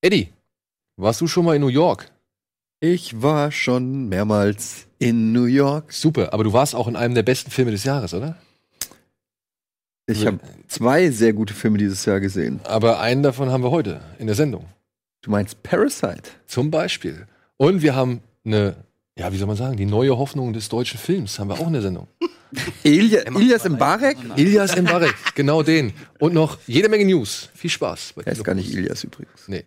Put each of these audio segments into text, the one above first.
Eddie, warst du schon mal in New York? Ich war schon mehrmals in New York. Super, aber du warst auch in einem der besten Filme des Jahres, oder? Ich habe zwei sehr gute Filme dieses Jahr gesehen. Aber einen davon haben wir heute in der Sendung. Du meinst Parasite? Zum Beispiel. Und wir haben eine, ja, wie soll man sagen, die neue Hoffnung des deutschen Films haben wir auch in der Sendung. Ilja, Ilias Mbarek? Ilias Mbarek, genau den. Und noch jede Menge News. Viel Spaß. bei Er ist gar nicht Ilias übrigens. Nee.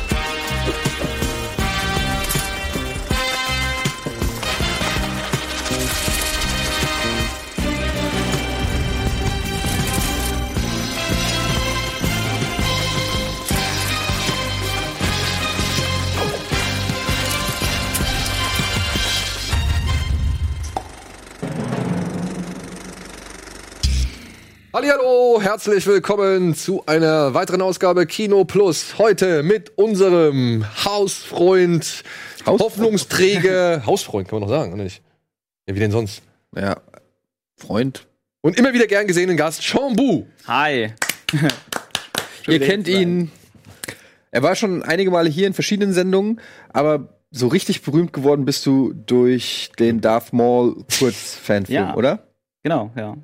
Hallo, herzlich willkommen zu einer weiteren Ausgabe Kino Plus. Heute mit unserem Hausfreund, Hausfreund. Hoffnungsträger, Hausfreund kann man noch sagen, oder nicht? Ja, wie denn sonst? Ja. Freund. Und immer wieder gern gesehenen Gast, Sean Bu. Hi. Ihr kennt ihn. Er war schon einige Male hier in verschiedenen Sendungen, aber so richtig berühmt geworden bist du durch den Darth Maul Kurzfanfilm, Ja. oder? Genau, ja.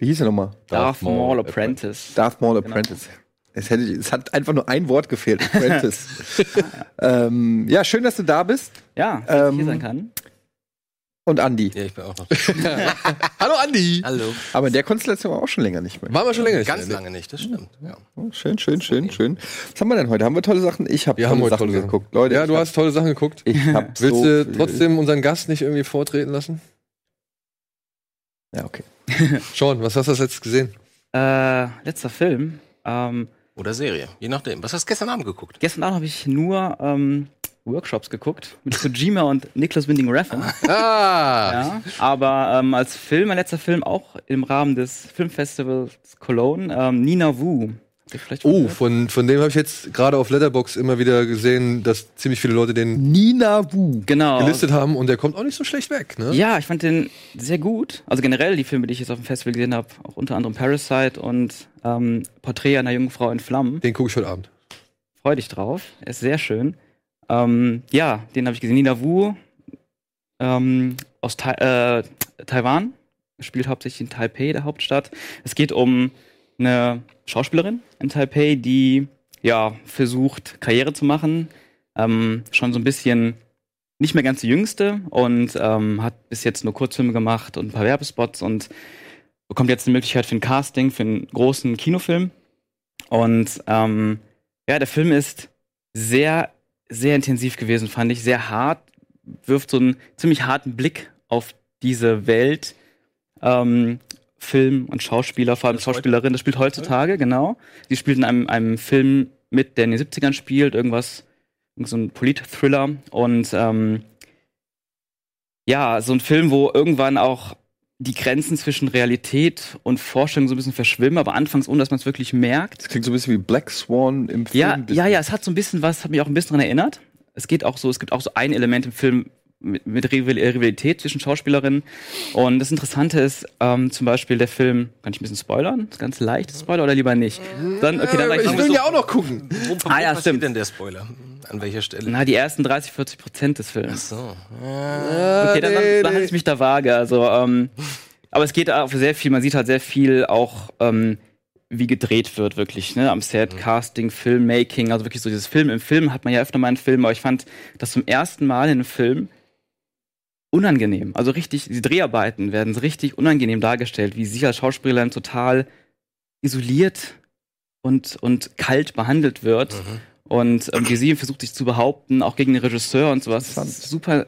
Wie hieß er nochmal? Darth Maul Apprentice. Darth Maul Apprentice. Es, hätte, es hat einfach nur ein Wort gefehlt, Apprentice. ähm, ja, schön, dass du da bist. Ja, dass ich Ähm, hier sein kann. Und Andi. Ja, ich bin auch noch. Hallo Andi. Hallo. Aber in der Konstellation war auch schon länger nicht mehr. Waren wir schon länger nicht Ganz mehr, ne? lange nicht, das stimmt. Ja. Oh, schön, schön, schön, schön. Was haben wir denn heute? Haben wir tolle Sachen? Ich habe Wir tolle Sachen tolle Sachen. geguckt. Leute, Ja, ich du hab, hast tolle Sachen geguckt. Ich hab Willst so du viel- trotzdem unseren Gast nicht irgendwie vortreten lassen? Ja, okay. Sean, was hast du das jetzt gesehen? Äh, letzter Film. Ähm, Oder Serie, je nachdem. Was hast du gestern Abend geguckt? gestern Abend habe ich nur ähm, Workshops geguckt mit Kojima und Niklas Winding Refn. Ah! ja, aber ähm, als Film, mein letzter Film auch im Rahmen des Filmfestivals Cologne, ähm, Nina Wu. Habt ihr vielleicht Oh, von, von dem habe ich jetzt gerade auf Letterbox immer wieder gesehen, dass ziemlich viele Leute den Nina Wu. genau. gelistet haben und der kommt auch nicht so schlecht weg, ne? Ja, ich fand den sehr gut. Also generell die Filme, die ich jetzt auf dem Festival gesehen habe, auch unter anderem Parasite und ähm, Porträt einer jungen Frau in Flammen. Den gucke ich heute Abend. Freu dich drauf. Er ist sehr schön. Ähm, ja, den habe ich gesehen. Nina Wu ähm, aus Tai äh, Taiwan. Spielt hauptsächlich in Taipei, der Hauptstadt. Es geht um eine Schauspielerin in Taipei, die ja versucht, Karriere zu machen. Ähm, schon so ein bisschen nicht mehr ganz die jüngste und ähm, hat bis jetzt nur Kurzfilme gemacht und ein paar Werbespots und bekommt jetzt die Möglichkeit für ein Casting, für einen großen Kinofilm. Und ähm, ja, der Film ist sehr, sehr intensiv gewesen, fand ich. Sehr hart, wirft so einen ziemlich harten Blick auf diese Welt. Ähm, Film und Schauspieler, vor allem Das Schauspielerin, das spielt heutzutage, genau. Sie spielt in einem, einem Film mit, der in den 70ern spielt, irgendwas, irgend so ein Polit-Thriller. Und ähm, ja, so ein Film, wo irgendwann auch die Grenzen zwischen Realität und Vorstellung so ein bisschen verschwimmen, aber anfangs ohne, dass man es wirklich merkt. Das klingt so ein bisschen wie Black Swan im Film. Ja, ja, ja, es hat so ein bisschen was, hat mich auch ein bisschen daran erinnert. Es geht auch so, es gibt auch so ein Element im Film mit, mit Rival- Rivalität zwischen Schauspielerinnen. Und das Interessante ist, ähm, zum Beispiel der Film, kann ich ein bisschen spoilern? Ganz leicht, Spoiler oder lieber nicht? Dann, okay, dann ich will ja auch noch gucken. Wo, wo Ah, ja, passiert stimmt. denn der Spoiler? An welcher Stelle? na, die ersten 30, 40 Prozent des Films. So. Okay, dann, dann, dann halte ich mich da vage. Also, ähm, aber es geht auch sehr viel, man sieht halt sehr viel auch, ähm, wie gedreht wird, wirklich, ne? Am Set, Casting, Filmmaking, also wirklich so dieses Film. Im Film hat man ja öfter mal einen Film, aber ich fand das zum ersten Mal in einem Film unangenehm. Also richtig, die Dreharbeiten werden richtig unangenehm dargestellt, wie sie als Schauspielerin total isoliert und, und kalt behandelt wird. Mhm. Und ähm, wie sie versucht sich zu behaupten, auch gegen den Regisseur und sowas. Das ist super,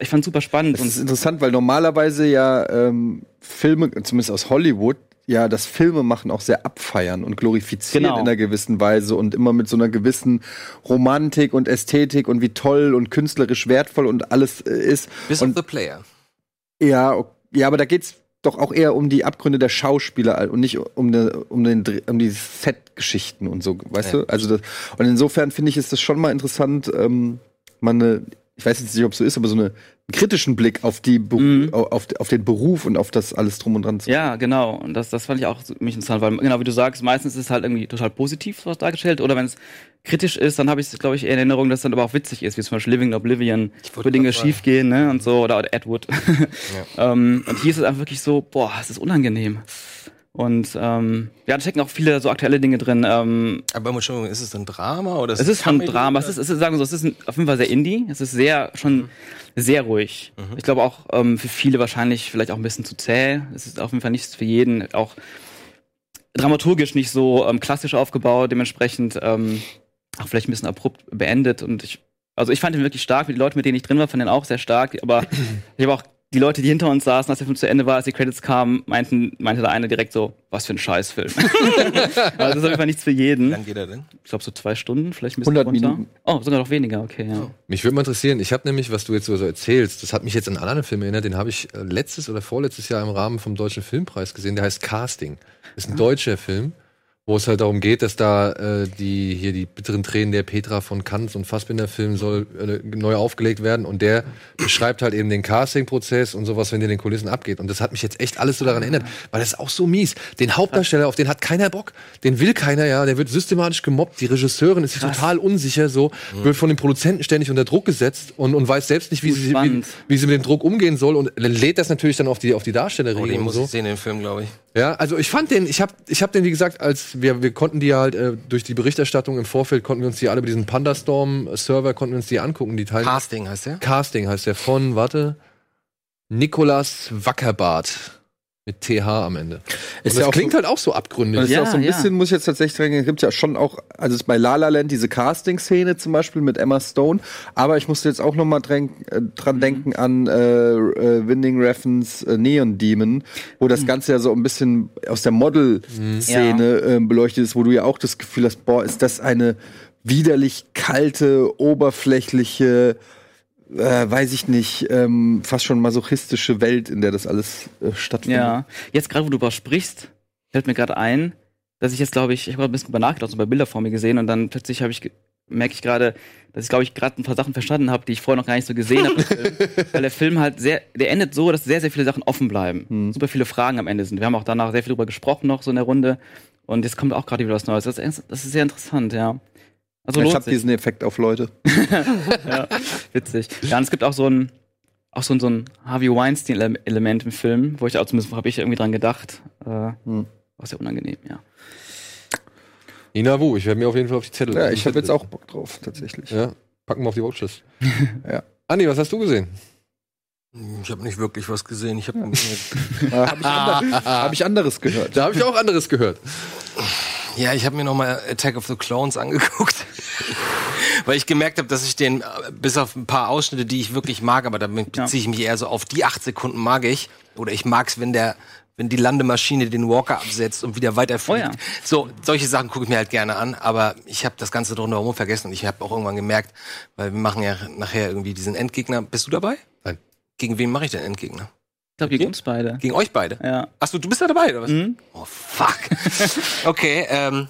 ich fand super spannend. Das ist Und interessant, weil normalerweise ja ähm, Filme, zumindest aus Hollywood, ja das Filmemachen auch sehr abfeiern und glorifizieren Genau. in einer gewissen Weise und immer mit so einer gewissen Romantik und Ästhetik und wie toll und künstlerisch wertvoll und alles äh, ist. Bis und auf the Player. Ja, ja, aber da geht's doch auch eher um die Abgründe der Schauspieler und nicht um, ne, um, den, um die Set-Geschichten und so, weißt Ja. du? Also das, und insofern finde ich, ist das schon mal interessant, ähm, mal eine ich weiß jetzt nicht, ob es so ist, aber so eine, einen kritischen Blick auf die Be Mhm. auf, auf den Beruf und auf das alles drum und dran zu. Ja, genau. Und das, das fand ich auch mich interessant, weil genau wie du sagst, meistens ist es halt irgendwie total positiv was dargestellt. Oder wenn es kritisch ist, dann habe ich glaube ich, eher in Erinnerung, dass es dann aber auch witzig ist, wie zum Beispiel Living in Oblivion, wo Dinge schief gehen, ne? Und so, oder, oder Ed Wood. ähm, und hier ist es einfach wirklich so, boah, es ist unangenehm. Und ähm, ja, da stecken auch viele so aktuelle Dinge drin. Ähm, Aber Entschuldigung, ist es ein Drama oder es ist schon Comedy Drama. Es ist, es ist, sagen wir so, es ist ein, auf jeden Fall sehr Indie. Es ist sehr, schon sehr ruhig. Ich glaube auch ähm, für viele wahrscheinlich vielleicht auch ein bisschen zu zäh. Es ist auf jeden Fall nichts für jeden. Auch dramaturgisch nicht so ähm, klassisch aufgebaut, dementsprechend ähm, auch vielleicht ein bisschen abrupt beendet. Und ich, also ich fand ihn wirklich stark. Die Leute, mit denen ich drin war, fanden ihn auch sehr stark. Aber ich habe auch die Leute, die hinter uns saßen, als der Film zu Ende war, als die Credits kamen, meinten, meinte der eine direkt so, was für ein Scheißfilm. also das ist auf jeden Fall nichts für Wie jeden. lang geht er denn? Ich glaube so zwei Stunden, vielleicht ein bisschen 100 runter. Minuten. Oh, sogar noch weniger, okay, ja. Mich würde mal interessieren, ich habe nämlich, was du jetzt so so erzählst, das hat mich jetzt an einen anderen Film erinnert, den habe ich äh, letztes oder vorletztes Jahr im Rahmen vom Deutschen Filmpreis gesehen, der heißt Casting. Ist ein deutscher Film, wo es halt darum geht, dass da äh, die hier die bitteren Tränen der Petra von Kanz und Fassbinder Film soll äh, neu aufgelegt werden und der beschreibt halt eben den Casting-Prozess und sowas, wenn der in den Kulissen abgeht. Und das hat mich jetzt echt alles so daran erinnert, weil das ist auch so mies. Den Hauptdarsteller, auf den hat keiner Bock, den will keiner, ja, der wird systematisch gemobbt. Die Regisseurin ist sich total unsicher, so wird von den Produzenten ständig unter Druck gesetzt und, und weiß selbst nicht, wie sie, wie, wie sie mit dem Druck umgehen soll und lädt das natürlich dann auf die auf die Oh, Darstellerin den und muss so. ich sehen, den Film, glaube ich. Ja, also ich fand den, ich habe ich hab den, wie gesagt, als wir, wir konnten die halt äh, durch die Berichterstattung im Vorfeld, konnten wir uns die alle über diesen Pandastorm-Server, konnten wir uns die angucken, die Teile. Casting heißt der? Casting heißt der von, warte, Nikolas Wackerbart. Mit TH am Ende. Ist Und ja das klingt so- halt auch so abgründig. Das ist ja Ja, auch so ein ja. bisschen, muss ich jetzt tatsächlich sagen, gibt ja schon auch, also ist bei La La Land diese Casting-Szene zum Beispiel mit Emma Stone, aber ich musste jetzt auch noch mal dran, äh, dran denken an äh, äh, Winding Refns äh, Neon Demon, wo das Ganze ja so ein bisschen aus der Model-Szene äh, beleuchtet ist, wo du ja auch das Gefühl hast, boah, ist das eine widerlich kalte, oberflächliche, äh, weiß ich nicht, ähm, fast schon masochistische Welt, in der das alles äh, stattfindet. Ja, jetzt gerade, wo du darüber sprichst, fällt mir gerade ein, dass ich jetzt, glaube ich, ich habe ein bisschen drüber nachgedacht, so ein paar Bilder vor mir gesehen und dann plötzlich habe ich merke ich gerade, dass ich, glaube ich, gerade ein paar Sachen verstanden habe, die ich vorher noch gar nicht so gesehen habe. Weil der Film halt sehr, der endet so, dass sehr, sehr viele Sachen offen bleiben. Super viele Fragen am Ende sind. Wir haben auch danach sehr viel drüber gesprochen noch so in der Runde. Und jetzt kommt auch gerade wieder was Neues. Das ist, das ist sehr interessant, ja. Also ich habe diesen Effekt auf Leute. ja, witzig. Ja, und es gibt auch so ein, auch so ein, so ein Harvey Weinstein-Element im Film, wo ich auch zumindest habe ich irgendwie dran gedacht. Äh, Hm. War sehr unangenehm, ja. Ina Wu, ich werde mir auf jeden Fall auf die Zettel. Ja, ich habe jetzt auch Bock drauf, tatsächlich. Ja, packen wir auf die Watchlist. Ja. Andi, was hast du gesehen? Ich habe nicht wirklich was gesehen. Ich habe habe ich, ander, hab ich anderes gehört. Da habe ich auch anderes gehört. Ja, ich habe mir noch mal Attack of the Clones angeguckt, weil ich gemerkt habe, dass ich den bis auf ein paar Ausschnitte, die ich wirklich mag, aber damit beziehe ich mich eher so auf die acht Sekunden mag ich oder ich mag's, wenn der wenn die Landemaschine den Walker absetzt und wieder weiterfliegt. Oh ja. So, solche Sachen gucke ich mir halt gerne an, aber ich habe das Ganze drumherum vergessen und ich habe auch irgendwann gemerkt, weil wir machen ja nachher irgendwie diesen Endgegner. Bist du dabei? Nein. Gegen wen mache ich den Endgegner? Ich glaube, gegen uns beide. Gegen euch beide? Ja. Achso, du bist da dabei, oder was? Mhm. Oh, fuck. okay, ähm,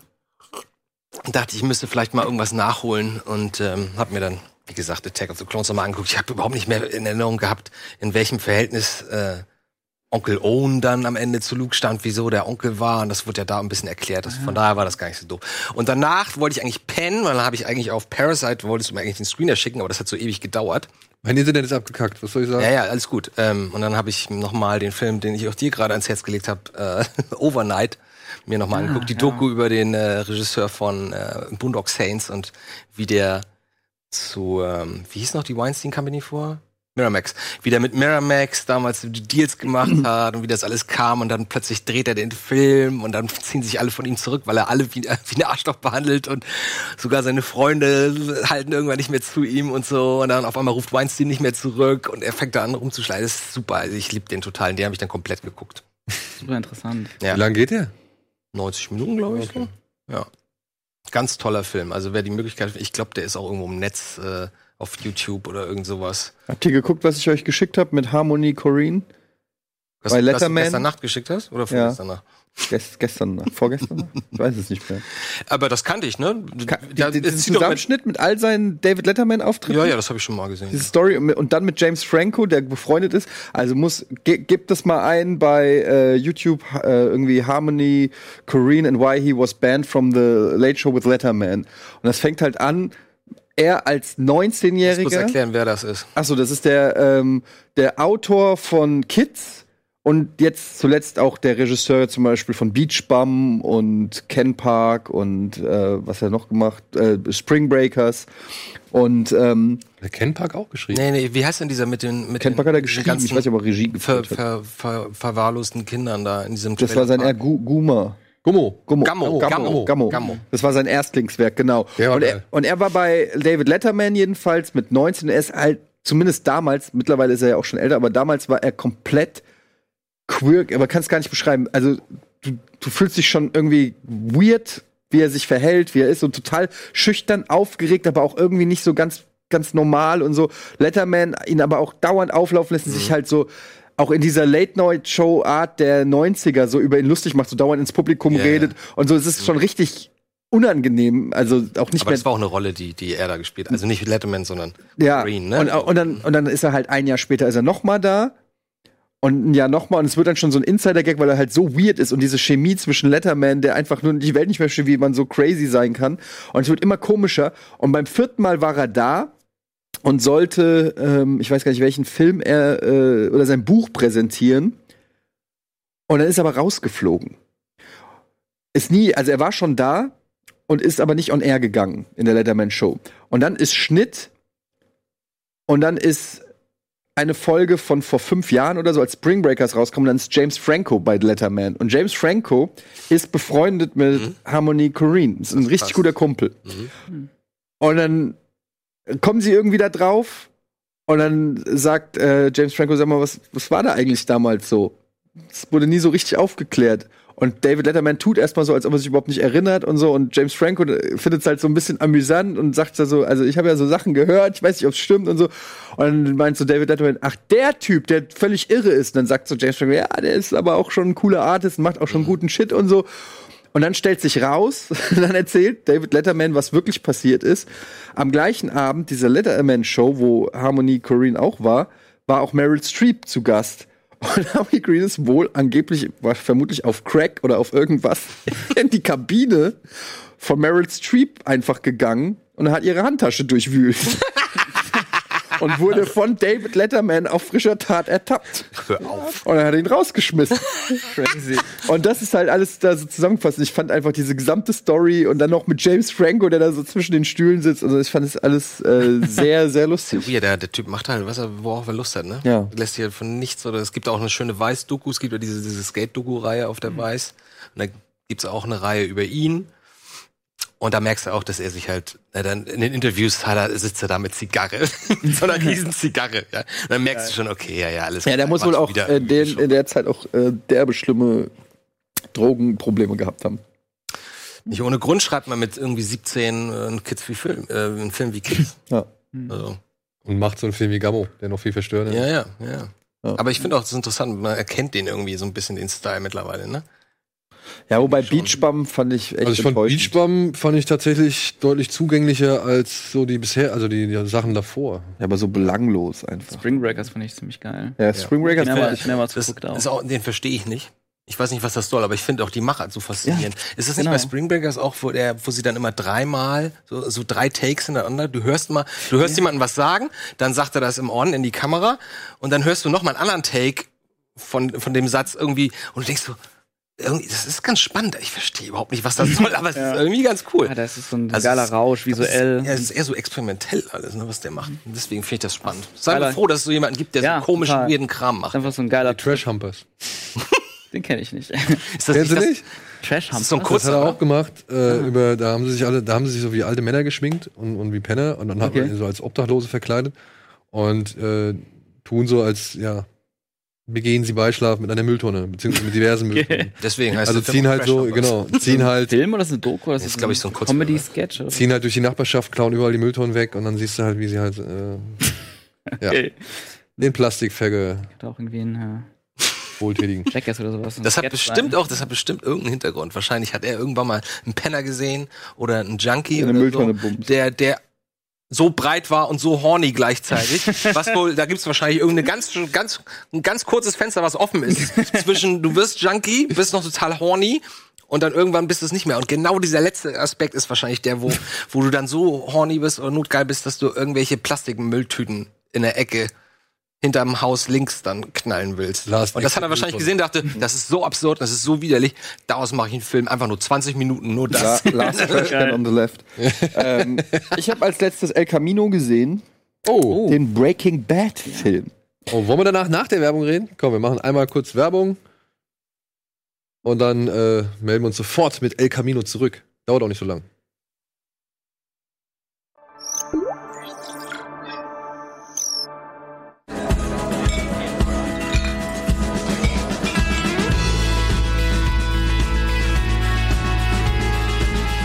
dachte ich müsste vielleicht mal irgendwas nachholen und ähm, hab mir dann, wie gesagt, Attack of the Clones nochmal angeguckt. Ich habe überhaupt nicht mehr in Erinnerung gehabt, in welchem Verhältnis äh, Onkel Owen dann am Ende zu Luke stand, wieso der Onkel war. Und das wurde ja da ein bisschen erklärt. Das, von daher war das gar nicht so doof. Und danach wollte ich eigentlich pennen, weil dann habe ich eigentlich auf Parasite, wolltest du mir eigentlich den Screener schicken, aber das hat so ewig gedauert. Mein Internet ist abgekackt, was soll ich sagen? Ja, ja, alles gut. Ähm, und dann habe ich nochmal den Film, den ich auch dir gerade ans Herz gelegt habe, äh, Overnight, mir nochmal angeguckt. Die ja. Doku über den äh, Regisseur von äh, Boondock Saints und wie der zu, ähm, wie hieß noch die Weinstein Company vor? Miramax. Wie der mit Miramax damals die Deals gemacht hat und wie das alles kam und dann plötzlich dreht er den Film und dann ziehen sich alle von ihm zurück, weil er alle wie, wie ein Arschloch behandelt und sogar seine Freunde halten irgendwann nicht mehr zu ihm und so und dann auf einmal ruft Weinstein nicht mehr zurück und er fängt da an rumzuschleichen. Das ist super. Also ich liebe den total. Den habe ich dann komplett geguckt. Super interessant. Ja. Wie lange geht der? 90 Minuten, glaube ich. Okay. Ja. Ganz toller Film. Also wer die Möglichkeit, ich glaube, der ist auch irgendwo im Netz äh, auf YouTube oder irgend sowas. Habt ihr geguckt, was ich euch geschickt habe mit Harmony Corrine? Was, Bei was du Letterman- gestern Nacht geschickt hast? Oder Ja. vorgestern Nacht? Gest, gestern, Nacht, vorgestern, Nacht? ich weiß es nicht mehr. Aber das kannte ich, ne? Ka Ja, die, es diesen doch mit- Zusammenschnitt mit all seinen David Letterman-Auftritten. ja, ja, das habe ich schon mal gesehen. Diese Story und dann mit James Franco, der befreundet ist. Also muss, ge, gebt das mal ein bei äh, YouTube äh, irgendwie Harmony Korean and why he was banned from the Late Show with Letterman. Und das fängt halt an, er als Ich muss 19-Jähriger. erklären, wer das ist. Achso, das ist der, ähm, der Autor von Kids und jetzt zuletzt auch der Regisseur zum Beispiel von Beach Bum und Ken Park und äh, was hat er noch gemacht? Äh, Spring Breakers. Und ähm, Der Ken Park auch geschrieben. Nee, nee, wie heißt denn dieser mit den mit Ken den, Park hat er geschrieben, ich weiß nicht, ob er Regie ver, geführt hat. ver, ver, verwahrlosten Kindern da in diesem Das war sein Trailerpark? Guma. Gummo. Gummo. Gammo, Gammo, Gammo. Gammo. Das war sein Erstlingswerk, genau. Und, er, und er war bei David Letterman jedenfalls mit 19. Er ist halt, zumindest damals, mittlerweile ist er ja auch schon älter, aber damals war er komplett queer, aber kann es gar nicht beschreiben. Also du, du fühlst dich schon irgendwie weird, wie er sich verhält, wie er ist, und total schüchtern, aufgeregt, aber auch irgendwie nicht so ganz, ganz normal und so. Letterman ihn aber auch dauernd auflaufen lassen, sich halt so auch in dieser Late-Night-Show-Art der 90er so über ihn lustig macht, so dauernd ins Publikum Ja, redet und so. Es ist schon richtig unangenehm, also auch nicht Aber mehr das war auch eine Rolle, die, die er da gespielt hat. Also nicht Letterman, sondern ja, Green, ne? und, und, dann, und dann ist er halt ein Jahr später ist er noch mal da und ein Jahr noch mal und es wird dann schon so ein Insider-Gag, weil er halt so weird ist und diese Chemie zwischen Letterman, der einfach nur die Welt nicht mehr versteht, wie man so crazy sein kann und es wird immer komischer und beim vierten Mal war er da und sollte, ähm, ich weiß gar nicht, welchen Film er äh, oder sein Buch präsentieren und dann ist er aber rausgeflogen. Ist nie, also er war schon da und ist aber nicht on air gegangen in der Letterman Show. Und dann ist Schnitt und dann ist eine Folge von vor fünf Jahren oder so, als Spring Breakers rauskommt, dann ist James Franco bei Letterman. Und James Franco ist befreundet mit Harmony Korine. Ist ein richtig krass. guter Kumpel. Mhm. Und dann kommen sie irgendwie da drauf und dann sagt äh, James Franco, sag mal, was, was war da eigentlich damals so? Es wurde nie so richtig aufgeklärt. Und David Letterman tut erstmal so, als ob er sich überhaupt nicht erinnert und so. Und James Franco findet es halt so ein bisschen amüsant und sagt da so, also ich habe ja so Sachen gehört, ich weiß nicht, ob es stimmt und so. Und dann meint so David Letterman, ach, der Typ, der völlig irre ist. Und dann sagt so James Franco, ja, der ist aber auch schon ein cooler Artist macht auch schon guten Shit und so. Und dann stellt sich raus, dann erzählt David Letterman, was wirklich passiert ist. Am gleichen Abend dieser Letterman-Show, wo Harmony Korine auch war, war auch Meryl Streep zu Gast. Und Harmony Korine ist wohl angeblich, war vermutlich auf Crack oder auf irgendwas, in die Kabine von Meryl Streep einfach gegangen und hat ihre Handtasche durchwühlt. Und wurde von David Letterman auf frischer Tat ertappt. Hör auf. Und er hat ihn rausgeschmissen. Crazy. Und das ist halt alles da so zusammengefasst. Ich fand einfach diese gesamte Story und dann noch mit James Franco, der da so zwischen den Stühlen sitzt. Also ich fand es alles äh, sehr, sehr lustig. Ja, der, der Typ macht halt, was er, worauf er Lust hat, ne? Ja. Lässt sich halt von nichts oder es gibt auch eine schöne Weiß-Doku, es gibt ja diese, diese Skate-Doku-Reihe auf der Weiß. Und da gibt's auch eine Reihe über ihn. Und da merkst du auch, dass er sich halt, na, dann in den Interviews hat er, sitzt er da mit Zigarre, mit so einer riesen Zigarre. Ja. Und dann merkst du schon, okay, ja, ja, alles Ja, der klar, muss wohl auch äh, den, in der Zeit auch äh, derbe schlimme Drogenprobleme gehabt haben. Nicht ohne Grund schreibt man mit irgendwie 17 äh, einen Kids wie Film, äh, einen Film wie Kids. Ja. Also, Und macht so einen Film wie Gammo, der noch viel verstörender ja, ist. ja, ja. Ja. Aber ich finde auch, das ist interessant, man erkennt den irgendwie so ein bisschen, den Style mittlerweile, ne? Ja, wobei Schon. Beach Bum fand ich echt Also ich fand enttäuschend. Beach Bum fand ich tatsächlich deutlich zugänglicher als so die bisher, also die, die Sachen davor. Ja, aber so belanglos einfach. Spring Breakers fand ich ziemlich geil. Ja, Spring Breakers fand ich mehrmals Das geguckt auch. ist auch, den verstehe ich nicht. Ich weiß nicht, was das soll, aber ich finde auch die Machart so faszinierend. ist das nicht genau. bei Spring Breakers auch, wo, der, wo sie dann immer dreimal, so, so drei Takes hintereinander, du hörst mal, du hörst jemanden was sagen, dann sagt er das im On in die Kamera und dann hörst du noch mal einen anderen Take von, von dem Satz irgendwie und du denkst so, irgendwie, das ist ganz spannend. Ich verstehe überhaupt nicht, was das soll, aber es ist irgendwie ganz cool. Ja, das ist so ein Also geiler es- Rausch, visuell. Ja, es ist eher so experimentell alles, ne, was der macht. Und deswegen finde ich das spannend. Sei mal froh, dass es so jemanden gibt, der Ja, so komischen, total. weirden Kram macht. einfach so ein geiler Trash Humpers. Den kenne ich nicht. Ist das Kennst du das- nicht? Trash Das ist so ein Hamster. Das hat kurzer, er auch gemacht. Äh, über, da haben sie sich alle, da haben sie sich so wie alte Männer geschminkt und, und wie Penner und dann hat Okay. man ihn so als Obdachlose verkleidet und äh, tun so als ja begehen sie Beischlaf mit einer Mülltonne beziehungsweise mit diversen Mülltonnen. Deswegen heißt Also der ziehen auch halt Crash so genau ziehen halt Film oder ist das eine Doku? Oder ist Das das ist, glaub ich, so ein Kurzfilm, Comedy-Sketch? ziehen halt durch die Nachbarschaft klauen überall die Mülltonnen weg und dann siehst du halt wie sie halt äh, ja den Plastik verge Hat auch irgendwie ein, Wohltätigen. Jackass oder sowas. Das hat bestimmt sein. auch, das hat bestimmt irgendeinen Hintergrund. Wahrscheinlich hat er irgendwann mal einen Penner gesehen oder einen Junkie oder so, der, der so breit war und so horny gleichzeitig. was wohl, da gibt's wahrscheinlich irgendeine ganz, ganz, ein ganz kurzes Fenster, was offen ist. zwischen, du wirst Junkie, bist noch total horny und dann irgendwann bist du es nicht mehr. Und genau dieser letzte Aspekt ist wahrscheinlich der, wo, wo du dann so horny bist oder notgeil bist, dass du irgendwelche Plastikmülltüten in der Ecke hinterm Haus links dann knallen willst. Last und das hat er wahrscheinlich gesehen, dachte, das ist so absurd, das ist so widerlich, daraus mache ich einen Film, einfach nur 20 Minuten, nur La das. Last Question on the Left. ähm, ich habe als letztes El Camino gesehen, Oh. den Breaking Bad Film. oh, wollen wir danach nach der Werbung reden? Komm, wir machen einmal kurz Werbung. Und dann äh, melden wir uns sofort mit El Camino zurück. Dauert auch nicht so lang.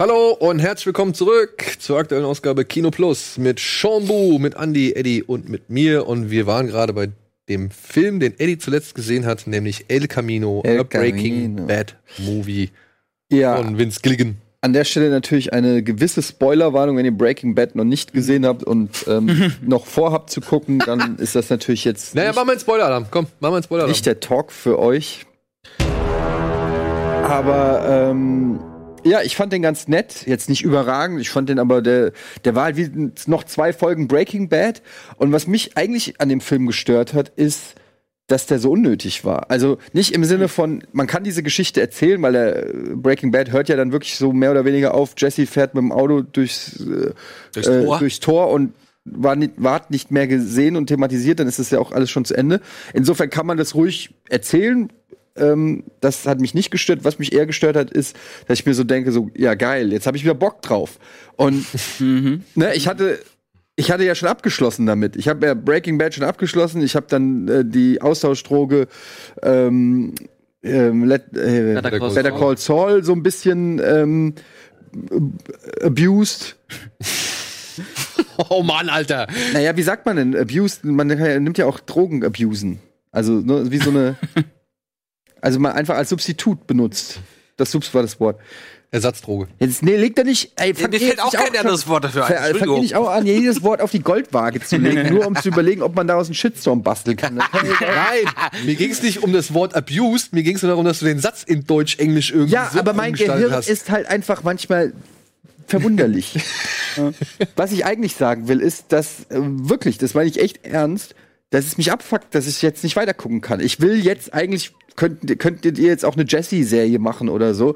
Hallo und herzlich willkommen zurück zur aktuellen Ausgabe Kino Plus mit Sean Bu, mit Andy, Eddie und mit mir. Und wir waren gerade bei dem Film, den Eddie zuletzt gesehen hat, nämlich El Camino, El a Breaking Camino. Bad Movie Ja, von Vince Gilligan. an der Stelle natürlich eine gewisse Spoilerwarnung, wenn ihr Breaking Bad noch nicht gesehen habt und ähm, noch vorhabt zu gucken, dann ist das natürlich jetzt Naja, mach mal einen Spoiler-Alarm. Komm, mach mal einen Spoiler-Alarm. nicht der Talk für euch. Aber ähm, ja, ich fand den ganz nett, jetzt nicht überragend. Ich fand den aber, der, der war halt wie noch zwei Folgen Breaking Bad. Und was mich eigentlich an dem Film gestört hat, ist, dass der so unnötig war. Also nicht im Sinne von, man kann diese Geschichte erzählen, weil der äh, Breaking Bad hört ja dann wirklich so mehr oder weniger auf. Jesse fährt mit dem Auto durchs, äh, Durchs äh, Tor. durchs Tor und war nicht, ward nicht mehr gesehen und thematisiert, dann ist das ja auch alles schon zu Ende. Insofern kann man das ruhig erzählen. Ähm, das hat mich nicht gestört. Was mich eher gestört hat, ist, dass ich mir so denke, so, ja geil, jetzt habe ich wieder Bock drauf. Und ne, ich hatte ich hatte ja schon abgeschlossen damit. Ich habe ja Breaking Bad schon abgeschlossen. Ich habe dann äh, die Austauschdroge ähm, ähm, Let, äh, Better Call Better Call Saul so ein bisschen ähm, abused. Oh Mann, Alter. Naja, wie sagt man denn abused? Man nimmt ja auch Drogen abusen. Also ne, wie so eine, also mal einfach als Substitut benutzt. Das Subs war das Wort. Ersatzdroge. Jetzt nee, legt er nicht. Ey, Mir fangt ihr fällt auch kein anderes Wort dafür ein. Ihr Entschuldigung. nicht auch an, jedes Wort auf die Goldwaage zu legen, nur um zu überlegen, ob man daraus einen Shitstorm basteln kann. Ja- Nein, mir ging es nicht um das Wort abused, mir ging es nur darum, dass du den Satz in Deutsch-Englisch irgendwie Ja, so aber mein Gehirn hast. ist halt einfach manchmal verwunderlich. Ja. Was ich eigentlich sagen will, ist, dass äh, wirklich, das meine ich echt ernst, dass es mich abfuckt, dass ich jetzt nicht weiter gucken kann. Ich will jetzt eigentlich, könnt, könntet ihr jetzt auch eine Jessie-Serie machen oder so.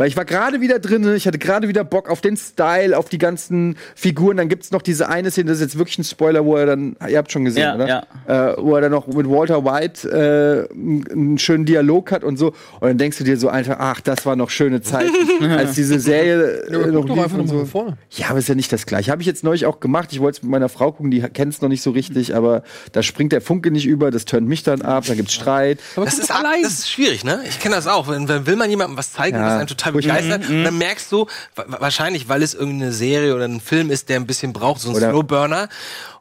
Weil ich war gerade wieder drin, ich hatte gerade wieder Bock auf den Style, auf die ganzen Figuren. Dann gibt's noch diese eine Szene, das ist jetzt wirklich ein Spoiler, wo er dann, ihr habt schon gesehen, Ja, oder? Äh, wo er dann noch mit Walter White äh, einen schönen Dialog hat und so. Und dann denkst du dir so einfach, ach, das war noch schöne Zeit, als diese Serie äh, noch lief und so. vorne. Ja, aber ist ja nicht das gleiche. Habe ich jetzt neulich auch gemacht. Ich wollte es mit meiner Frau gucken, die kennt es noch nicht so richtig, aber da springt der Funke nicht über, das turnt mich dann ab, da gibt's Streit. Das ist, das ist schwierig, ne? Ich kenne das auch. Wenn, wenn will man jemandem was zeigen, Ja. was einen total Furchtbar. begeistert, dann merkst du, wa- wahrscheinlich, weil es irgendeine Serie oder ein Film ist, der ein bisschen braucht, so ein Slowburner.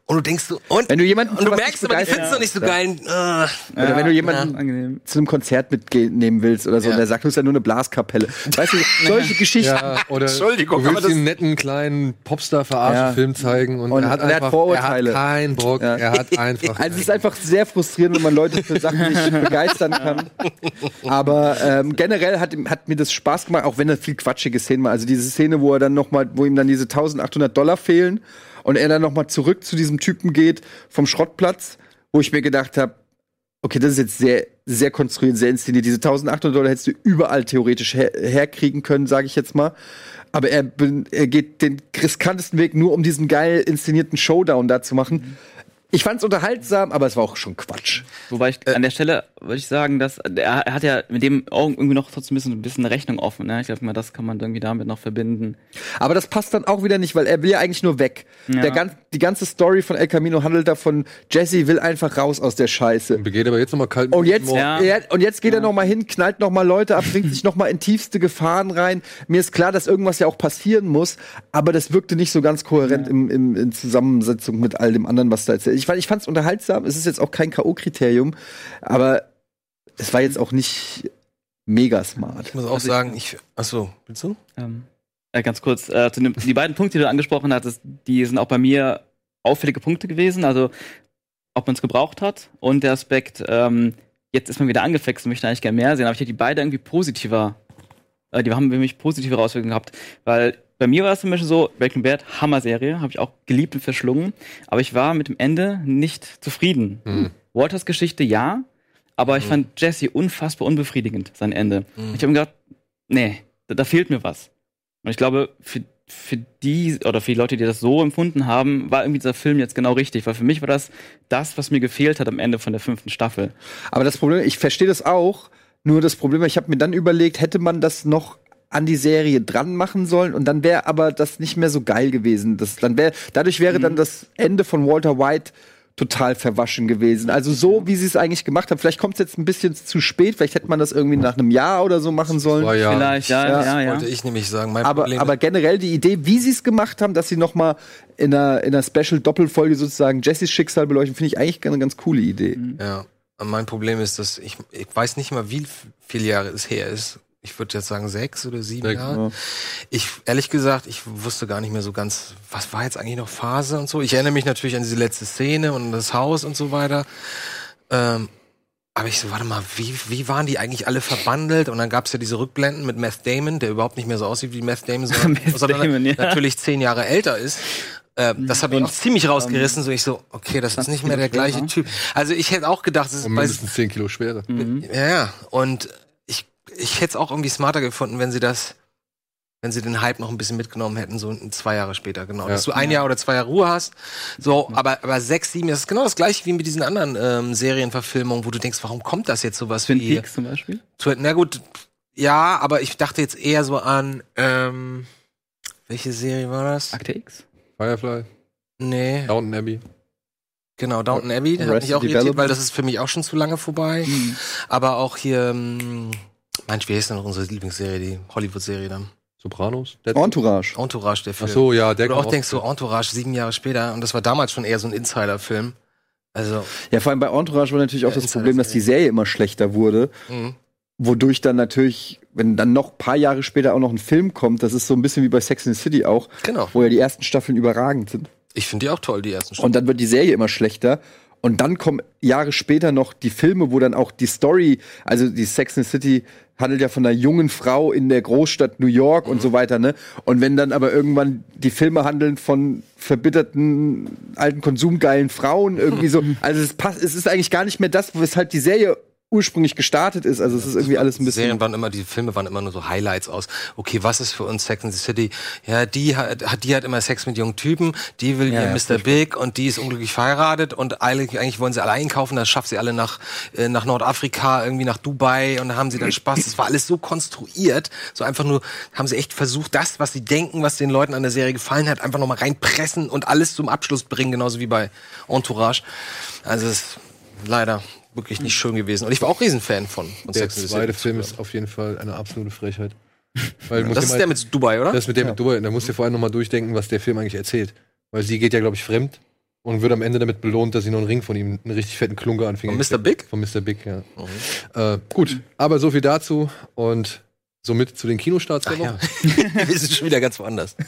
Und du denkst so, und, Wenn du jemanden und du merkst aber, die findest du nicht so Ja. geil. Äh, Oder wenn du jemanden Angenehm. zu einem Konzert mitnehmen willst oder so, Ja. und der sagt, du ist ja nur eine Blaskapelle. Weißt du, solche Geschichten. Ja, oder Entschuldigung, du willst einen netten kleinen Popstar-Verarschen-Film zeigen und, Und- er hat und er hat einfach Vorurteile. Er hat keinen Bock, Ja. er hat einfach. Also es ist einfach sehr frustrierend, wenn man Leute für Sachen nicht begeistern kann. Aber ähm, generell hat, hat mir das Spaß gemacht, auch wenn da viel quatschige Szenen war. Also diese Szene, wo er dann noch mal, wo ihm dann diese 1800 Dollar fehlen und er dann noch mal zurück zu diesem Typen geht vom Schrottplatz, wo ich mir gedacht habe, okay, das ist jetzt sehr, sehr konstruiert, sehr inszeniert. Diese 1800 Dollar hättest du überall theoretisch her herkriegen können, sage ich jetzt mal. Aber er, er geht den riskantesten Weg nur, um diesen geil inszenierten Showdown da zu machen. Ich fand's unterhaltsam, aber es war auch schon Quatsch. Wobei ich an der Stelle würde ich sagen, dass er, er hat ja mit dem auch irgendwie noch trotzdem ein bisschen, ein bisschen Rechnung offen. Ne? Ich glaube mal, das kann man irgendwie damit noch verbinden. Aber das passt dann auch wieder nicht, weil er will ja eigentlich nur weg. Ja. Der ganz, die ganze Story von El Camino handelt davon, Jesse will einfach raus aus der Scheiße. Begeht aber jetzt nochmal kalt. Und jetzt, Ja. er, und jetzt geht er noch mal hin, knallt noch mal Leute ab, bringt sich noch mal in tiefste Gefahren rein. Mir ist klar, dass irgendwas ja auch passieren muss, aber das wirkte nicht so ganz kohärent im, im, in Zusammensetzung mit all dem anderen, was da erzählt. Ich, fand- ich fand es unterhaltsam. Es ist jetzt auch kein K.O.-Kriterium, aber es war jetzt auch nicht mega smart. Ich muss auch sagen, ich. Achso, willst du? Ähm, äh, ganz kurz, äh, zu die beiden Punkte, die du angesprochen hattest, die sind auch bei mir auffällige Punkte gewesen. Also, ob man es gebraucht hat und der Aspekt, ähm, jetzt ist man wieder angefixt und möchte eigentlich gerne mehr sehen, aber ich hätte die beide irgendwie positiver, die haben für mich positive Auswirkungen gehabt, weil bei mir war es zum Beispiel so, Breaking Bad, Hammer-Serie, habe ich auch geliebt und verschlungen, aber ich war mit dem Ende nicht zufrieden. Mhm. Walters Geschichte ja, aber ich fand Jesse unfassbar unbefriedigend, sein Ende. Mhm. Ich habe mir gedacht, nee, da, da fehlt mir was. Und ich glaube, für, für die oder für die Leute, die das so empfunden haben, war irgendwie dieser Film jetzt genau richtig, weil für mich war das das, was mir gefehlt hat am Ende von der fünften Staffel. Aber das Problem, ich verstehe das auch, nur das Problem, ich habe mir dann überlegt, hätte man das noch an die Serie dran machen sollen und dann wäre aber das nicht mehr so geil gewesen. Das, dann wär, dadurch wäre dann das Ende von Walter White total verwaschen gewesen. Also so, wie sie es eigentlich gemacht haben. Vielleicht kommt es jetzt ein bisschen zu spät. Vielleicht hätte man das irgendwie nach einem Jahr oder so machen sollen. Zwei Jahre. Vielleicht, ja, Ja, ja, ja. Wollte ich nämlich sagen. Mein aber, Problem aber generell die Idee, wie sie es gemacht haben, dass sie noch mal in einer, in einer Special-Doppelfolge sozusagen Jessys Schicksal beleuchten, finde ich eigentlich eine ganz coole Idee. Ja, und mein Problem ist, dass ich, ich weiß nicht mal, wie viele Jahre es her ist. Ich würde jetzt sagen sechs oder sieben Jahre. Ich, ehrlich gesagt, ich wusste gar nicht mehr so ganz, was war jetzt eigentlich noch Phase und so. Ich erinnere mich natürlich an diese letzte Szene und das Haus und so weiter. Ähm, aber ich so, warte mal, wie, wie waren die eigentlich alle verbandelt? Und dann gab's ja diese Rückblenden mit Meth Damon, der überhaupt nicht mehr so aussieht wie Meth Damon, sondern, Meth sondern Damon, ja. natürlich zehn Jahre älter ist. Äh, das hat mich auch ziemlich rausgerissen. So ich so, okay, das ist nicht mehr der gleiche schwerer. Typ. Also ich hätte auch gedacht, es ist mindestens 10 Kilo schwerer. ja, ja. Und ich, ich hätte es auch irgendwie smarter gefunden, wenn sie das, wenn sie den Hype noch ein bisschen mitgenommen hätten, so zwei Jahre später, genau. Ja. Dass du ein Jahr oder zwei Jahre Ruhe hast. So, aber, aber sechs, sieben, das ist genau das gleiche wie mit diesen anderen ähm, Serienverfilmungen, wo du denkst, warum kommt das jetzt sowas Twin wie. Peaks zum Beispiel. Na gut, ja, aber ich dachte jetzt eher so an, ähm, welche Serie war das? Akte X. Firefly, Nee, Downton Abbey. genau, Downton Abbey, der hat mich auch irritiert, weil das ist für mich auch schon zu lange vorbei. Aber auch hier, ähm, Mensch, wie heißt denn noch unsere Lieblingsserie, die Hollywood-Serie dann? Sopranos. Dead- Entourage. Entourage, der Ach Film. so, ja, der Wo du auch denkst, so Entourage sieben Jahre später, und das war damals schon eher so ein Insider-Film. Also, Ja, vor allem bei Entourage war natürlich auch Ja, das Problem, das dass die Serie immer schlechter wurde. mhm. Wodurch dann natürlich, wenn dann noch ein paar Jahre später auch noch ein Film kommt, das ist so ein bisschen wie bei Sex and the City auch, genau. wo ja die ersten Staffeln überragend sind. Ich finde die auch toll, die ersten Und dann wird die Serie immer schlechter. Und dann kommen Jahre später noch die Filme, wo dann auch die Story, also die Sex and the City handelt ja von einer jungen Frau in der Großstadt New York und so weiter, ne? Und wenn dann aber irgendwann die Filme handeln von verbitterten, alten, konsumgeilen Frauen irgendwie so, also es passt, es ist eigentlich gar nicht mehr das, weshalb die Serie ursprünglich gestartet ist. Also es ist irgendwie alles ein Die bisschen. Serien waren immer, die Filme waren immer nur so Highlights aus. Okay, was ist für uns Sex and the City? Ja, die hat, die hat immer Sex mit jungen Typen, die will Ja, hier ja, Mr. Big und die ist unglücklich verheiratet und eigentlich, eigentlich wollen sie alle einkaufen, dann schafft sie alle nach, äh, nach Nordafrika, irgendwie nach Dubai und da haben sie dann Spaß. Das war alles so konstruiert, so einfach nur, haben sie echt versucht, das, was sie denken, was den Leuten an der Serie gefallen hat, einfach nochmal reinpressen und alles zum Abschluss bringen, genauso wie bei Entourage. Also es ist leider wirklich nicht schön gewesen. Und ich war auch Riesenfan von. von der Sex zweite Film ist auf jeden Fall eine absolute Frechheit. Weil das ist mal, der mit Dubai, oder? Das ist mit der ja. mit Dubai. Da musst du dir vorher nochmal durchdenken, was der Film eigentlich erzählt. Weil sie geht ja, glaube ich, fremd und wird am Ende damit belohnt, dass sie noch einen Ring von ihm, einen richtig fetten Klunker anfing. Von Mr. Big? Von Mr. Big, ja. Mhm. Äh, gut, aber so viel dazu und somit zu den Kinostarts der Ja. Wir sind schon wieder ganz woanders.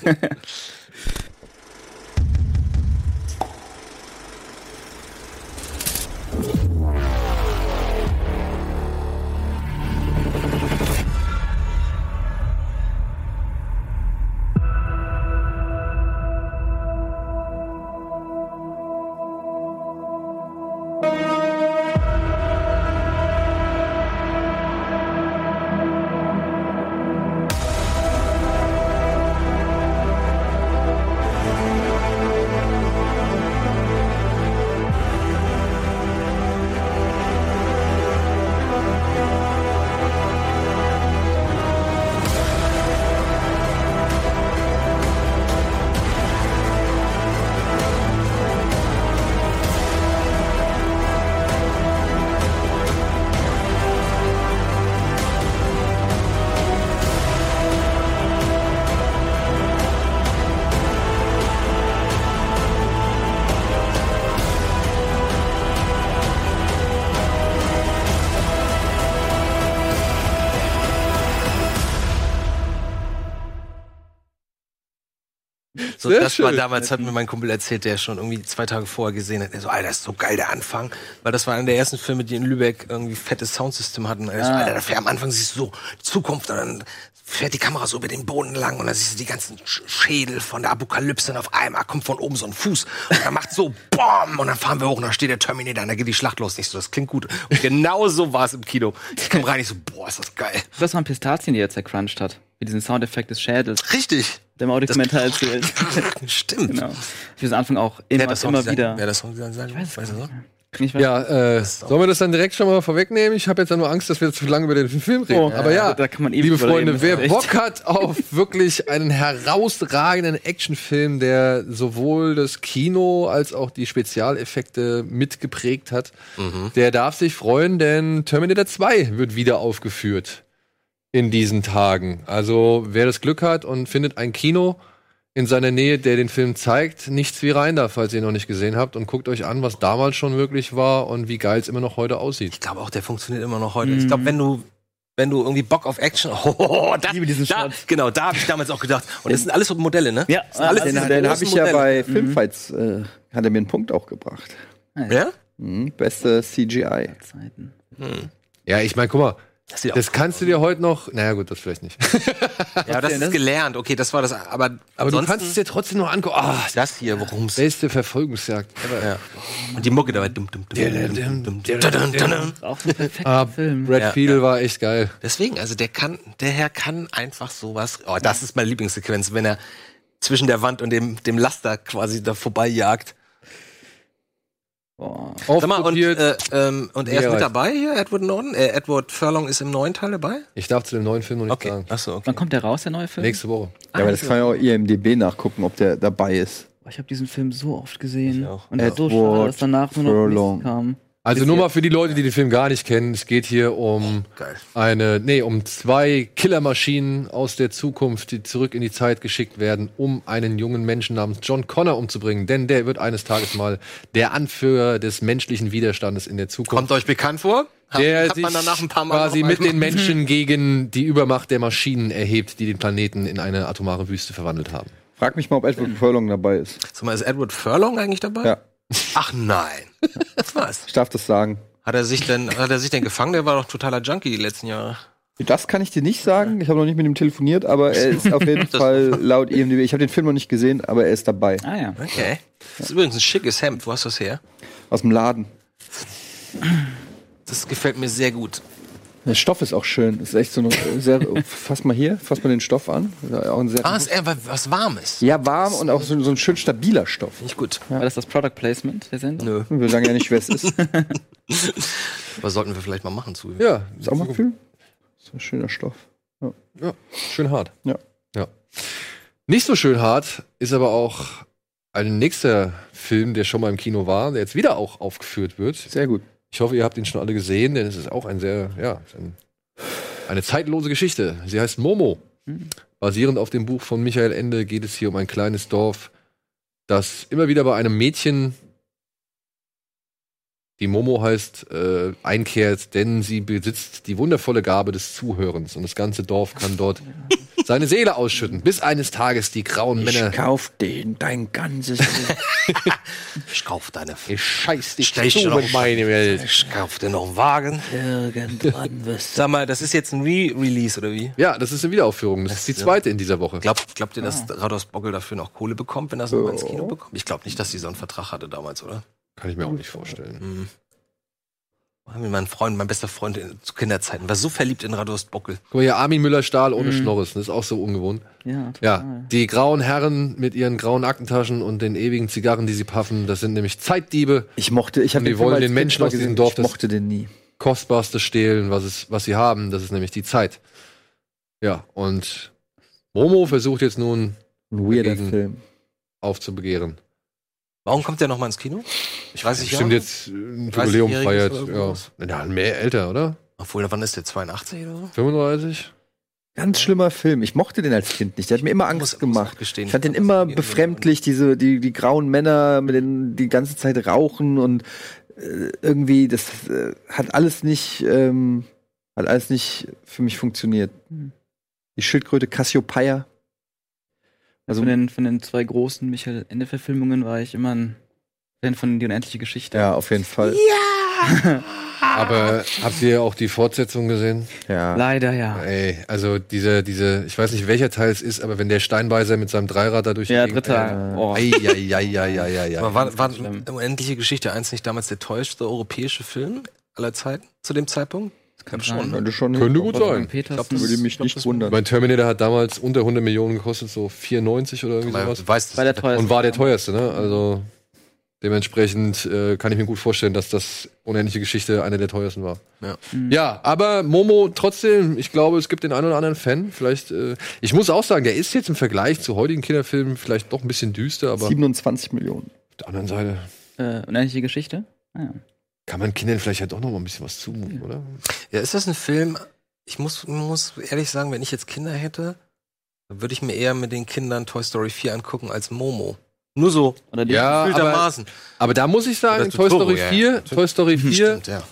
das war damals, hat mir mein Kumpel erzählt, der schon irgendwie zwei Tage vorher gesehen hat. Er so, Alter, das ist so geil, der Anfang. Weil das war einer der ersten Filme, die in Lübeck irgendwie fettes Soundsystem hatten. Er so, Ah. Alter, dafür am Anfang siehst du so Zukunft und dann fährt die Kamera so über den Boden lang und dann siehst du die ganzen Sch- Schädel von der Apokalypse und auf einmal kommt von oben so ein Fuß und dann macht so BOM und dann fahren wir hoch und dann steht der Terminator und dann geht die Schlacht los. Nicht so, das klingt gut. Und genau so war es im Kino. Ich kam rein, ich so, boah, ist das geil. Das waren Pistazien, die er zercrunched hat. Mit diesem Soundeffekt des Schädels, Richtig. Der im Audiokommentar erzählt. Stimmt. genau. Ich will am Anfang auch immer, das immer wieder. Wer das Song sagen? Weißt du so? Ich weiß- Ja, äh, sollen wir das dann direkt schon mal vorwegnehmen? Ich habe jetzt ja nur Angst, dass wir zu lange über den Film reden. Oh, Aber ja, da kann man ewig liebe Freunde, reden, wer ist Bock hat auf wirklich einen herausragenden Actionfilm, der sowohl das Kino als auch die Spezialeffekte mitgeprägt hat, der darf sich freuen, denn Terminator 2 wird wieder aufgeführt in diesen Tagen. Also wer das Glück hat und findet ein Kino in seiner Nähe, der den Film zeigt, nichts wie rein da, falls ihr ihn noch nicht gesehen habt und guckt euch an, was damals schon wirklich war und wie geil es immer noch heute aussieht. Ich glaube auch, der funktioniert immer noch heute. Ich glaube, wenn du wenn du irgendwie Bock auf Action, oh, das, liebe diesen da, genau, da habe ich damals auch gedacht. Und das sind alles so Modelle, ne? Ja, das sind alles ah, Den, den habe ich ja bei Filmfights, äh, hat er mir einen Punkt auch gebracht. Ja? Mhm, beste CGI. Zeiten. Ja, ich meine, guck mal, das, das kannst du dir heute noch. Naja, gut, das vielleicht nicht. ja, aber das ist gelernt. Okay, das war das. Aber, aber du kannst es dir trotzdem noch angucken. Ah, oh, das hier, worum es. Beste Verfolgungsjagd. Ja. Und die Mucke dabei. Dum, dum, dum, dum, Auch ein Film. Brad Fiedel ja. war echt geil. Deswegen, also der kann, der Herr kann einfach sowas. Oh, das ist meine Lieblingssequenz, wenn er zwischen der Wand und dem, dem Laster quasi da vorbei jagt. Boah. Sag mal, und, äh, ähm, und er ist mit dabei hier, Edward Norton? Äh, Edward Furlong ist im neuen Teil dabei? ich darf zu dem neuen Film noch nicht sagen. Achso, okay. Wann kommt der raus, der neue Film? Nächste Woche. Ja, aber das kann ja auch IMDB nachgucken, ob der dabei ist. Ich habe diesen Film so oft gesehen. Ich auch. Und ist so Edward schade, dass danach nur noch Furlong. nichts kam. Also nur mal für die Leute, die den Film gar nicht kennen, es geht hier um Geil. eine, nee, um zwei Killermaschinen aus der Zukunft, die zurück in die Zeit geschickt werden, um einen jungen Menschen namens John Connor umzubringen. Denn der wird eines Tages mal der Anführer des menschlichen Widerstandes in der Zukunft. Kommt euch bekannt vor? Der hat sich man danach ein paar Mal quasi mit den Menschen gegen die Übermacht der Maschinen erhebt, die den Planeten in eine atomare Wüste verwandelt haben. Frag mich mal, ob Edward Furlong dabei ist. Sag mal, ist Edward Furlong eigentlich dabei? Ja, Ach nein. Was? ich darf das sagen. Hat er sich denn, hat er sich denn gefangen? Der war doch totaler Junkie die letzten Jahre. Das kann ich dir nicht sagen. Ich habe noch nicht mit ihm telefoniert, aber er ist auf jeden Fall laut IMDb. Ich habe den Film noch nicht gesehen, aber er ist dabei. Ah ja. Okay. Das ist übrigens ein schickes Hemd. Wo hast du das her? Aus dem Laden. Das gefällt mir sehr gut. Der Stoff ist auch schön. Ist echt so eine sehr. Fass mal hier, fass mal den Stoff an. Ja, Auch ein sehr Ah, ist eher was Warmes. ja, warm und auch so, so ein schön stabiler Stoff. Ich gut. War das das Product Placement der Sendung? Nö. Wir sagen ja nicht, wer es ist. Was sollten wir vielleicht mal machen zu? Ja, Ist auch mal fühlen? So ein schöner Stoff. ja, schön hart. Ja. ja. Nicht so schön hart ist aber auch ein nächster Film, der schon mal im Kino war, der jetzt wieder auch aufgeführt wird. Sehr gut. Ich hoffe, ihr habt ihn schon alle gesehen, denn es ist auch ein sehr, ja, ein, eine zeitlose Geschichte. Sie heißt Momo. Basierend auf dem Buch von Michael Ende geht es hier um ein kleines Dorf, das immer wieder bei einem Mädchen, die Momo heißt, äh, einkehrt, denn sie besitzt die wundervolle Gabe des Zuhörens und das ganze Dorf kann dort seine Seele ausschütten, bis eines Tages die grauen Männer kauf den, dein ganzes. Ich kauf deine. Ich scheiß dich Stell ich zu dir noch- in meine Welt. Ich kauf dir noch einen Wagen. Irgendwann wirst Sag mal, das ist jetzt ein Re-Release oder wie? Ja, das ist eine Wiederaufführung. Das ist die zweite in dieser Woche. Glaubt, glaubt ihr, dass Rados Bockel dafür noch Kohle bekommt, wenn er so mal ins Kino bekommt? Ich glaube nicht, dass die so einen Vertrag hatte damals, oder? Kann ich mir auch nicht vorstellen. Mein Freund, mein bester Freund in, zu Kinderzeiten, war so verliebt in Rados Bockel. Guck mal hier, Armin Müller-Stahl ohne Schnorres. Das ist auch so ungewohnt. Ja, total. Ja, die grauen Herren mit ihren grauen Aktentaschen und den ewigen Zigarren, die sie puffen, das sind nämlich Zeitdiebe. Ich mochte, ich habe Und die wollen den Menschen aus diesem Dorf Ich das- mochte den nie. Kostbarste stehlen, was, es, was sie haben, das ist nämlich die Zeit. Ja, und Momo versucht jetzt nun Ein weirder Film. aufzubegehren. Warum kommt der noch mal ins Kino? Ich weiß nicht, Bestimmt ja. jetzt äh, ein 30-jähriges Jubiläum feiert. Ja. ja, mehr älter, oder? Obwohl, wann ist der? 82 oder so? 35? Ganz schlimmer Film. Ich mochte den als Kind nicht. Der hat mir immer Angst Muss- muss gemacht. gestehen, ich fand den immer befremdlich, diese, die, die grauen Männer, mit denen die ganze Zeit rauchen und äh, irgendwie, das äh, hat alles nicht, ähm, hat alles nicht für mich funktioniert. Die Schildkröte Cassiopeia. Also von, den, von den zwei großen Michael Ende-Verfilmungen war ich immer ein Fan von Die unendliche Geschichte. ja, auf jeden Fall. Aber habt ihr auch die Fortsetzung gesehen? Ja. Leider ja. Ey, also diese, diese, ich weiß nicht welcher Teil es ist, aber wenn der Steinbeißer mit seinem Dreirad da durch die Ja, dritter. Oh. Ei, ei, ei, ei, ei, ei, ei. Aber war, war. Unendliche Geschichte 1 nicht damals der teuerste europäische Film aller Zeiten zu dem Zeitpunkt? Ich glaube schon. Könnte schon Könnte gut sein. Petersen. Würde mich glaub, nicht wundern. Mein Terminator hat damals unter 100 Millionen gekostet, so 94 oder irgendwie sowas. weiß das. Bei der teuerste. Und war der teuerste, ne? Also dementsprechend äh, kann ich mir gut vorstellen, dass das unendliche Geschichte eine der teuersten war. Ja. Ja, aber Momo trotzdem, ich glaube, es gibt den einen oder anderen Fan. Vielleicht, äh, ich muss auch sagen, der ist jetzt im Vergleich zu heutigen Kinderfilmen vielleicht doch ein bisschen düster, aber auf 27 Millionen. der anderen Seite Äh, unendliche Geschichte? Ah, ja. Kann man Kindern vielleicht ja doch noch mal ein bisschen was zumuten, oder? Ja, ist das ein Film? Ich muss, muss ehrlich sagen, wenn ich jetzt Kinder hätte, dann würde ich mir eher mit den Kindern Toy Story 4 angucken als Momo. Nur so. Ja, aber, Gefühltermaßen. aber da muss ich sagen, Toy Story ja, 4, ja. Toy Story 4, Stimmt, ja.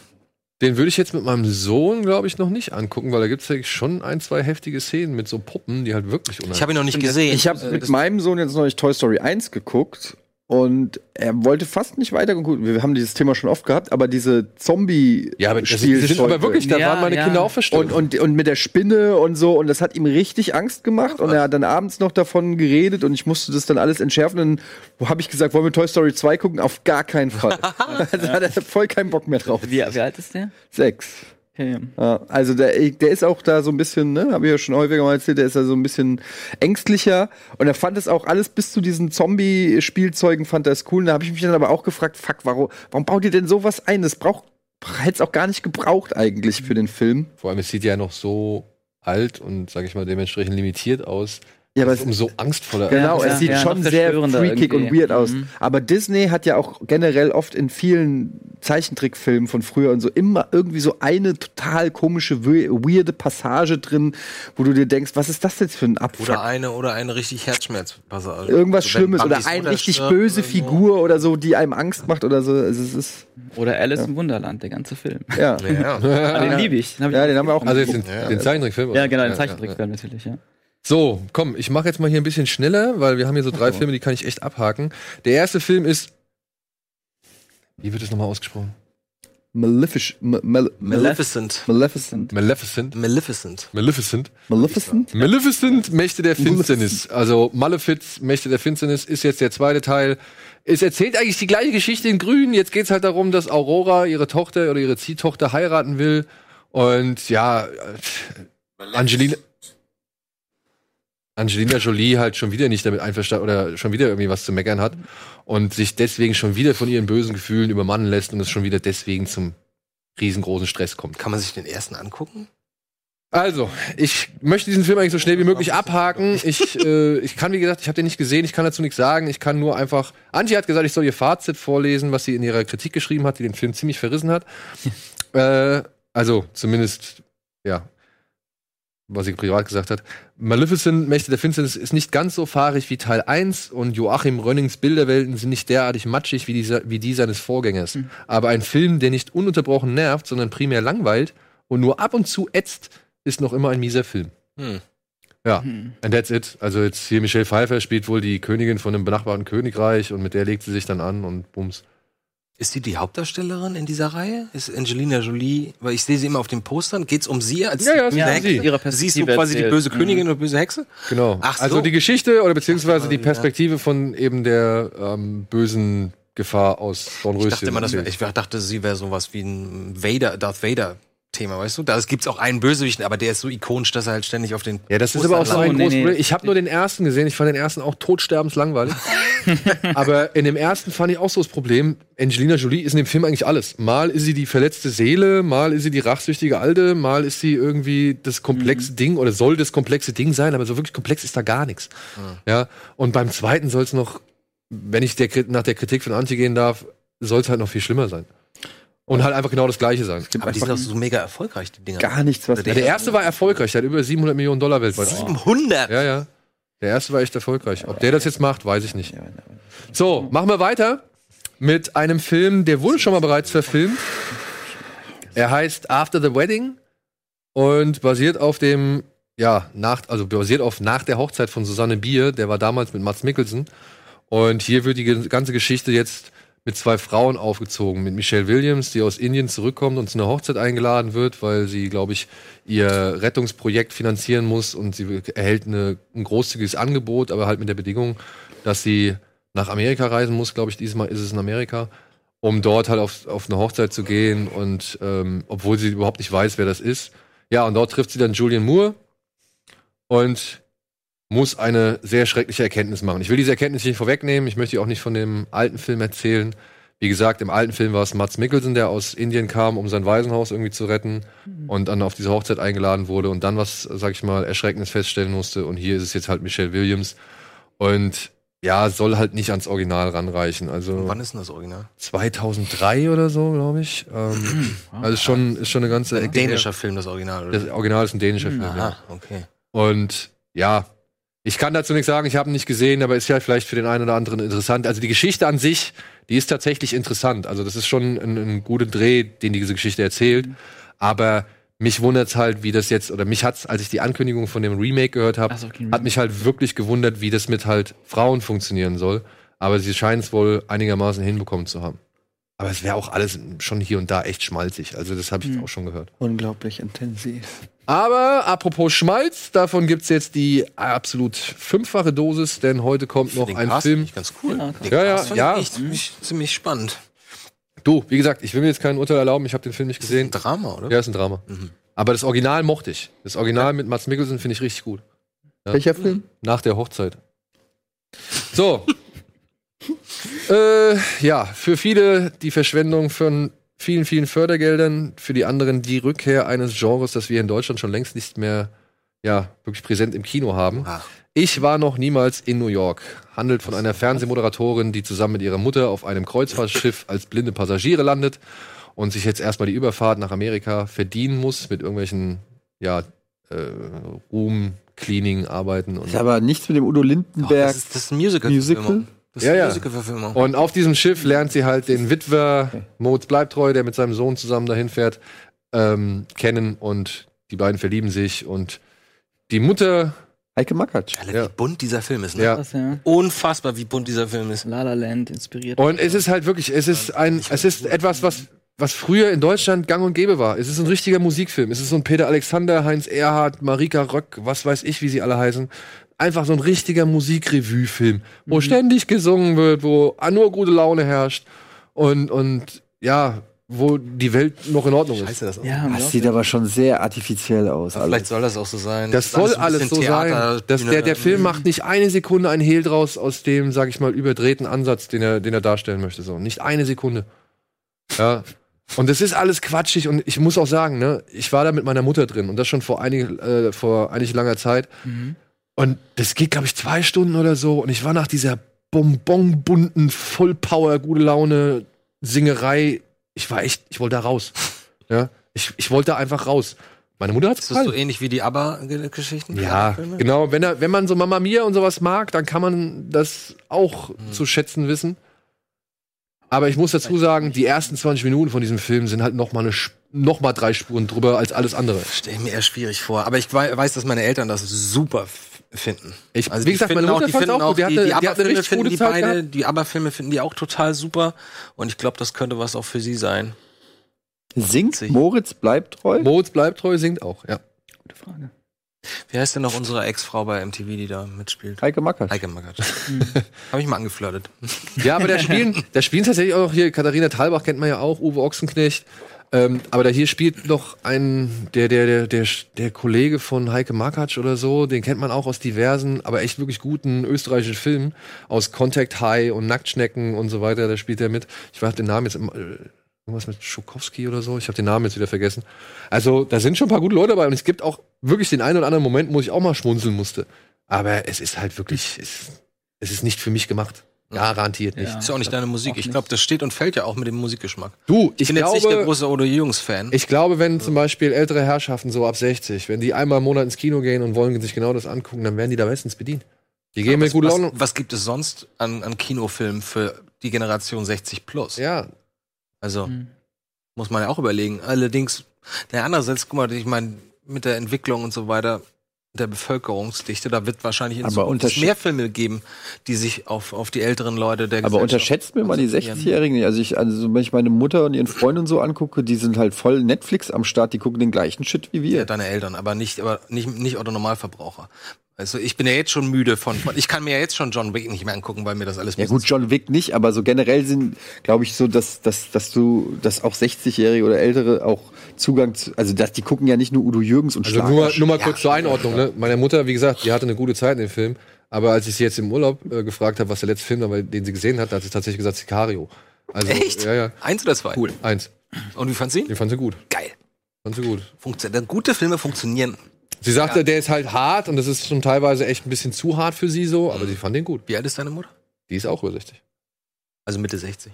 den würde ich jetzt mit meinem Sohn, glaube ich, noch nicht angucken, weil da gibt es ja schon ein, zwei heftige Szenen mit so Puppen, die halt wirklich Ich habe ihn noch nicht gesehen. Ich habe Äh, mit meinem Sohn jetzt neulich Toy Story 1 geguckt und er wollte fast nicht weiter gucken. Wir haben dieses Thema schon oft gehabt, aber diese zombie Ja, aber das, sind aber wirklich, da Ja, waren meine ja. Kinder auch verstört. und, und, und mit der Spinne und so und das hat ihm richtig Angst gemacht und er hat dann abends noch davon geredet und ich musste das dann alles entschärfen und dann habe ich gesagt, wollen wir Toy Story 2 gucken? Auf gar keinen Fall. also hat er voll keinen Bock mehr drauf. Wie, wie alt ist der? Sechs. Okay. Ja, also der, der ist auch da so ein bisschen, ne, habe ich ja schon häufiger mal erzählt, der ist da so ein bisschen ängstlicher und er fand es auch alles bis zu diesen Zombie-Spielzeugen fand er es cool. Und da habe ich mich dann aber auch gefragt, fuck, warum, warum baut ihr denn sowas ein? Das braucht, hätte es auch gar nicht gebraucht eigentlich für den Film. Vor allem, es sieht ja noch so alt und, sage ich mal, dementsprechend limitiert aus. Ja, aber Das ist umso angstvoller. Genau, Ja, es sieht ja, schon sehr freakig und weird aus. Mhm. Aber Disney hat ja auch generell oft in vielen Zeichentrickfilmen von früher und so immer irgendwie so eine total komische, we- weirde Passage drin, wo du dir denkst, was ist das jetzt für ein Abfuck? Oder eine oder eine richtig Herzschmerzpassage. Irgendwas Also wenn Schlimmes oder eine richtig böse oder so. Figur oder so, die einem Angst macht oder so. Also es ist, Oder Alice im Wunderland, der ganze Film. ja. Ja. Den liebe ich. Den hab ich Ja, den haben wir auch Also jetzt den, Ja. den Zeichentrickfilm? Ja, genau, den Ja, Zeichentrickfilm natürlich, ja. So, komm, ich mache jetzt mal hier ein bisschen schneller, weil wir haben hier so drei Filme, die kann ich echt abhaken. Der erste Film ist. Wie wird es nochmal ausgesprochen? Malefic Mal Mal Maleficent. Maleficent. Maleficent. Maleficent. Maleficent. Maleficent? Maleficent, Mächte der Finsternis. Also Malefiz, Mächte der Finsternis ist jetzt der zweite Teil. Es erzählt eigentlich die gleiche Geschichte in Grün. Jetzt geht's halt darum, dass Aurora ihre Tochter oder ihre Ziehtochter heiraten will. Und ja, Angelina. Angelina Jolie halt schon wieder nicht damit einverstanden oder schon wieder irgendwie was zu meckern hat und sich deswegen schon wieder von ihren bösen Gefühlen übermannen lässt und es schon wieder deswegen zum riesengroßen Stress kommt. Kann man sich den ersten angucken? Also, ich möchte diesen Film eigentlich so schnell wie möglich abhaken. Ich, äh, ich kann, wie gesagt, ich habe den nicht gesehen, ich kann dazu nichts sagen. Ich kann nur einfach. Antje hat gesagt, ich soll ihr Fazit vorlesen, was sie in ihrer Kritik geschrieben hat, die den Film ziemlich verrissen hat. äh, also, zumindest, ja, was sie privat gesagt hat. Maleficent, Mächte der Finsternis, ist nicht ganz so fahrig wie Teil 1 und Joachim Rönnings Bilderwelten sind nicht derartig matschig wie, dieser, wie die seines Vorgängers. Aber ein Film, der nicht ununterbrochen nervt, sondern primär langweilt und nur ab und zu ätzt, ist noch immer ein mieser Film. Hm. Ja, and that's it. Also jetzt hier Michelle Pfeiffer spielt wohl die Königin von einem benachbarten Königreich und mit der legt sie sich dann an und bums. Ist die die Hauptdarstellerin in dieser Reihe? Ist Angelina Jolie, weil ich sehe sie immer auf den Postern. Geht's um sie als Ja, ja, um Hexe? sie. Ihre Siehst du quasi die erzählt. böse Mhm. Königin oder böse Hexe? Genau. Ach so. Also die Geschichte oder beziehungsweise die Ja. Perspektive von eben der ähm, bösen Gefahr aus Dornröschen. Ich dachte immer, das wär, ich dachte, sie wäre sowas wie ein Vader, Darth Vader Thema, weißt du? Da gibt's auch einen Bösewicht, aber der ist so ikonisch, dass er halt ständig auf den ja, das ist Postern aber auch so ein nee, großes nee. Problem. Ich habe nur den ersten gesehen. Ich fand den ersten auch totsterbenslangweilig. aber in dem ersten fand ich auch so das Problem. Angelina Jolie ist in dem Film eigentlich alles. Mal ist sie die verletzte Seele, mal ist sie die rachsüchtige Alte, mal ist sie irgendwie das komplexe Ding oder soll das komplexe Ding sein, aber so wirklich komplex ist da gar nichts. Ja. Und beim zweiten soll es noch, wenn ich der, nach der Kritik von Antje gehen darf, soll es halt noch viel schlimmer sein. Und halt einfach genau das Gleiche sein. Aber die sind auch so mega erfolgreich, die Dinger. Gar nichts, was Ja, der erste war erfolgreich, der hat über 700 Millionen Dollar weltweit. 700! Ja, ja. Der erste war echt erfolgreich. Ob der das jetzt macht, weiß ich nicht. So, machen wir weiter mit einem Film, der wurde schon mal bereits verfilmt. Er heißt After the Wedding und basiert auf dem ja, nach, also basiert auf nach der Hochzeit von Susanne Bier, der war damals mit Mats Mikkelsen. Und hier wird die ganze Geschichte jetzt mit zwei Frauen aufgezogen. Mit Michelle Williams, die aus Indien zurückkommt und zu einer Hochzeit eingeladen wird, weil sie, glaube ich, ihr Rettungsprojekt finanzieren muss und sie erhält eine, ein großzügiges Angebot, aber halt mit der Bedingung, dass sie nach Amerika reisen muss, glaube ich, diesmal ist es in Amerika, um dort halt auf, auf eine Hochzeit zu gehen und ähm, obwohl sie überhaupt nicht weiß, wer das ist. Ja, und dort trifft sie dann Julian Moore und muss eine sehr schreckliche Erkenntnis machen. Ich will diese Erkenntnis nicht vorwegnehmen, ich möchte auch nicht von dem alten Film erzählen. Wie gesagt, im alten Film war es Mats Mikkelsen, der aus Indien kam, um sein Waisenhaus irgendwie zu retten und dann auf diese Hochzeit eingeladen wurde und dann was, sag ich mal, Erschreckendes feststellen musste. Und hier ist es jetzt halt Michelle Williams. Und ja, soll halt nicht ans Original ranreichen. Also Wann ist denn das Original? 2003 oder so, glaube ich. Ähm, also ist schon, ist schon eine ganze Ein dänischer Film, das Original. Oder? Das Original ist ein dänischer Film, ja. Aha, okay. Und ja, ich kann dazu nichts sagen, ich habe ihn nicht gesehen, aber ist ja vielleicht für den einen oder anderen interessant. Also die Geschichte an sich, die ist tatsächlich interessant. Also das ist schon ein, ein guter Dreh, den diese Geschichte erzählt. Aber mich wundert's halt, wie das jetzt, oder mich hat's, als ich die Ankündigung von dem Remake gehört habe, so, okay, hat mich halt wirklich gewundert, wie das mit halt Frauen funktionieren soll. Aber sie scheinen es wohl einigermaßen hinbekommen zu haben. Aber es wäre auch alles schon hier und da echt schmalzig. Also das habe ich jetzt auch schon gehört. Unglaublich intensiv. Aber apropos Schmalz, davon gibt's jetzt die absolut fünffache Dosis, denn heute kommt noch Den ein Cast Film. finde ich ganz cool. Ja, Den Ja, ja, Cast ja. ziemlich, ziemlich spannend. Du, wie gesagt, ich will mir jetzt kein Urteil erlauben, ich habe den Film nicht Ist ein gesehen. Drama, oder? Ja, ist ein Drama. Mhm. Aber das Original mochte ich. Das Original mit Mats Mikkelsen finde ich richtig gut. Ja. Welcher Film? Nach der Hochzeit. So. äh, ja, für viele die Verschwendung von vielen, vielen Fördergeldern, für die anderen die Rückkehr eines Genres, das wir in Deutschland schon längst nicht mehr ja, wirklich präsent im Kino haben. Ah. Ich war noch niemals in New York. Handelt von einer Fernsehmoderatorin, die zusammen mit ihrer Mutter auf einem Kreuzfahrtschiff als blinde Passagiere landet und sich jetzt erstmal die Überfahrt nach Amerika verdienen muss mit irgendwelchen, ja, äh, Ruhm, Cleaning, Arbeiten und Ist aber nichts mit dem Udo Doch, Lindenberg. das ist das ist ein Musical. Musical? Das ist Ja, eine ja. Musical-Verfilmung. Und auf diesem Schiff lernt sie halt den Witwer Moritz Bleibtreu, der mit seinem Sohn zusammen dahin fährt, ähm, kennen und die beiden verlieben sich und die Mutter, Heike Makatsch. Alter, Ja. wie bunt dieser Film ist, ne? ja. Ja. Unfassbar, wie bunt dieser Film ist. La La Land inspiriert. Und es ist halt wirklich, es ist ein, es ist etwas, was, was früher in Deutschland gang und gäbe war. Es ist ein richtiger Musikfilm. Es ist so ein Peter Alexander, Heinz Erhardt, Marika Röck, was weiß ich, wie sie alle heißen. Einfach so ein richtiger Musikrevue-Film, wo ständig gesungen wird, wo nur gute Laune herrscht und, und ja, wo die Welt noch in Ordnung ist. Scheiße, das auch. ja, Das sieht aber schon sehr artifiziell aus. Aber Vielleicht Alles. soll das auch so sein. Das ist soll alles bisschen so sein. Theater, Das, Bühne. der, der Film macht nicht eine Sekunde ein Hehl draus aus dem, sag ich mal, überdrehten Ansatz, den er, den er darstellen möchte. So. Nicht eine Sekunde. Ja. Und das ist alles quatschig und ich muss auch sagen, ne, ich war da mit meiner Mutter drin und das schon vor einig, äh, vor eigentlich langer Zeit. Mhm. Und das geht, glaube ich, zwei Stunden oder so. Und ich war nach dieser bonbonbunten, Vollpower, gute Laune, Singerei. Ich war echt, ich wollte da raus. Ja, ich, ich wollte da einfach raus. Meine Mutter Ist das so ähnlich wie die ABBA-Geschichten? Ja, genau. Wenn, er, wenn man so Mama Mia und sowas mag, dann kann man das auch zu schätzen wissen. Aber ich muss dazu sagen, die ersten 20 Minuten von diesem Film sind halt noch mal, eine, noch mal drei Spuren drüber als alles andere. Stell ich mir eher schwierig vor. Aber ich wei- weiß, dass meine Eltern das super finden. Ich- also wie die gesagt, meine Mutter die finden auch gut. Die die, hatte- die die hat eine richtig gute die Zeit beide, gehabt. die ABBA-Filme finden die auch total super. Und ich glaube, das könnte was auch für sie sein. Singt Sich. Moritz bleibt treu? Moritz bleibt treu, singt auch, ja. Gute Frage. Wie heißt denn noch unsere Ex-Frau bei MTV, die da mitspielt? Heike Makatsch. Heike Magath. Habe ich mal angeflirtet. Ja, aber da spielen, da spielen tatsächlich auch noch hier, Katharina Thalbach kennt man ja auch, Uwe Ochsenknecht. Ähm, aber da hier spielt noch ein, der, der, der, der, der Kollege von Heike Makatsch oder so, den kennt man auch aus diversen, aber echt wirklich guten österreichischen Filmen, aus Contact High und Nacktschnecken und so weiter, da spielt er mit. Ich weiß den Namen jetzt, im- äh, irgendwas mit Schukowski oder so, ich habe den Namen jetzt wieder vergessen. Also, da sind schon ein paar gute Leute dabei und es gibt auch wirklich den einen oder anderen Moment, wo ich auch mal schmunzeln musste. Aber es ist halt wirklich, es, es ist nicht für mich gemacht. Garantiert nicht. Ja. Ist ja auch nicht deine Musik. Ich glaube, das steht und fällt ja auch mit dem Musikgeschmack. Du, Ich ich bin jetzt nicht der glaube, große Odo Jungs-Fan. ich glaube, wenn zum Beispiel ältere Herrschaften so ab 60, wenn die einmal im Monat ins Kino gehen und wollen sich genau das angucken, dann werden die da bestens bedient. Die gehen mit was, gut was, Laune. was gibt es sonst an, an Kinofilmen für die Generation 60 plus? Ja, Also Mhm. muss man ja auch überlegen. Allerdings, naja, andererseits, guck mal, ich meine, mit der Entwicklung und so weiter, der Bevölkerungsdichte. Da wird wahrscheinlich in Aber Zukunft mehr Filme geben, die sich auf, auf die älteren Leute der Aber unterschätzt mir mal die konzentrieren. 60-Jährigen nicht. Also ich, also wenn ich meine Mutter und ihren Freund und so angucke, die sind halt voll Netflix am Start, die gucken den gleichen Shit wie wir. Ja, deine Eltern, aber nicht, aber nicht, nicht Otto Normalverbraucher. Also ich bin ja jetzt schon müde von, von ich kann mir ja jetzt schon John Wick nicht mehr angucken, weil mir das alles Ja gut, John Wick nicht, aber so generell sind, glaube ich, so, dass, dass, dass du, dass auch 60-Jährige oder Ältere auch Zugang zu, also dass die gucken ja nicht nur Udo Jürgens und Also nur, nur mal kurz zur Einordnung. Ne? Meine Mutter, wie gesagt, die hatte eine gute Zeit in dem Film. Aber als ich sie jetzt im Urlaub äh, gefragt habe, was der letzte Film war, den sie gesehen hat, hat sie tatsächlich gesagt Sicario. Also, Echt? Ja, ja. Eins oder zwei? Cool. Eins. Und wie fandst du ihn? Den fand sie gut. Geil. Fand sie gut. Funktioniert. Gute Filme funktionieren. Sie sagte, der ist halt hart und das ist schon teilweise echt ein bisschen zu hart für sie so, aber sie fand den gut. Wie alt ist deine Mutter? Die ist auch über 60. Also Mitte 60.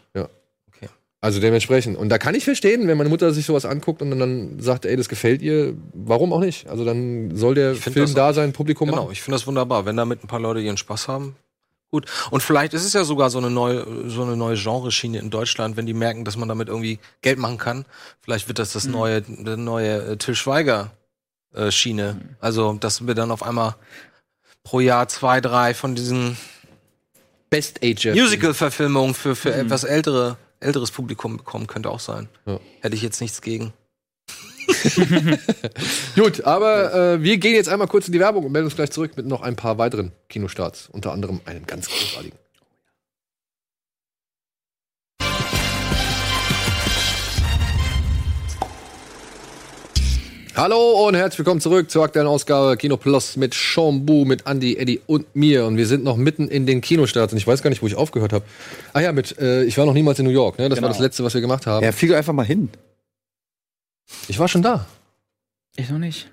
Also dementsprechend. Und da kann ich verstehen, wenn meine Mutter sich sowas anguckt und dann, sagt, ey, das gefällt ihr, warum auch nicht? Also dann soll der Film da sein, Publikum Genau, machen. ich finde das wunderbar, wenn damit ein paar Leute ihren Spaß haben. Gut. Und vielleicht ist es ja sogar so eine neue, so eine neue Genreschiene in Deutschland, wenn die merken, dass man damit irgendwie Geld machen kann. Vielleicht wird das das neue, der neue äh, Till Schweiger äh, Schiene. Also, dass wir dann auf einmal pro Jahr zwei, drei von diesen Best Age. Musical-Verfilmungen für, für etwas ältere, älteres Publikum bekommen, könnte auch sein. Ja. Hätte ich jetzt nichts gegen. Gut, aber äh, wir gehen jetzt einmal kurz in die Werbung und melden uns gleich zurück mit noch ein paar weiteren Kinostarts. Unter anderem einem ganz großartigen. Hallo und herzlich willkommen zurück zur aktuellen Ausgabe Kino Plus mit Sean Bu, mit Andy, Eddie und mir. Und wir sind noch mitten in den Kinostarts und ich weiß gar nicht, wo ich aufgehört habe. Ah ja, mit, äh, ich war noch niemals in New York, ne? Das war Genau. das letzte, was wir gemacht haben. Ja, flieg doch einfach mal hin. Ich war schon da. Ich noch nicht.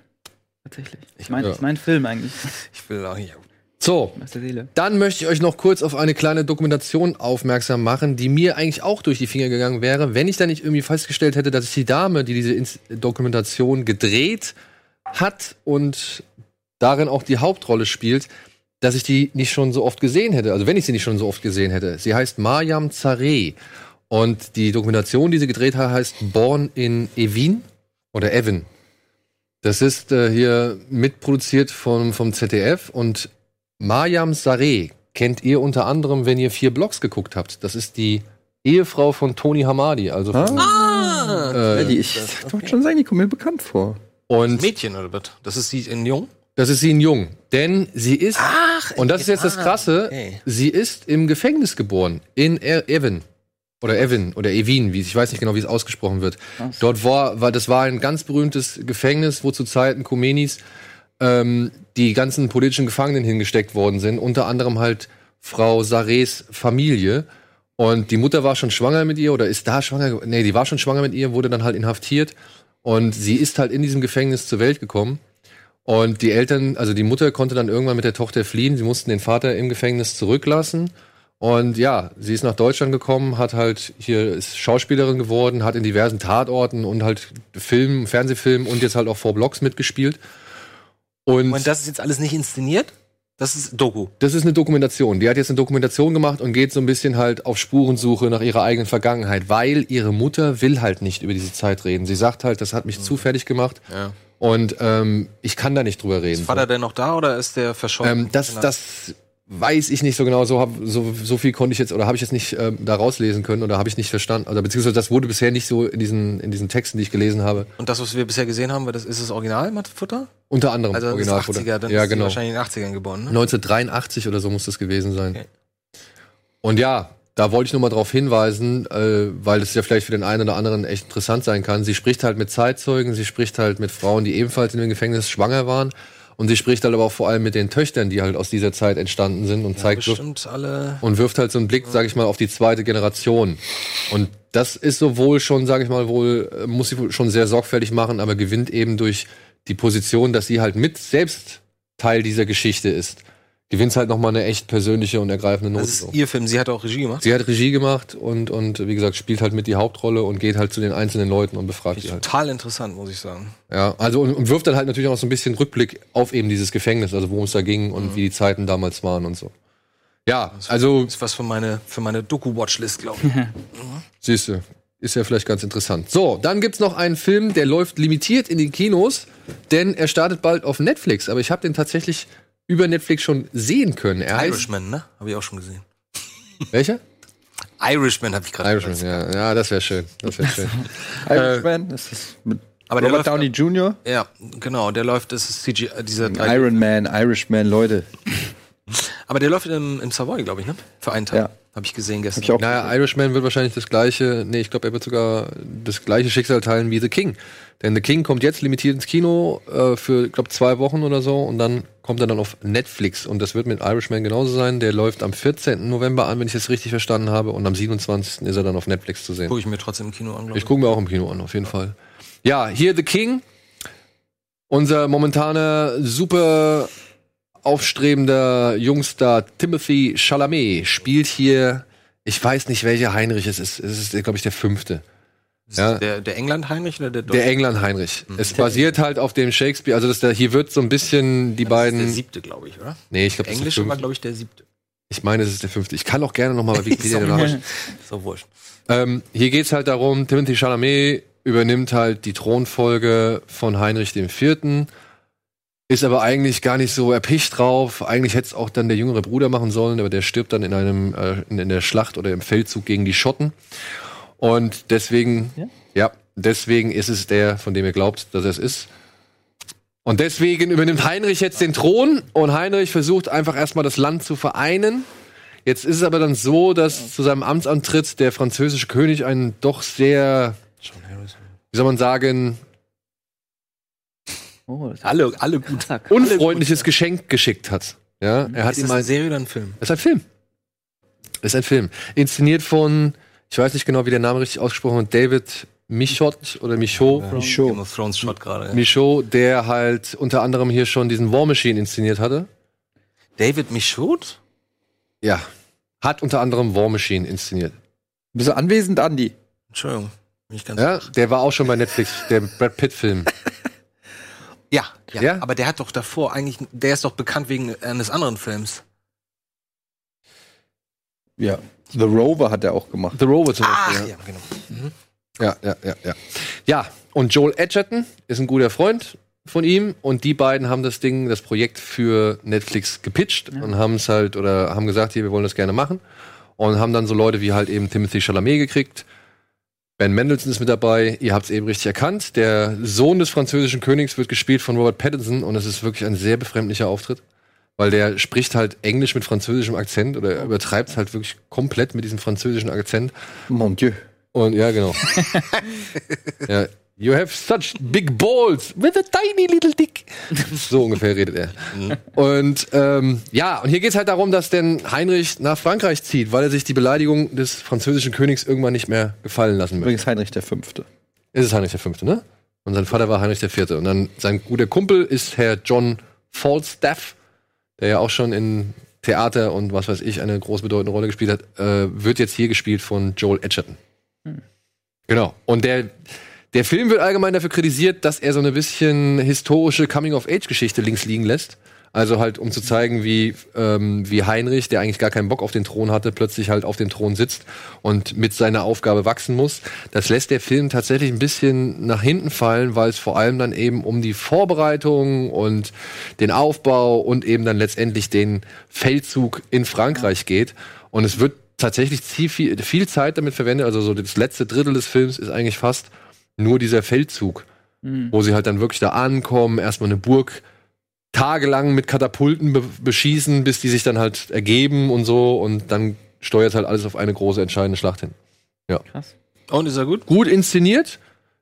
Tatsächlich. Ich meine, Ja. das ist mein Film eigentlich. Ich will auch hier. So. Dann möchte ich euch noch kurz auf eine kleine Dokumentation aufmerksam machen, die mir eigentlich auch durch die Finger gegangen wäre, wenn ich da nicht irgendwie festgestellt hätte, dass ich die Dame, die diese Ins Dokumentation gedreht hat und darin auch die Hauptrolle spielt, dass ich die nicht schon so oft gesehen hätte. Also wenn ich sie nicht schon so oft gesehen hätte. Sie heißt Mariam Zareh. Und die Dokumentation, die sie gedreht hat, heißt Born in Evin oder Evan. Das ist äh, hier mitproduziert vom, vom ZDF und Mariam Sareh kennt ihr unter anderem, wenn ihr vier Blogs geguckt habt. Das ist die Ehefrau von Tony Hamadi. Also von, Ah! äh, die, ich wollte schon sagen, die kommen mir bekannt vor. und Mädchen oder was? Das ist sie in Jung? das ist sie ein Jung. Denn sie ist, Ach, und das ist jetzt das Krasse, okay. sie ist im Gefängnis geboren. In Er- Evan. Oder Evan oder Evin, wie ich weiß nicht genau, wie es ausgesprochen wird. Dort war, war, das war ein ganz berühmtes Gefängnis, wo zu Zeiten Khomeinis ähm, die ganzen politischen Gefangenen hingesteckt worden sind. Unter anderem halt Frau Sarés Familie. Und die Mutter war schon schwanger mit ihr oder ist da schwanger? ge- Nee, die war schon schwanger mit ihr, wurde dann halt inhaftiert. Und sie ist halt in diesem Gefängnis zur Welt gekommen. Und die Eltern, also die Mutter konnte dann irgendwann mit der Tochter fliehen. Sie mussten den Vater im Gefängnis zurücklassen. Und ja, sie ist nach Deutschland gekommen, hat halt hier ist Schauspielerin geworden, hat in diversen Tatorten und halt Filmen, Fernsehfilmen und jetzt halt auch vor Blogs mitgespielt. Und Und das ist jetzt alles nicht inszeniert? Das ist Doku. das ist eine Dokumentation. Die hat jetzt eine Dokumentation gemacht und geht so ein bisschen halt auf Spurensuche nach ihrer eigenen Vergangenheit, weil ihre Mutter will halt nicht über diese Zeit reden. Sie sagt halt, das hat mich zu fertig gemacht Ja. und ähm, ich kann da nicht drüber reden. Ist Vater denn noch da oder ist der verschollen? Ähm, das, das weiß ich nicht so genau. So, hab, so, so viel konnte ich jetzt oder habe ich jetzt nicht ähm, da rauslesen können oder habe ich nicht verstanden. Oder beziehungsweise das wurde bisher nicht so in diesen, in diesen Texten, die ich gelesen habe. Und das, was wir bisher gesehen haben, das, ist das Original Futter? Unter anderem Also das Originalfutter. 80er, dann ja, ist genau. wahrscheinlich in den 80ern geboren, ne? 1983 oder so muss das gewesen sein. Okay. Und ja, da wollte ich nur mal darauf hinweisen, äh, weil es ja vielleicht für den einen oder anderen echt interessant sein kann. Sie spricht halt mit Zeitzeugen, sie spricht halt mit Frauen, die ebenfalls in dem Gefängnis schwanger waren. Und sie spricht halt aber auch vor allem mit den Töchtern, die halt aus dieser Zeit entstanden sind und Ja, zeigt, wirft, und wirft halt so einen Blick, sage ich mal, auf die zweite Generation. Und das ist sowohl schon, sage ich mal, wohl, äh, muss sie schon sehr sorgfältig machen, aber gewinnt eben durch die Position, dass sie halt mit selbst Teil dieser Geschichte ist. Gewinnt halt nochmal eine echt persönliche und ergreifende Note. Das ist ihr Film. Sie hat auch Regie gemacht. Sie hat Regie gemacht und, und wie gesagt, spielt halt mit die Hauptrolle und geht halt zu den einzelnen Leuten und befragt die halt. Total interessant, muss ich sagen. Ja, also und, und wirft dann halt natürlich auch so ein bisschen Rückblick auf eben dieses Gefängnis, also worum es da ging und wie die Zeiten damals waren und so. Ja, also Das ist was für meine, für meine Doku-Watchlist, glaube ich. siehst du. ist ja vielleicht ganz interessant. So, dann gibt's noch einen Film, der läuft limitiert in den Kinos, denn er startet bald auf Netflix. Aber ich habe den tatsächlich über Netflix schon sehen können. Er heißt Irishman, ne? Habe ich auch schon gesehen. welcher? Irishman habe ich gerade Irishman. Ja, ja, das wäre schön. Das wäre schön. Irishman, das ist mit Aber der Robert läuft, Downey Jr., Ja, genau, der läuft, das ist CG, äh, dieser 3D. Iron Man, Irishman, Leute. Aber der läuft im, im Savoy, glaube ich, ne? Für einen Tag. Ja. Habe ich gesehen gestern. Ich auch Naja, Irishman wird wahrscheinlich das gleiche, nee, ich glaube, er wird sogar das gleiche Schicksal teilen wie The King. Denn The King kommt jetzt limitiert ins Kino äh, für, ich glaube, zwei Wochen oder so und dann kommt er dann auf Netflix und das wird mit Irishman genauso sein. Der läuft am 14. November an, wenn ich das richtig verstanden habe und am 27. ist er dann auf Netflix zu sehen. Gucke ich mir trotzdem im Kino an, glaube Ich gucke mir auch im Kino an, auf jeden Fall. Ja, hier The King. Unser momentaner super aufstrebender Jungstar Timothy Chalamet spielt hier, ich weiß nicht, welcher Heinrich es ist. Es ist, glaube ich, der fünfte. Ist Ja. Der, der England-Heinrich oder der Der England Heinrich. Es basiert halt auf dem Shakespeare, also das da, hier wird so ein bisschen die Das ist der beiden. siebte, glaube ich, oder? Nee, ich glaube, der Englische war, glaube ich, der siebte. Ich meine, es ist der fünfte. Ich kann auch gerne nochmal bei Wikipedia wurscht. so wurscht. Ähm, hier geht's halt darum, Timothy Chalamet übernimmt halt die Thronfolge von Heinrich IV., ist aber eigentlich gar nicht so erpicht drauf. Eigentlich hätte es auch dann der jüngere Bruder machen sollen, aber der stirbt dann in einem äh, in, in der Schlacht oder im Feldzug gegen die Schotten. Und deswegen, ja? deswegen ist es der, von dem ihr glaubt, dass er es ist. Und deswegen übernimmt Heinrich jetzt den Thron und Heinrich versucht einfach erstmal das Land zu vereinen. Jetzt ist es aber dann so, dass zu seinem Amtsantritt der französische König einen doch sehr, wie soll man sagen, Oh, Alle, alle gut. Unfreundliches Geschenk geschickt hat. Ja, er hat Ist ihm das eine ein, Serie oder ein Film? das ist ein Film. Das ist ein Film. Inszeniert von, ich weiß nicht genau, wie der Name richtig ausgesprochen wird, David Michot oder Michaud. Michaud. Game of Thrones Shot gerade. ja. Michaud, der halt unter anderem hier schon diesen War Machine inszeniert hatte. David Michaud? Ja. Hat unter anderem War Machine inszeniert. Bist du anwesend, Andi? Entschuldigung. Bin ich ganz Ja, der war auch schon bei Netflix, der Brad Pitt-Film. ja, ja, Ja? Aber der hat doch davor eigentlich, der ist doch bekannt wegen eines anderen Films. Ja. The Rover hat er auch gemacht. The Rover zum Ach, Beispiel. ja, genau. Ja, ja, ja, ja. Ja, und Joel Edgerton ist ein guter Freund von ihm und die beiden haben das Ding, das Projekt für Netflix gepitcht und haben es halt oder haben gesagt, hier, wir wollen das gerne machen und haben dann so Leute wie halt eben Timothy Chalamet gekriegt. Ben Mendelssohn ist mit dabei, ihr habt es eben richtig erkannt. Der Sohn des französischen Königs wird gespielt von Robert Pattinson und es ist wirklich ein sehr befremdlicher Auftritt, weil der spricht halt Englisch mit französischem Akzent oder er übertreibt es halt wirklich komplett mit diesem französischen Akzent. Mon Dieu. Und ja, genau. ja. You have such big balls with a tiny little dick. So ungefähr redet er. Und ähm, ja, und hier geht's halt darum, dass denn Heinrich nach Frankreich zieht, weil er sich die Beleidigung des französischen Königs irgendwann nicht mehr gefallen lassen möchte. Übrigens Heinrich der Fünfte. Es ist Heinrich der Fünfte, ne? Und sein Vater war Heinrich der Vierte. Und dann sein guter Kumpel ist Herr John Falstaff, der ja auch schon in Theater und was weiß ich eine groß bedeutende Rolle gespielt hat, äh, wird jetzt hier gespielt von Joel Edgerton. Genau. Und der, der Film wird allgemein dafür kritisiert, dass er so eine bisschen historische Coming-of-Age-Geschichte links liegen lässt. Also halt, um zu zeigen, wie, ähm, wie Heinrich, der eigentlich gar keinen Bock auf den Thron hatte, plötzlich halt auf dem Thron sitzt und mit seiner Aufgabe wachsen muss. Das lässt der Film tatsächlich ein bisschen nach hinten fallen, weil es vor allem dann eben um die Vorbereitung und den Aufbau und eben dann letztendlich den Feldzug in Frankreich geht. Und es wird tatsächlich viel, viel, Zeit damit verwendet. Also so das letzte Drittel des Films ist eigentlich fast nur dieser Feldzug, wo sie halt dann wirklich da ankommen, erstmal eine Burg tagelang mit Katapulten be beschießen, bis die sich dann halt ergeben und so und dann steuert halt alles auf eine große entscheidende Schlacht hin. Krass. Und ist er gut? Gut inszeniert.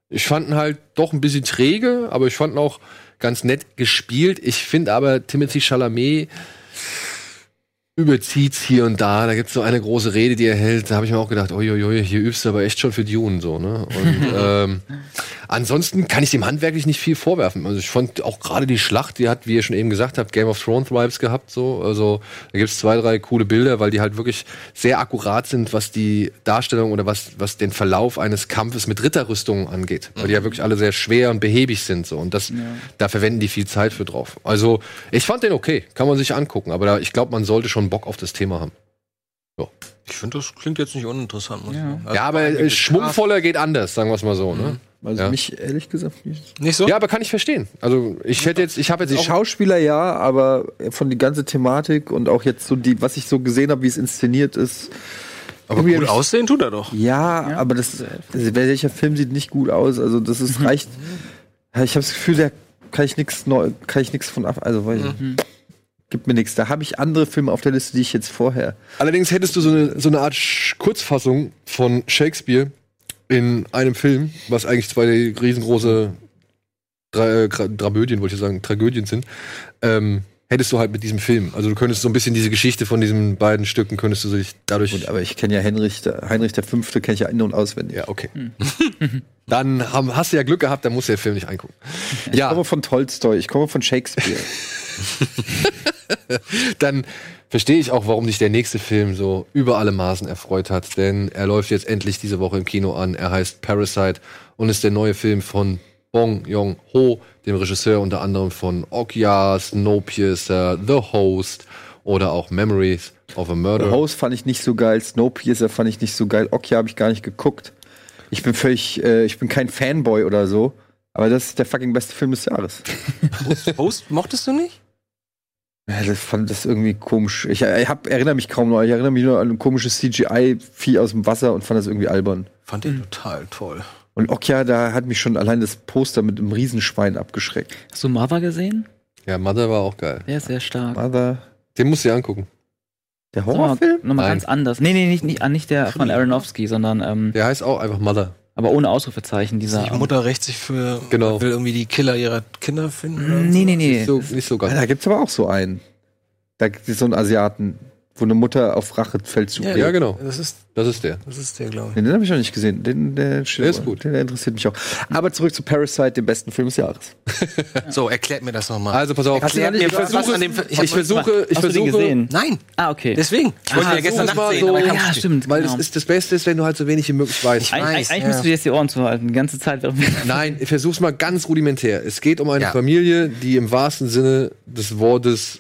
Ich fand ihn halt doch ein bisschen träge, aber ich fand ihn auch ganz nett gespielt. Ich finde aber Timothy Chalamet überzieht's hier und da. Da gibt's so eine große Rede, die er hält. Da habe ich mir auch gedacht, uiuiui, hier übst du aber echt schon für Dune so, ne? Und ähm, ansonsten kann ich dem handwerklich nicht viel vorwerfen. Also ich fand auch gerade die Schlacht, die hat, wie ihr schon eben gesagt habt, Game of Thrones Vibes gehabt. So, also da gibt's zwei, drei coole Bilder, weil die halt wirklich sehr akkurat sind, was die Darstellung oder was was den Verlauf eines Kampfes mit Ritterrüstungen angeht, weil die ja wirklich alle sehr schwer und behäbig sind. So und das, da verwenden die viel Zeit für drauf. Also ich fand den okay, kann man sich angucken, aber da, ich glaube, man sollte schon Bock auf das Thema haben. Ich finde, das klingt jetzt nicht uninteressant. Muss ich Ja. Also, ja, aber schwungvoller geht anders, sagen wir es mal so. Ne? Also Ja. mich ehrlich gesagt nicht. Nicht so? Ja, aber kann ich verstehen. Also ich hätte jetzt, ich habe jetzt Die Schauspieler ja, aber von die ganze Thematik und auch jetzt so die, was ich so gesehen habe, wie es inszeniert ist. aber gut aussehen tut er doch. Ja, aber das, das, welcher Film sieht nicht gut aus? Also das ist reicht. Ja, Ich habe das Gefühl, da kann ich nichts neu, kann ich nichts von ab. Also weiß ich, gibt mir nichts. Da habe ich andere Filme auf der Liste, die ich jetzt vorher. Allerdings hättest du so eine, so eine Art Sch- Kurzfassung von Shakespeare in einem Film, was eigentlich zwei riesengroße Dra äh, Gra- Dramödien, wollte ich sagen, Tragödien sind, ähm, hättest du halt mit diesem Film. Also du könntest so ein bisschen diese Geschichte von diesen beiden Stücken, könntest du sich dadurch. Gut, aber ich kenne ja Heinrich, der, Heinrich der Fünfte kenne ich ja in- und auswendig. ja, okay. dann haben, hast du ja Glück gehabt, dann musst du den Film nicht angucken. Ich Ja, komme von Tolstoi, ich komme von Shakespeare. dann verstehe ich auch, warum sich der nächste Film so über alle Maßen erfreut hat. Denn er läuft jetzt endlich diese Woche im Kino an. Er heißt Parasite und ist der neue Film von Bong Joon-ho, dem Regisseur unter anderem von Okja, Snowpiercer, The Host oder auch Memories of a The Murder. Host fand ich nicht so geil, Snowpiercer fand ich nicht so geil, Okja habe ich gar nicht geguckt. Ich bin völlig, äh, ich bin kein Fanboy oder so, aber das ist der fucking beste Film des Jahres. Host mochtest du nicht? Ja, das fand das irgendwie komisch. Ich, ich hab, erinnere mich kaum noch. Ich erinnere mich nur an ein komisches CGI-Vieh aus dem Wasser und fand das irgendwie albern. Fand den total toll. Und Okja, da hat mich schon allein das Poster mit einem Riesenschwein abgeschreckt. Hast du Mother gesehen? Ja, Mother war auch geil. Der ist sehr stark. Mother. Den musst du dir angucken. Der Horrorfilm? nochmal Nein. ganz anders. Nee, nee, nicht, nicht, nicht der von Aronofsky, sondern ähm, Der heißt auch einfach Mother. Aber ohne Ausrufezeichen. Die Dieser. Mutter rächt sich für, Genau. will irgendwie die Killer ihrer Kinder finden. nee, nee, nee. Nicht so, nicht so Ja, ganz. da gibt's aber auch so einen. Da gibt es so einen Asiaten, wo eine Mutter auf Rachefeldzug Ja, geht. Ja, genau. Das ist, Das ist der. das ist der, glaube ich. Den, den habe ich noch nicht gesehen. Den, der, Der ist gut. Den, der interessiert mich auch. Aber zurück zu Parasite, dem besten Film des Jahres. So, erklärt mir das nochmal. Also pass auf. Erklärt mir, Ich was versuche- an dem Film. Ich versuche, ich Hast du den versuche, gesehen? Nein, Ah, okay. deswegen. Ich wollte Ah, ja gestern so, Nacht mal sehen, so- aber ich ja, stimmt. Weil genau. das, ist, das Beste ist, wenn du halt so wenig wie möglich weißt. Eig- weiß, eigentlich ja. müsstest du jetzt die Ohren zuhalten, die ganze Zeit. Nein, ich versuch's mal ganz rudimentär. Es geht um eine Ja. Familie, die im wahrsten Sinne des Wortes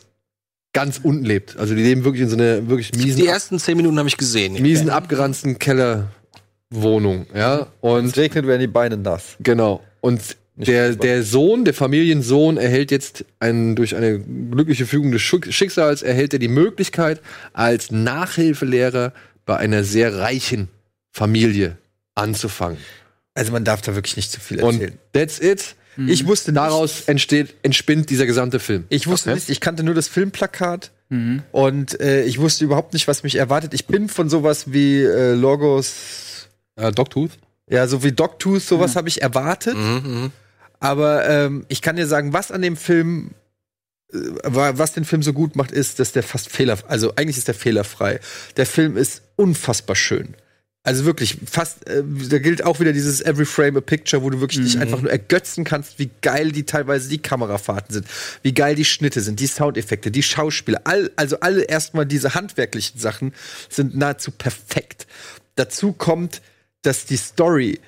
ganz unten lebt. Also die leben wirklich in so einer wirklich miesen, Die ersten zehn Minuten habe ich gesehen. miesen abgeranzten Kellerwohnung. Ja, Und und es regnet, werden die Beine nass. genau. Und der, der Sohn, der Familiensohn, erhält jetzt einen, durch eine glückliche Fügung des Schick- Schicksals, erhält er die Möglichkeit, als Nachhilfelehrer bei einer sehr reichen Familie anzufangen. Also man darf da wirklich nicht zu viel Und erzählen. that's it. Ich wusste Daraus entsteht, entspinnt dieser gesamte Film. Ich wusste nicht, ich kannte nur das Filmplakat Mhm. und äh, ich wusste überhaupt nicht, was mich erwartet. Ich bin von sowas wie äh, Logos, Äh, Dogtooth? ja, so wie Dogtooth, sowas habe ich erwartet. Mhm, mhm. Aber ähm, ich kann dir sagen, was an dem Film, äh, wa- was den Film so gut macht, ist, dass der fast fehler, also eigentlich ist der fehlerfrei. Der Film ist unfassbar schön. Also wirklich, fast, äh, da gilt auch wieder dieses Every Frame a Picture, wo du wirklich dich einfach nur ergötzen kannst, wie geil die teilweise die Kamerafahrten sind, wie geil die Schnitte sind, die Soundeffekte, die Schauspieler, all, also alle erstmal diese handwerklichen Sachen sind nahezu perfekt. Dazu kommt, dass die Story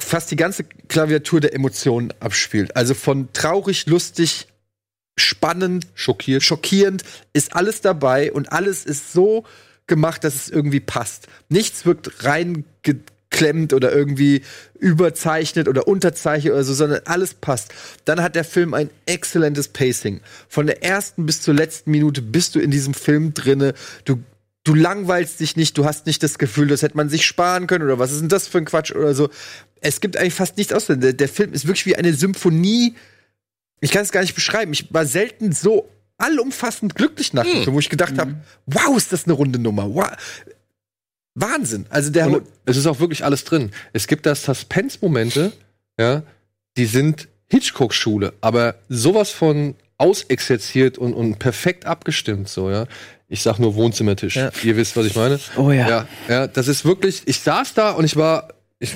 fast die ganze Klaviatur der Emotionen abspielt. Also von traurig, lustig, spannend, Schockiert. schockierend ist alles dabei und alles ist so gemacht, dass es irgendwie passt. Nichts wirkt reingeklemmt oder irgendwie überzeichnet oder unterzeichnet oder so, sondern alles passt. Dann hat der Film ein exzellentes Pacing. Von der ersten bis zur letzten Minute bist du in diesem Film drinne. Du Du langweilst dich nicht, du hast nicht das Gefühl, das hätte man sich sparen können oder was ist denn das für ein Quatsch oder so. Es gibt eigentlich fast nichts aus. Der, der Film ist wirklich wie eine Symphonie. Ich kann es gar nicht beschreiben. Ich war selten so allumfassend glücklich nach dem Film, wo ich gedacht habe, wow, ist das eine runde Nummer. Wow. Wahnsinn. Also der Und es ist auch wirklich alles drin. Es gibt da Suspense-Momente, ja, die sind Hitchcock-Schule, aber sowas von ausexerziert und, und perfekt abgestimmt, so, ja. Ich sag nur Wohnzimmertisch. Ja. Ihr wisst, was ich meine. Oh ja. Ja, ja, das ist wirklich, ich saß da und ich war, ich,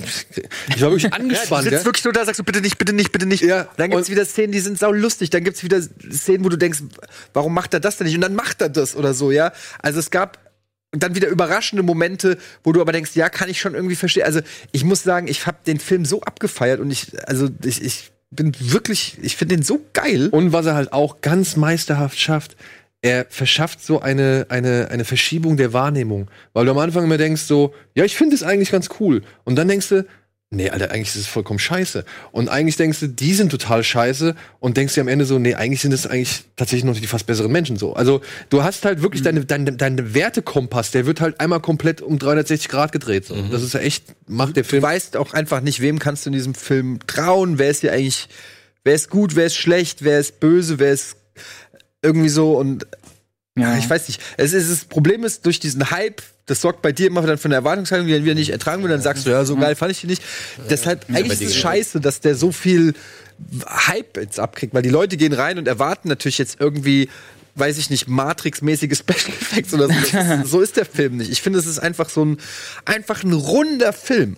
ich war wirklich du angespannt, sitzt ja. wirklich nur da, sagst du bitte nicht, bitte nicht, bitte nicht. Ja, dann gibt's wieder Szenen, die sind sau lustig. Dann gibt's wieder Szenen, wo du denkst, warum macht er das denn nicht? Und dann macht er das oder so, ja. Also es gab dann wieder überraschende Momente, wo du aber denkst, ja, kann ich schon irgendwie verstehen. Also ich muss sagen, ich habe den Film so abgefeiert und ich, also ich, ich bin wirklich, ich finde den so geil. Und was er halt auch ganz meisterhaft schafft, er verschafft so eine, eine, eine Verschiebung der Wahrnehmung. Weil du am Anfang immer denkst so, ja, ich finde es eigentlich ganz cool. Und dann denkst du, nee, Alter, eigentlich ist es vollkommen scheiße. Und eigentlich denkst du, die sind total scheiße und denkst dir am Ende so, nee, eigentlich sind es eigentlich tatsächlich noch die fast besseren Menschen so. Also du hast halt wirklich deine, deine, deine Wertekompass, der wird halt einmal komplett um 360 Grad gedreht. So. Das ist ja echt, macht der Du Film. weißt auch einfach nicht, wem kannst du in diesem Film trauen, wer ist hier eigentlich, wer ist gut, wer ist schlecht, wer ist böse, wer ist irgendwie so und Ja. Ja, ich weiß nicht. Es ist, das Problem ist, durch diesen Hype, das sorgt bei dir immer dann für eine Erwartungshaltung, die dann wieder nicht ertragen wird, dann sagst du, ja, so geil fand ich die nicht. Deshalb, eigentlich ist es scheiße, dass der so viel Hype jetzt abkriegt, weil die Leute gehen rein und erwarten natürlich jetzt irgendwie, weiß ich nicht, Matrix-mäßige Special Effects oder so. Ist, so ist der Film nicht. Ich finde, es ist einfach so ein, einfach ein runder Film.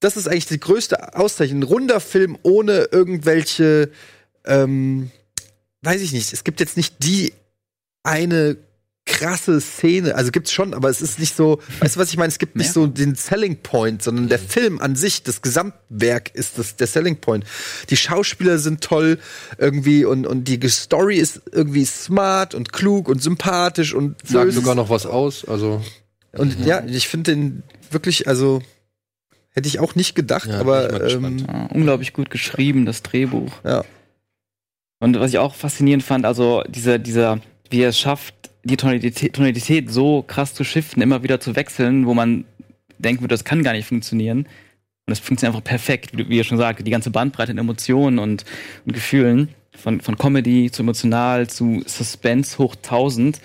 Das ist eigentlich die größte Auszeichnung. Ein runder Film ohne irgendwelche, ähm, weiß ich nicht, es gibt jetzt nicht die eine krasse Szene, also gibt's schon, aber es ist nicht so, weißt du, was ich meine? Es gibt nicht so den Selling Point, sondern der Film an sich, das Gesamtwerk ist das, der Selling Point. Die Schauspieler sind toll irgendwie und, und die Story ist irgendwie smart und klug und sympathisch und Sagt löst- sogar noch was aus. Also und ja, ich finde den wirklich, also hätte ich auch nicht gedacht, Ja, aber ähm, Ja, unglaublich gut geschrieben, das Drehbuch. ja. Und was ich auch faszinierend fand, also dieser, dieser, wie er es schafft, die Tonalität, Tonalität so krass zu shiften, immer wieder zu wechseln, wo man denken würde, das kann gar nicht funktionieren. Und es funktioniert einfach perfekt, wie, wie ihr schon sagt, die ganze Bandbreite an Emotionen und, und Gefühlen, von, von Comedy zu emotional zu Suspense hoch 1000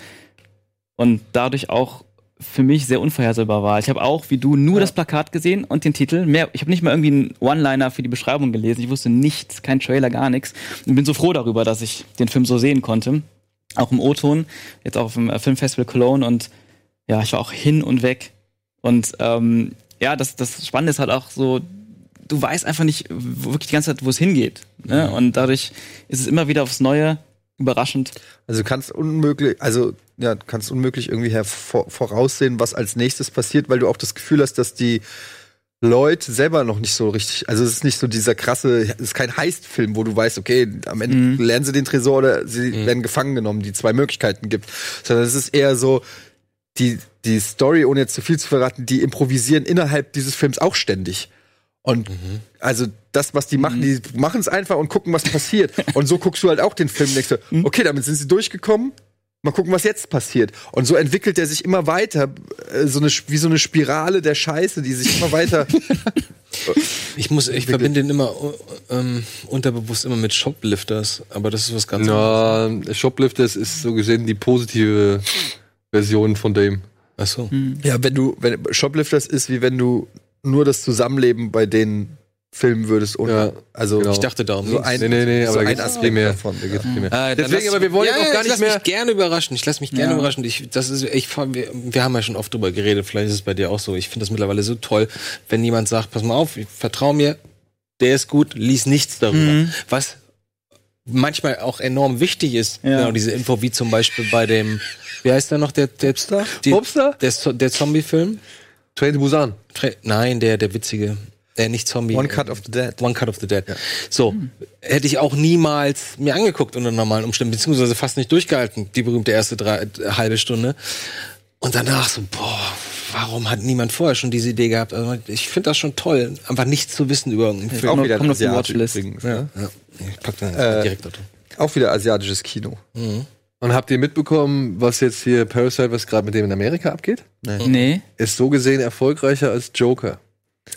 und dadurch auch für mich sehr unvorhersehbar war. Ich habe auch, wie du, nur das Plakat gesehen und den Titel. Mehr, ich habe nicht mal irgendwie einen One-Liner für die Beschreibung gelesen. Ich wusste nichts, kein Trailer, gar nichts. Und bin so froh darüber, dass ich den Film so sehen konnte. Auch im O-Ton, jetzt auch auf dem äh, Filmfestival Cologne und ja, ich war auch hin und weg. Und ähm, ja, das, das Spannende ist halt auch so, du weißt einfach nicht wirklich die ganze Zeit, wo es hingeht. Ne? Und dadurch ist es immer wieder aufs Neue überraschend. Also du kannst unmöglich, also ja, kannst unmöglich irgendwie hervor, voraussehen, was als nächstes passiert, weil du auch das Gefühl hast, dass die Leute selber noch nicht so richtig, also es ist nicht so dieser krasse, es ist kein Heist-Film, wo du weißt, okay, am Ende Mhm. lernen sie den Tresor oder sie werden gefangen genommen, die zwei Möglichkeiten gibt, sondern es ist eher so, die, die Story, ohne jetzt zu viel zu verraten, die improvisieren innerhalb dieses Films auch ständig. Und also das, was die machen, die machen es einfach und gucken, was passiert. Und so guckst du halt auch den Film und denkst du, okay, damit sind sie durchgekommen. Mal gucken, was jetzt passiert. Und so entwickelt er sich immer weiter, äh, so eine, wie so eine Spirale der Scheiße, die sich immer weiter. Ich muss, ich verbinde den immer ähm, unterbewusst immer mit Shoplifters, aber das ist was ganz anderes. na, Shoplifters ist so gesehen die positive Version von dem. Ach so. ja, wenn du, wenn Shoplifters ist, wie wenn du nur das Zusammenleben bei denen filmen würdest. Ohne, Ja, also genau. Ich dachte darum. so ein, Nee, nee, nee, so aber da ein Aspekt viel mehr. davon. Da geht's mehr. Äh, dann Deswegen, lass- aber wir wollen ja, auch gar ich nicht lass mehr. mich gerne überraschen. Ich lass mich gerne Ja. überraschen. Ich, das ist, ich, wir, wir haben ja schon oft drüber geredet. Vielleicht ist es bei dir auch so. Ich finde das mittlerweile so toll, wenn jemand sagt, pass mal auf, ich vertraue mir, der ist gut, lies nichts darüber. Mhm. Was manchmal auch enorm wichtig ist, Ja. genau diese Info, wie zum Beispiel bei dem, wie heißt der noch, der, der, die, Bobster? der, der Zombie-Film? Train to Busan. Tra- Nein, der, der witzige. Der nicht Zombie. One äh, Cut of the Dead. One Cut of the Dead. So, hätte ich auch niemals mir angeguckt unter normalen Umständen, beziehungsweise fast nicht durchgehalten, die berühmte erste drei, äh, halbe Stunde. Und danach so, boah, warum hat niemand vorher schon diese Idee gehabt? Also ich finde das schon toll, einfach nichts zu wissen über irgendeinen Film. Auch noch- wieder kommt ein auf die Watchlist. übrigens. Ja, ja. Ich pack dann Äh, direkt da drin. Auch wieder asiatisches Kino. Und habt ihr mitbekommen, was jetzt hier Parasite, was gerade mit dem in Amerika abgeht? Nee. Ist so gesehen erfolgreicher als Joker.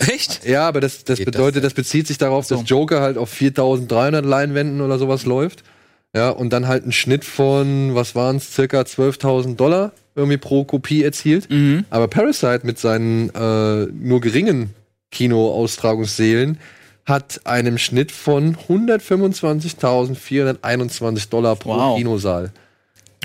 Echt? Ja, aber das, das Geht das bedeutet, das, bezieht sich darauf, dass Joker halt auf 4300 Leinwänden oder sowas läuft. Ja, und dann halt einen Schnitt von, was waren es, circa 12.000 Dollar irgendwie pro Kopie erzielt. Mhm. Aber Parasite mit seinen äh, nur geringen Kinoaustragungssälen hat einen Schnitt von 125.421 Dollar pro Wow. Kinosaal.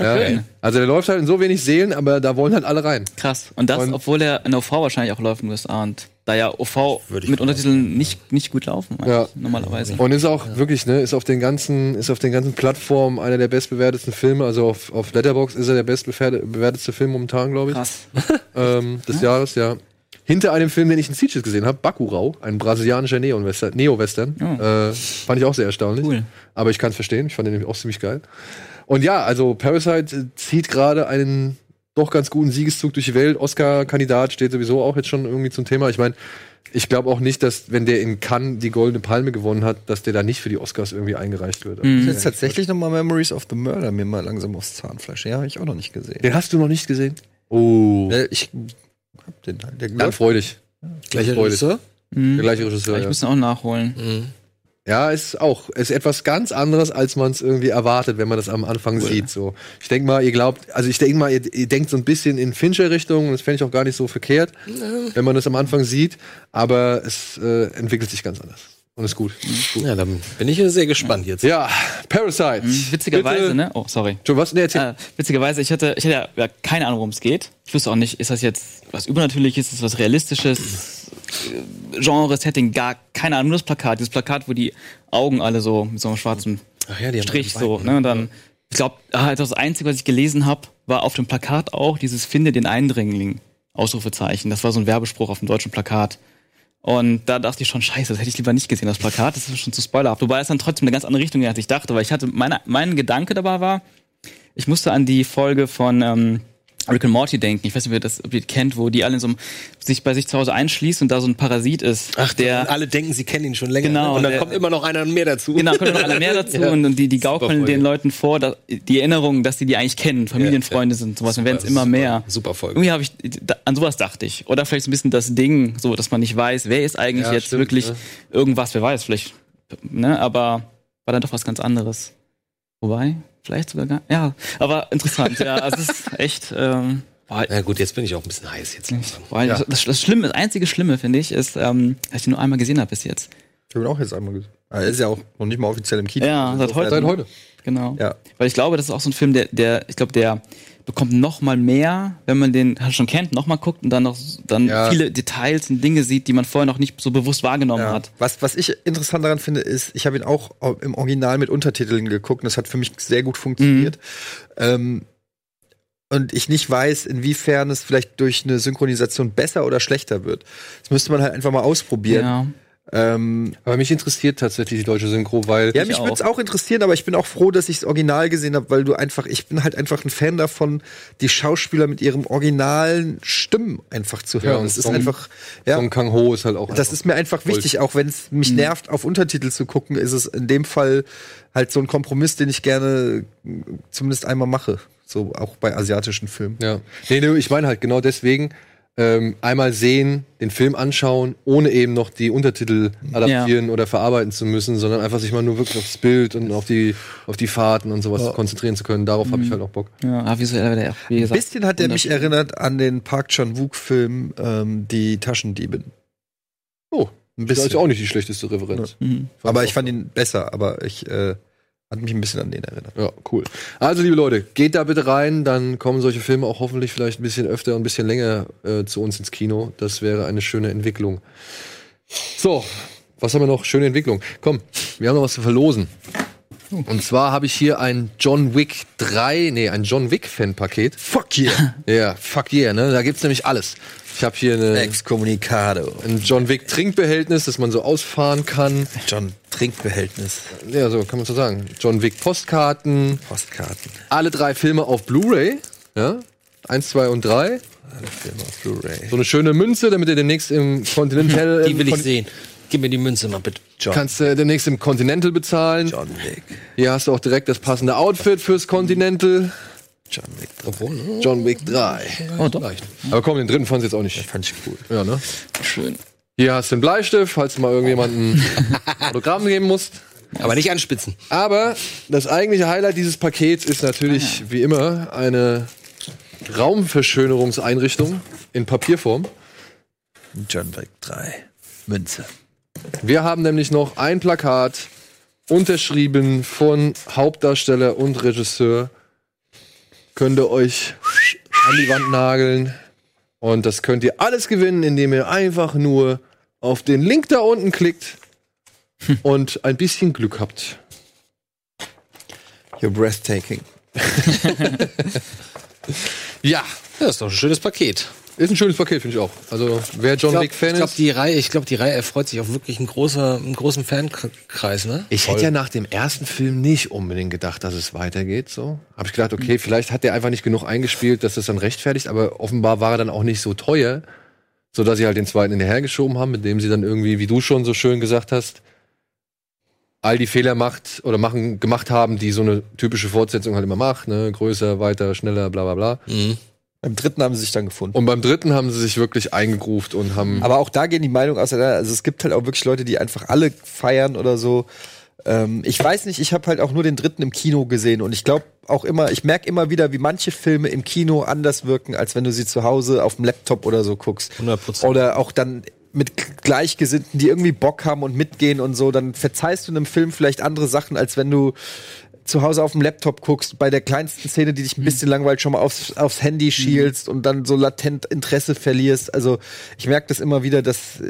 Okay. Ja, also der läuft halt in so wenig Seelen, aber da wollen halt alle rein. Krass. Und das, Und- obwohl er in OV wahrscheinlich auch läuft in den USA. Und da ja OV mit Untertiteln nicht, nicht gut laufen, Ja. normalerweise. Und ist auch wirklich, ne, ist auf den ganzen, ist auf den ganzen Plattformen einer der bestbewertetsten Filme. Also auf, auf Letterbox ist er der bestbewertetste Film momentan, glaube ich, Krass. ähm, des Jahres, ja. hinter einem Film, den ich in Sieges gesehen habe, Bakurau, ein brasilianischer Neo-Western. Neo -Western. Äh, fand ich auch sehr erstaunlich. Cool. Aber ich kann es verstehen. Ich fand den nämlich auch ziemlich geil. Und ja, also Parasite äh, zieht gerade einen doch ganz guten Siegeszug durch die Welt. Oscar-Kandidat steht sowieso auch jetzt schon irgendwie zum Thema. Ich meine, ich glaube auch nicht, dass, wenn der in Cannes die Goldene Palme gewonnen hat, dass der da nicht für die Oscars irgendwie eingereicht wird. Mhm. Jetzt tatsächlich noch mal Memories of the Murder mir mal langsam aufs Zahnfleisch. Ja, habe ich auch noch nicht gesehen. Den hast du noch nicht gesehen? Oh. Äh, Ich hab den halt. Der Dann freu dich. Gleicher Freude. Regisseur? Mhm. Der gleiche Regisseur. Ich Ja. muss ihn auch nachholen. Mhm. Ja, ist auch, ist etwas ganz anderes, als man es irgendwie erwartet, wenn man das am Anfang sieht. So. Ich denke mal, ihr glaubt, also ich denke mal, ihr, ihr denkt so ein bisschen in Fincher-Richtung, das fände ich auch gar nicht so verkehrt, wenn man das am Anfang sieht, aber es äh, entwickelt sich ganz anders. Und ist gut. gut. Ja, dann bin ich ja sehr gespannt jetzt. Ja, Parasite. Witzigerweise, Bitte- ne? Oh, sorry. Schon was? Nee, erzähl. Äh, witzigerweise, ich hatte, ich hatte ja, keine Ahnung, worum es geht. Ich wusste auch nicht, ist das jetzt was Übernatürliches, ist das was Realistisches, Genre, Setting, gar keine Ahnung, nur das Plakat. Dieses Plakat, wo die Augen alle so mit so einem schwarzen ja, Strich so, ne? Und dann, ich glaube, das Einzige, was ich gelesen habe, war auf dem Plakat auch dieses Finde den Eindringling. Ausrufezeichen. Das war so ein Werbespruch auf dem deutschen Plakat. Und da dachte ich schon, scheiße, das hätte ich lieber nicht gesehen, das Plakat. Das ist schon zu spoilerhaft. Wobei es dann trotzdem eine ganz andere Richtung ging, als ich dachte. Weil ich hatte, meine, mein Gedanke dabei war, ich musste an die Folge von ähm, Rick and Morty denken. Ich weiß nicht, ob ihr das ob ihr kennt, wo die alle in so einem, sich bei sich zu Hause einschließen und da so ein Parasit ist. Ach, der, und alle denken, sie kennen ihn schon länger. Genau, ne? Und dann der- kommt immer noch einer mehr dazu. Genau, kommt noch einer mehr dazu Ja. und, und die, die gaukeln den Leuten vor, dass, die Erinnerung, dass sie die eigentlich kennen, Familienfreunde sind, sowas. Und werden es immer super, mehr. Super Folge. Irgendwie habe ich, da, an sowas dachte ich. Oder vielleicht so ein bisschen das Ding, so, dass man nicht weiß, wer ist eigentlich Ja, jetzt stimmt, wirklich ne? irgendwas, wer weiß, vielleicht, ne, aber war dann doch was ganz anderes. Wobei, vielleicht sogar gar, ja, aber interessant, ja, also es ist echt, ähm, boah, Na gut, jetzt bin ich auch ein bisschen heiß jetzt boah, das, das, das Schlimme, das einzige Schlimme, finde ich, ist, ähm, dass ich ihn nur einmal gesehen habe bis jetzt. Ich habe ihn auch jetzt einmal gesehen. Er ist ja auch noch nicht mal offiziell im Kino. Ja, seit heute. Seit heute. Genau. Ja. Weil ich glaube, das ist auch so ein Film, der, der ich glaube, der bekommt noch mal mehr, wenn man den halt schon kennt, noch mal guckt und dann noch dann Ja. viele Details und Dinge sieht, die man vorher noch nicht so bewusst wahrgenommen Ja. hat. Was, was ich interessant daran finde, ist, ich habe ihn auch im Original mit Untertiteln geguckt und das hat für mich sehr gut funktioniert. Ähm, und ich nicht weiß, inwiefern es vielleicht durch eine Synchronisation besser oder schlechter wird. Das müsste man halt einfach mal ausprobieren. Ja. Ähm, Aber mich interessiert tatsächlich die deutsche Synchro, weil ja, mich würde es auch interessieren, aber ich bin auch froh, dass ich das Original gesehen habe, weil du einfach, ich bin halt einfach ein Fan davon, die Schauspieler mit ihrem originalen Stimmen einfach zu hören. und das ist Song- einfach, ja. Song Kang Ho ist halt auch. Das ist mir einfach wichtig, auch wenn es Mhm. mich nervt, auf Untertitel zu gucken, ist es in dem Fall halt so ein Kompromiss, den ich gerne zumindest einmal mache. So auch bei asiatischen Filmen. Ja. Nee, nee, ich meine halt genau deswegen ähm, einmal sehen, den Film anschauen, ohne eben noch die Untertitel adaptieren oder verarbeiten zu müssen, sondern einfach sich mal nur wirklich aufs Bild und auf die, auf die Fahrten und sowas konzentrieren zu können. Darauf habe ich halt auch Bock. Ja, der auch, wie Ein gesagt. bisschen hat er mich erinnert an den Park Chan-wook-Film ähm, Die Taschendiebin. Oh, Ein das ist bisschen. auch nicht die schlechteste Referenz. Mhm. Aber ich fand ihn besser, aber ich äh, hat mich ein bisschen an den erinnert. Ja, cool. Also, liebe Leute, geht da bitte rein, dann kommen solche Filme auch hoffentlich vielleicht ein bisschen öfter und ein bisschen länger äh, zu uns ins Kino. Das wäre eine schöne Entwicklung. So, was haben wir noch? Schöne Entwicklung. Komm, wir haben noch was zu verlosen. Und zwar habe ich hier ein John Wick 3, nee, ein John Wick Fan-Paket. Fuck yeah! Ja, fuck yeah, ne? Da gibt's nämlich alles. Ich habe hier eine, Excommunicado. ein John Wick Trinkbehältnis, das man so ausfahren kann. John Trinkbehältnis. Ja, so kann man so sagen. John Wick Postkarten, Postkarten. alle drei Filme auf Blu-ray. Ja? Eins, zwei und drei. Alle Filme auf Blu-ray. So eine schöne Münze, damit ihr demnächst im Continental. Die will ich sehen. Gib mir die Münze mal bitte. John, Kannst du demnächst im Continental bezahlen. John Wick. Hier hast du auch direkt das passende Outfit fürs Continental. John Wick. Obwohl, ne? John Wick 3. Oh, doch. Vielleicht. Aber komm, den dritten fand ich jetzt auch nicht. Fand ich cool. Ja, ne? Schön. Hier hast du einen Bleistift, falls du mal irgendjemanden ein Autogramm geben musst. Aber nicht anspitzen. Aber das eigentliche Highlight dieses Pakets ist natürlich wie immer eine Raumverschönerungseinrichtung in Papierform. John Wick 3. Münze. Wir haben nämlich noch ein Plakat unterschrieben von Hauptdarsteller und Regisseur. Könnt ihr euch an die Wand nageln. Und das könnt ihr alles gewinnen, indem ihr einfach nur auf den Link da unten klickt und ein bisschen Glück habt. You're breathtaking. Ja, Ja, ist doch ein schönes Paket. Ist ein schönes Paket, finde ich auch. Also, wer John Ich Wick-Fan glaube, ist. die Reihe, ich glaube, die Reihe erfreut sich auf wirklich einen, großer, einen großen Fankreis, ne? Ich hätte ja nach dem ersten Film nicht unbedingt gedacht, dass es weitergeht. So habe ich gedacht, okay, vielleicht hat der einfach nicht genug eingespielt, dass das dann rechtfertigt. Aber offenbar war er dann auch nicht so teuer, so dass sie halt den zweiten hinterhergeschoben haben, mit dem sie dann irgendwie, wie du schon so schön gesagt hast, all die Fehler macht oder machen gemacht haben, die so eine typische Fortsetzung halt immer macht, ne, größer, weiter, schneller, bla bla bla. Mhm. Beim dritten haben sie sich dann gefunden. Und beim dritten haben sie sich wirklich eingegruft und haben Aber auch da gehen die Meinungen auseinander. Also es gibt halt auch wirklich Leute, die einfach alle feiern oder so. Ähm, ich weiß nicht, ich habe halt auch nur den dritten im Kino gesehen und ich glaube auch immer, ich merke immer wieder, wie manche Filme im Kino anders wirken, als wenn du sie zu Hause auf dem Laptop oder so guckst. 100%. Oder auch dann mit Gleichgesinnten, die irgendwie Bock haben und mitgehen und so, dann verzeihst du einem Film vielleicht andere Sachen, als wenn du zu Hause auf dem Laptop guckst, bei der kleinsten Szene, die dich ein bisschen langweilt, schon mal aufs, aufs Handy schielst und dann so latent Interesse verlierst. Also ich merke das immer wieder, dass,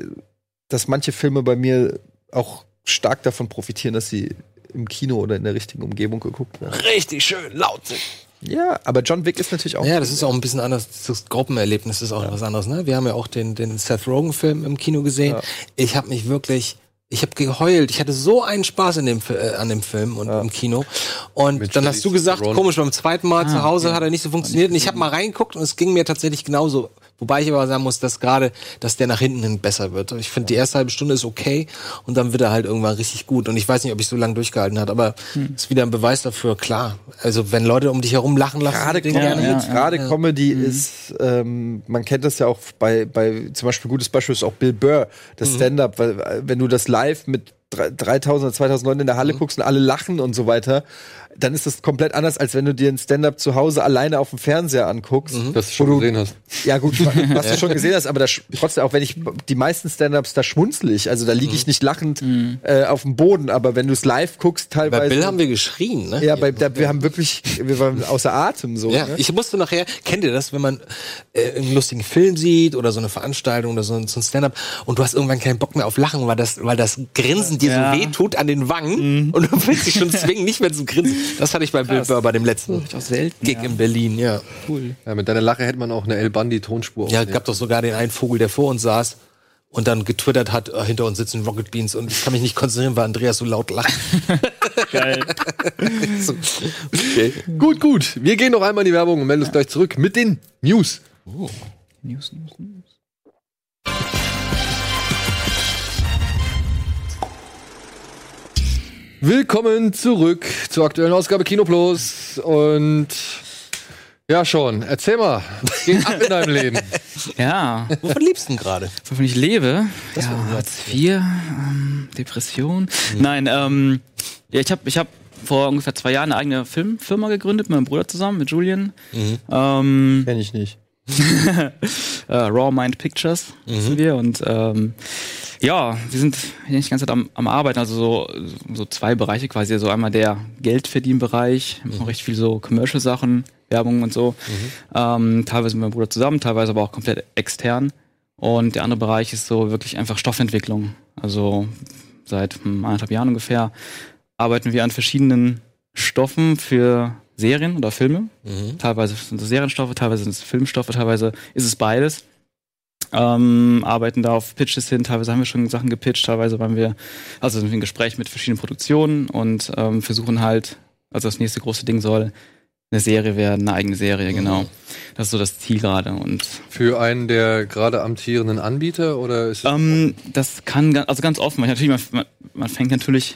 dass manche Filme bei mir auch stark davon profitieren, dass sie im Kino oder in der richtigen Umgebung geguckt werden. Richtig schön laut sind. Ja, aber John Wick ist natürlich auch. Ja, das ist auch ein bisschen anders. Das Gruppenerlebnis ist auch was anderes. Ne? Wir haben ja auch den, den Seth Rogen-Film im Kino gesehen. Ja. Ich habe mich wirklich, ich habe geheult. Ich hatte so einen Spaß in dem, äh, an dem Film und im Kino. Und Mit dann hast du gesagt, Theron. komisch, beim zweiten Mal zu Hause okay. hat er nicht so funktioniert. Und ich habe mal reingeguckt und es ging mir tatsächlich genauso. Wobei ich aber sagen muss, dass gerade, dass der nach hinten hin besser wird. Ich finde, die erste halbe Stunde ist okay und dann wird er halt irgendwann richtig gut. Und ich weiß nicht, ob ich so lange durchgehalten hat, aber ist wieder ein Beweis dafür, klar. Also wenn Leute um dich herum lachen lassen, Gerade den Comedy, gerne ja, mit. gerade Ja. Comedy ist, ähm, man kennt das ja auch bei, bei zum Beispiel gutes Beispiel ist auch Bill Burr, das Stand-up, weil äh, wenn du das live mit drei- 3000 oder 2000 Leuten in der Halle guckst und alle lachen und so weiter, dann ist das komplett anders, als wenn du dir ein Stand-up zu Hause alleine auf dem Fernseher anguckst. das du schon Wo du- gesehen hast. Ja gut, was du schon gesehen hast, aber da, trotzdem, auch wenn ich die meisten Stand-ups, da schmunzel ich. Also da liege ich nicht lachend äh, auf dem Boden, aber wenn du es live guckst, teilweise. Bei Bill haben wir geschrien, ne? ja, bei, da, wir haben wirklich, wir waren außer Atem so. Ja, ne? ich musste nachher, kennt ihr das, wenn man äh, einen lustigen Film sieht oder so eine Veranstaltung oder so, ein- so ein Stand-up und du hast irgendwann keinen Bock mehr auf Lachen, weil das, weil das Grinsen dir Ja. so weh tut an den Wangen und du willst dich schon zwingen, nicht mehr zu grinsen. Das hatte ich bei Bill Burr bei dem letzten Ich auch selten. Gig ja. in Berlin, ja. Cool. Ja, mit deiner Lache hätte man auch eine El Bandi-Tonspur Ja, gab doch sogar den einen Vogel, der vor uns saß und dann getwittert hat, äh, hinter uns sitzen Rocket Beans und ich kann mich nicht konzentrieren, weil Andreas so laut lacht. Geil. so, okay. Gut, gut. Wir gehen noch einmal in die Werbung und melden uns gleich zurück mit den News. News, News, News. Willkommen zurück zur aktuellen Ausgabe Kino Plus. Und ja, schon, erzähl mal, was geht ab in deinem Leben? Ja, Wovon liebst du denn gerade? wovon ich lebe. ja, Hartz IV, ähm, Depression. Nein, ähm, ja, ich habe ich hab vor ungefähr zwei Jahren eine eigene Filmfirma gegründet mit meinem Bruder zusammen, mit Julian. Ähm, Kenn ich nicht. äh, Raw Mind Pictures sind wir und ähm, ja, wir sind eigentlich die ganze Zeit am, am Arbeiten, also so, so zwei Bereiche quasi. Also einmal der Geldverdienbereich, machen recht viel so Commercial-Sachen, Werbung und so. Ähm, teilweise mit meinem Bruder zusammen, teilweise aber auch komplett extern. Und der andere Bereich ist so wirklich einfach Stoffentwicklung. Also seit hm, anderthalb Jahren ungefähr arbeiten wir an verschiedenen Stoffen für Serien oder Filme. Teilweise sind es Serienstoffe, teilweise sind es Filmstoffe, teilweise ist es beides. Ähm, arbeiten da auf Pitches hin, teilweise haben wir schon Sachen gepitcht, teilweise waren wir, also sind wir in Gespräch mit verschiedenen Produktionen und ähm, versuchen halt, also das nächste große Ding soll eine Serie werden, eine eigene Serie, genau. Das ist so das Ziel gerade und Für einen der gerade amtierenden Anbieter oder ist es ähm, das kann also ganz offen. Natürlich, man, man, man fängt natürlich,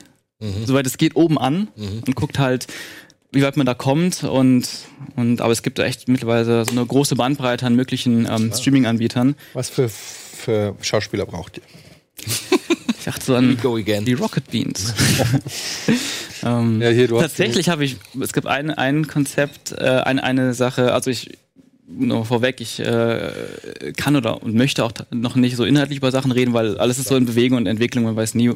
soweit es geht, oben an und guckt halt, wie weit man da kommt und, und aber es gibt da echt mittlerweile so eine große Bandbreite an möglichen ähm, Streaming-Anbietern. Was für, für Schauspieler braucht ihr? Ich dachte so an Go again. die Rocket Beans. ähm, Ja, hier, du hast tatsächlich habe ich, es gibt ein, ein Konzept, äh, eine, eine Sache, also ich nur vorweg, ich äh, kann oder und möchte auch noch nicht so inhaltlich über Sachen reden, weil alles ist so in Bewegung und Entwicklung, man weiß nie,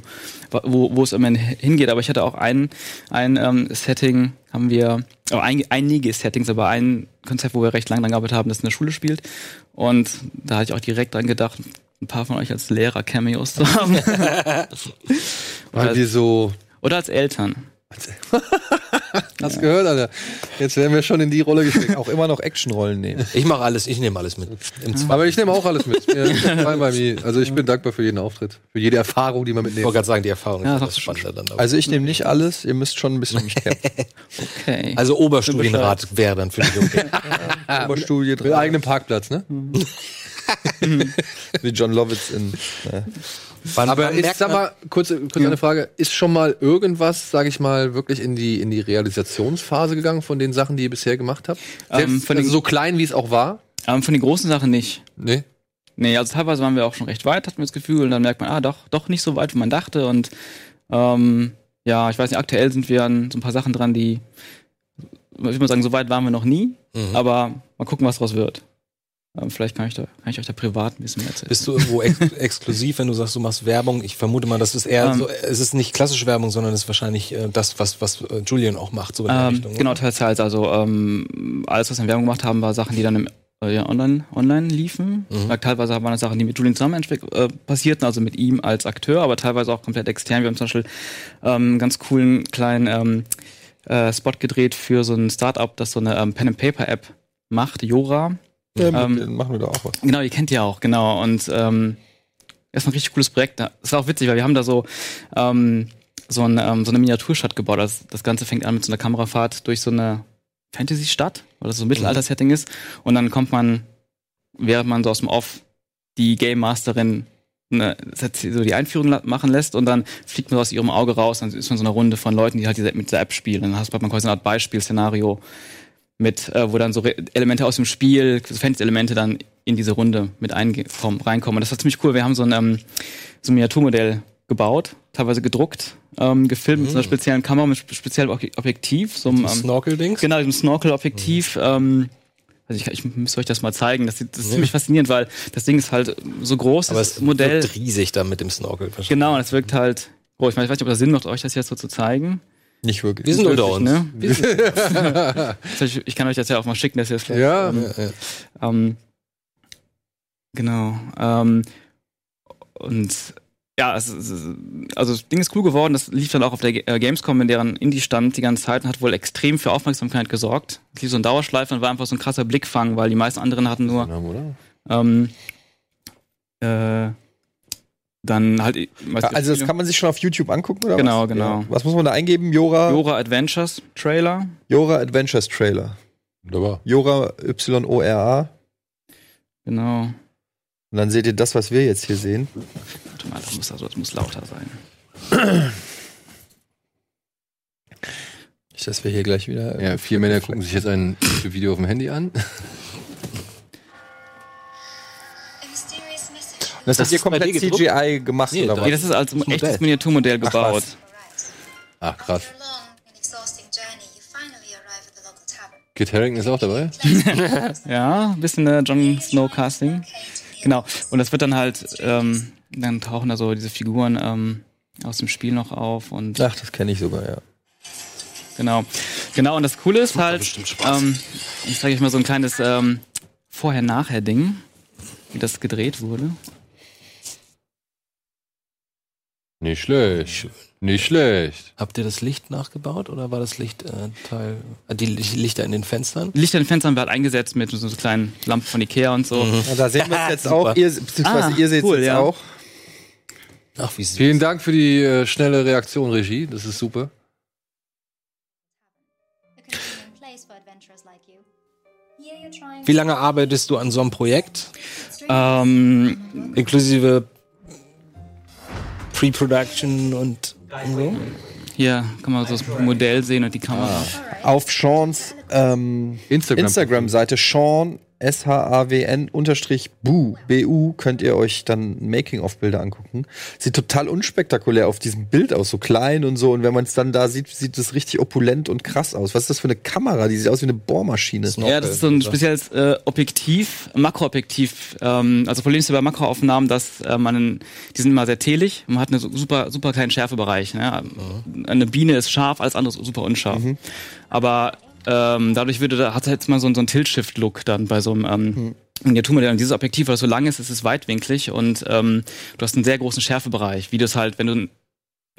wo, wo es am Ende hingeht. Aber ich hatte auch ein, ein ähm, Setting, haben wir, oh, ein, einige Settings, aber ein Konzept, wo wir recht lange dran gearbeitet haben, das in der Schule spielt. Und da hatte ich auch direkt dran gedacht, ein paar von euch als Lehrer Cameos zu haben. weil wir so Oder als Eltern. Hast du gehört, Alter? Jetzt werden wir schon in die Rolle gesteckt. Auch immer noch Actionrollen nehmen. Ich mache alles, ich nehme alles mit. Im Zweifel. Aber ich nehme auch alles mit. Also ich bin dankbar für jeden Auftritt, für jede Erfahrung, die man Ich wollte mitnimmt. gerade sagen, die Erfahrung Ja, ist das Spannende dann. dabei. Also ich nehme nicht alles, ihr müsst schon ein bisschen mich. Okay. Also Oberstudienrat wäre dann für dich okay. Oberstudie Mit drin. eigenem Parkplatz, ne? Wie John Lovitz in. Äh, Wann- Aber wann ist, sag man- mal, kurze, kurze eine Frage, ist schon mal irgendwas, sage ich mal, wirklich in die, in die Realisationsphase gegangen von den Sachen, die ihr bisher gemacht habt? Ähm, Selbst, von den- also so klein, wie es auch war? Ähm, von den großen Sachen nicht. Nee? Nee, also teilweise waren wir auch schon recht weit, hatten wir das Gefühl, und dann merkt man, ah, doch, doch nicht so weit, wie man dachte. Und ähm, ja, ich weiß nicht, aktuell sind wir an so ein paar Sachen dran, die, ich würde mal sagen, so weit waren wir noch nie, Mhm. aber mal gucken, was draus wird. Ähm, vielleicht kann ich, da, kann ich euch da privat ein bisschen mehr erzählen. Bist du irgendwo ex exklusiv, wenn du sagst, du machst Werbung? Ich vermute mal, das ist eher Ähm, so, es ist nicht klassische Werbung, sondern es ist wahrscheinlich äh, das, was, was äh, Julian auch macht, so in der Ähm, Richtung. genau, teils, teils. Also ähm, alles, was wir in Werbung gemacht haben, war Sachen, die dann im, äh, online, online liefen. Mhm. Teilweise waren das Sachen, die mit Julian zusammen äh, passierten, also mit ihm als Akteur, aber teilweise auch komplett extern. Wir haben zum Beispiel ähm, einen ganz coolen kleinen ähm, äh, Spot gedreht für so ein Startup, das so eine ähm, Pen-and-Paper-App macht, Jora. Ja, Ähm, mit machen wir da auch was. Genau, ihr kennt die auch, genau. Und ähm, ist ein richtig cooles Projekt. Das ist auch witzig, weil wir haben da so, ähm, so, ein, ähm, so eine Miniaturstadt gebaut. Das, das Ganze fängt an mit so einer Kamerafahrt durch so eine Fantasy-Stadt, weil das so ein Mittelalter-Setting ist. Und dann kommt man, während man so aus dem Off die Game Masterin ne, so die Einführung machen lässt und dann fliegt man so aus ihrem Auge raus, dann ist man so eine Runde von Leuten, die halt diese, mit dieser App spielen. Dann hast du man quasi eine Art Beispielszenario mit, äh, wo dann so Re Elemente aus dem Spiel, so Fantasy-Elemente dann in diese Runde mit einkommen, reinkommen. Und das war ziemlich cool. Wir haben so ein, ähm, so ein Miniaturmodell gebaut, teilweise gedruckt, ähm, gefilmt mit so einer speziellen Kamera, mit spe- speziellem Ob- Objektiv, so einem, ähm, Snorkel-Dings? Genau, diesem Snorkel-Objektiv. Ähm, also ich, ich müsste euch das mal zeigen. Das, das ist ziemlich faszinierend, weil das Ding ist halt so groß, Aber das es Modell. wirkt riesig da mit dem Snorkel. Genau, und es wirkt halt groß. Ich, meine, ich weiß nicht, ob das Sinn macht, euch das jetzt so zu zeigen. Nicht wirklich. Wir sind unter uns. Ne? Ich kann euch das ja auch mal schicken, dass ihr es vielleicht. Ja. Ähm, Ja, ja. ähm, genau. Ähm, und ja, es, also das Ding ist cool geworden. Das lief dann auch auf der äh, Gamescom, in deren Indie stand die ganze Zeit und hat wohl extrem für Aufmerksamkeit gesorgt. Es lief so ein Dauerschleife und war einfach so ein krasser Blickfang, weil die meisten anderen hatten nur oder? ähm, äh, dann halt. nicht, Also das kann man sich schon auf YouTube angucken, oder Genau, was? genau. Ja. Was muss man da eingeben? Jora, Jora Adventures Trailer. Jora Adventures Trailer. Wunderbar. Jora Y-O-R-A. Genau. Und dann seht ihr das, was wir jetzt hier sehen. Warte mal, das muss, also, das muss lauter sein. Nicht, dass wir hier gleich wieder. Ja, vier Männer gucken sich jetzt ein Video auf dem Handy an. Das, Das ist bei komplett? CGI gemacht Nee, oder da- Nee, was? das ist als Modell. echtes Miniaturmodell Ach, gebaut. was. Ach, krass. After a long and exhausting journey, you finally arrive at the local tavern. Kit Harington ist auch dabei. Ja, ein bisschen äh, Jon Snow Casting. Genau. Und das wird dann halt, ähm, dann tauchen da so diese Figuren ähm, aus dem Spiel noch auf und Ach, das kenne ich sogar, ja. genau. Genau, und das Coole ist halt, ähm, ich zeige euch mal so ein kleines ähm, Vorher-Nachher-Ding, wie das gedreht wurde. Nicht schlecht. Nicht schlecht. Habt ihr das Licht nachgebaut oder war das Licht äh, Teil, äh, die Licht- Lichter in den Fenstern? Lichter in den Fenstern wird halt eingesetzt mit so kleinen Lampen von Ikea und so. Ja, da sehen wir es jetzt auch. Ihr, beziehungsweise Ah, ihr seht es cool, jetzt ja. auch. Ach, wie süß. Vielen Dank für die äh, schnelle Reaktion, Regie. Das ist super. Wie lange arbeitest du an so einem Projekt? Ähm, Inklusive Pre-Production und und so? hier kann man so das Modell sehen und die Kamera. Auf Seans ähm, Instagram. Instagram-Seite Sean S-H-A-W-N unterstrich Bu, B-U, könnt ihr euch dann Making-of-Bilder angucken. Sieht total unspektakulär auf diesem Bild aus, so klein und so. Und wenn man es dann da sieht, sieht es richtig opulent und krass aus. Was ist das für eine Kamera? Die sieht aus wie eine Bohrmaschine. Ja, das ist so ein spezielles äh, Objektiv, Makroobjektiv. Ähm, also Problem ist ja bei Makroaufnahmen, dass äh, man, die sind immer sehr telig. Man hat einen super, super kleinen Schärfebereich. Ne? Eine Biene ist scharf, alles andere ist super unscharf. Aber ähm, dadurch würde, hat jetzt mal so, so ein Tilt-Shift-Look dann bei so einem ähm, Miniaturmodell. Und dieses Objektiv, weil es so lang ist, ist es weitwinklig und ähm, du hast einen sehr großen Schärfebereich. Wie du es halt, wenn du in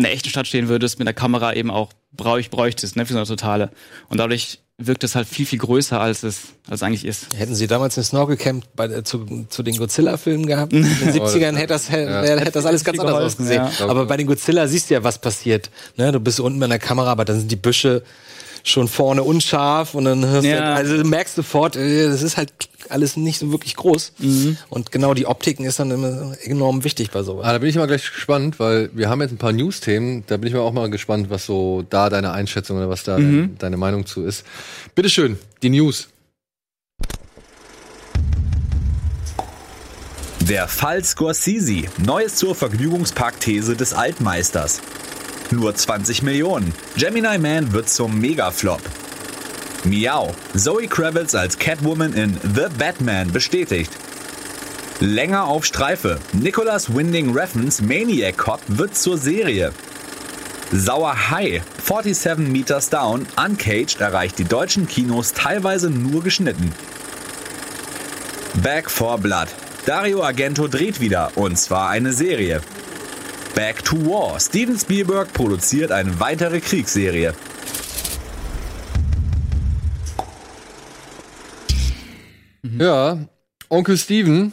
der echten Stadt stehen würdest, mit der Kamera eben auch bräuch, bräuchtest, ne, für so eine totale. Und dadurch wirkt es halt viel, viel größer, als es, als es eigentlich ist. Hätten sie damals eine Snorkelcamp bei, der- zu, zu den Godzilla-Filmen gehabt, in den 70ern hätte das, hätte, hätte das alles ganz anders ausgesehen. ja. Aber bei den Godzilla siehst du ja, was passiert. Ne? Du bist unten mit der Kamera, aber dann sind die Büsche schon vorne unscharf und dann hörst Ja. du, also du merkst sofort, äh, das ist halt alles nicht so wirklich groß. Mhm. Und genau die Optiken ist dann immer enorm wichtig bei sowas. Ah, da bin ich mal gleich gespannt, weil wir haben jetzt ein paar News-Themen. Da bin ich mal auch mal gespannt, was so da deine Einschätzung oder was da deine, deine Meinung zu ist. Bitteschön, die News. Der Fall Scorsese. Neues zur Vergnügungspark-These des Altmeisters. Nur 20 Millionen. Gemini Man wird zum Megaflop. Miau. Zoe Kravitz als Catwoman in The Batman bestätigt. Länger auf Streife. Nicholas Winding Refns Maniac Cop wird zur Serie. Sauer High. 47 Meters Down. Uncaged erreicht die deutschen Kinos teilweise nur geschnitten. Back for Blood. Dario Argento dreht wieder, und zwar eine Serie. Back to War. Steven Spielberg produziert eine weitere Kriegsserie. Ja, Onkel Steven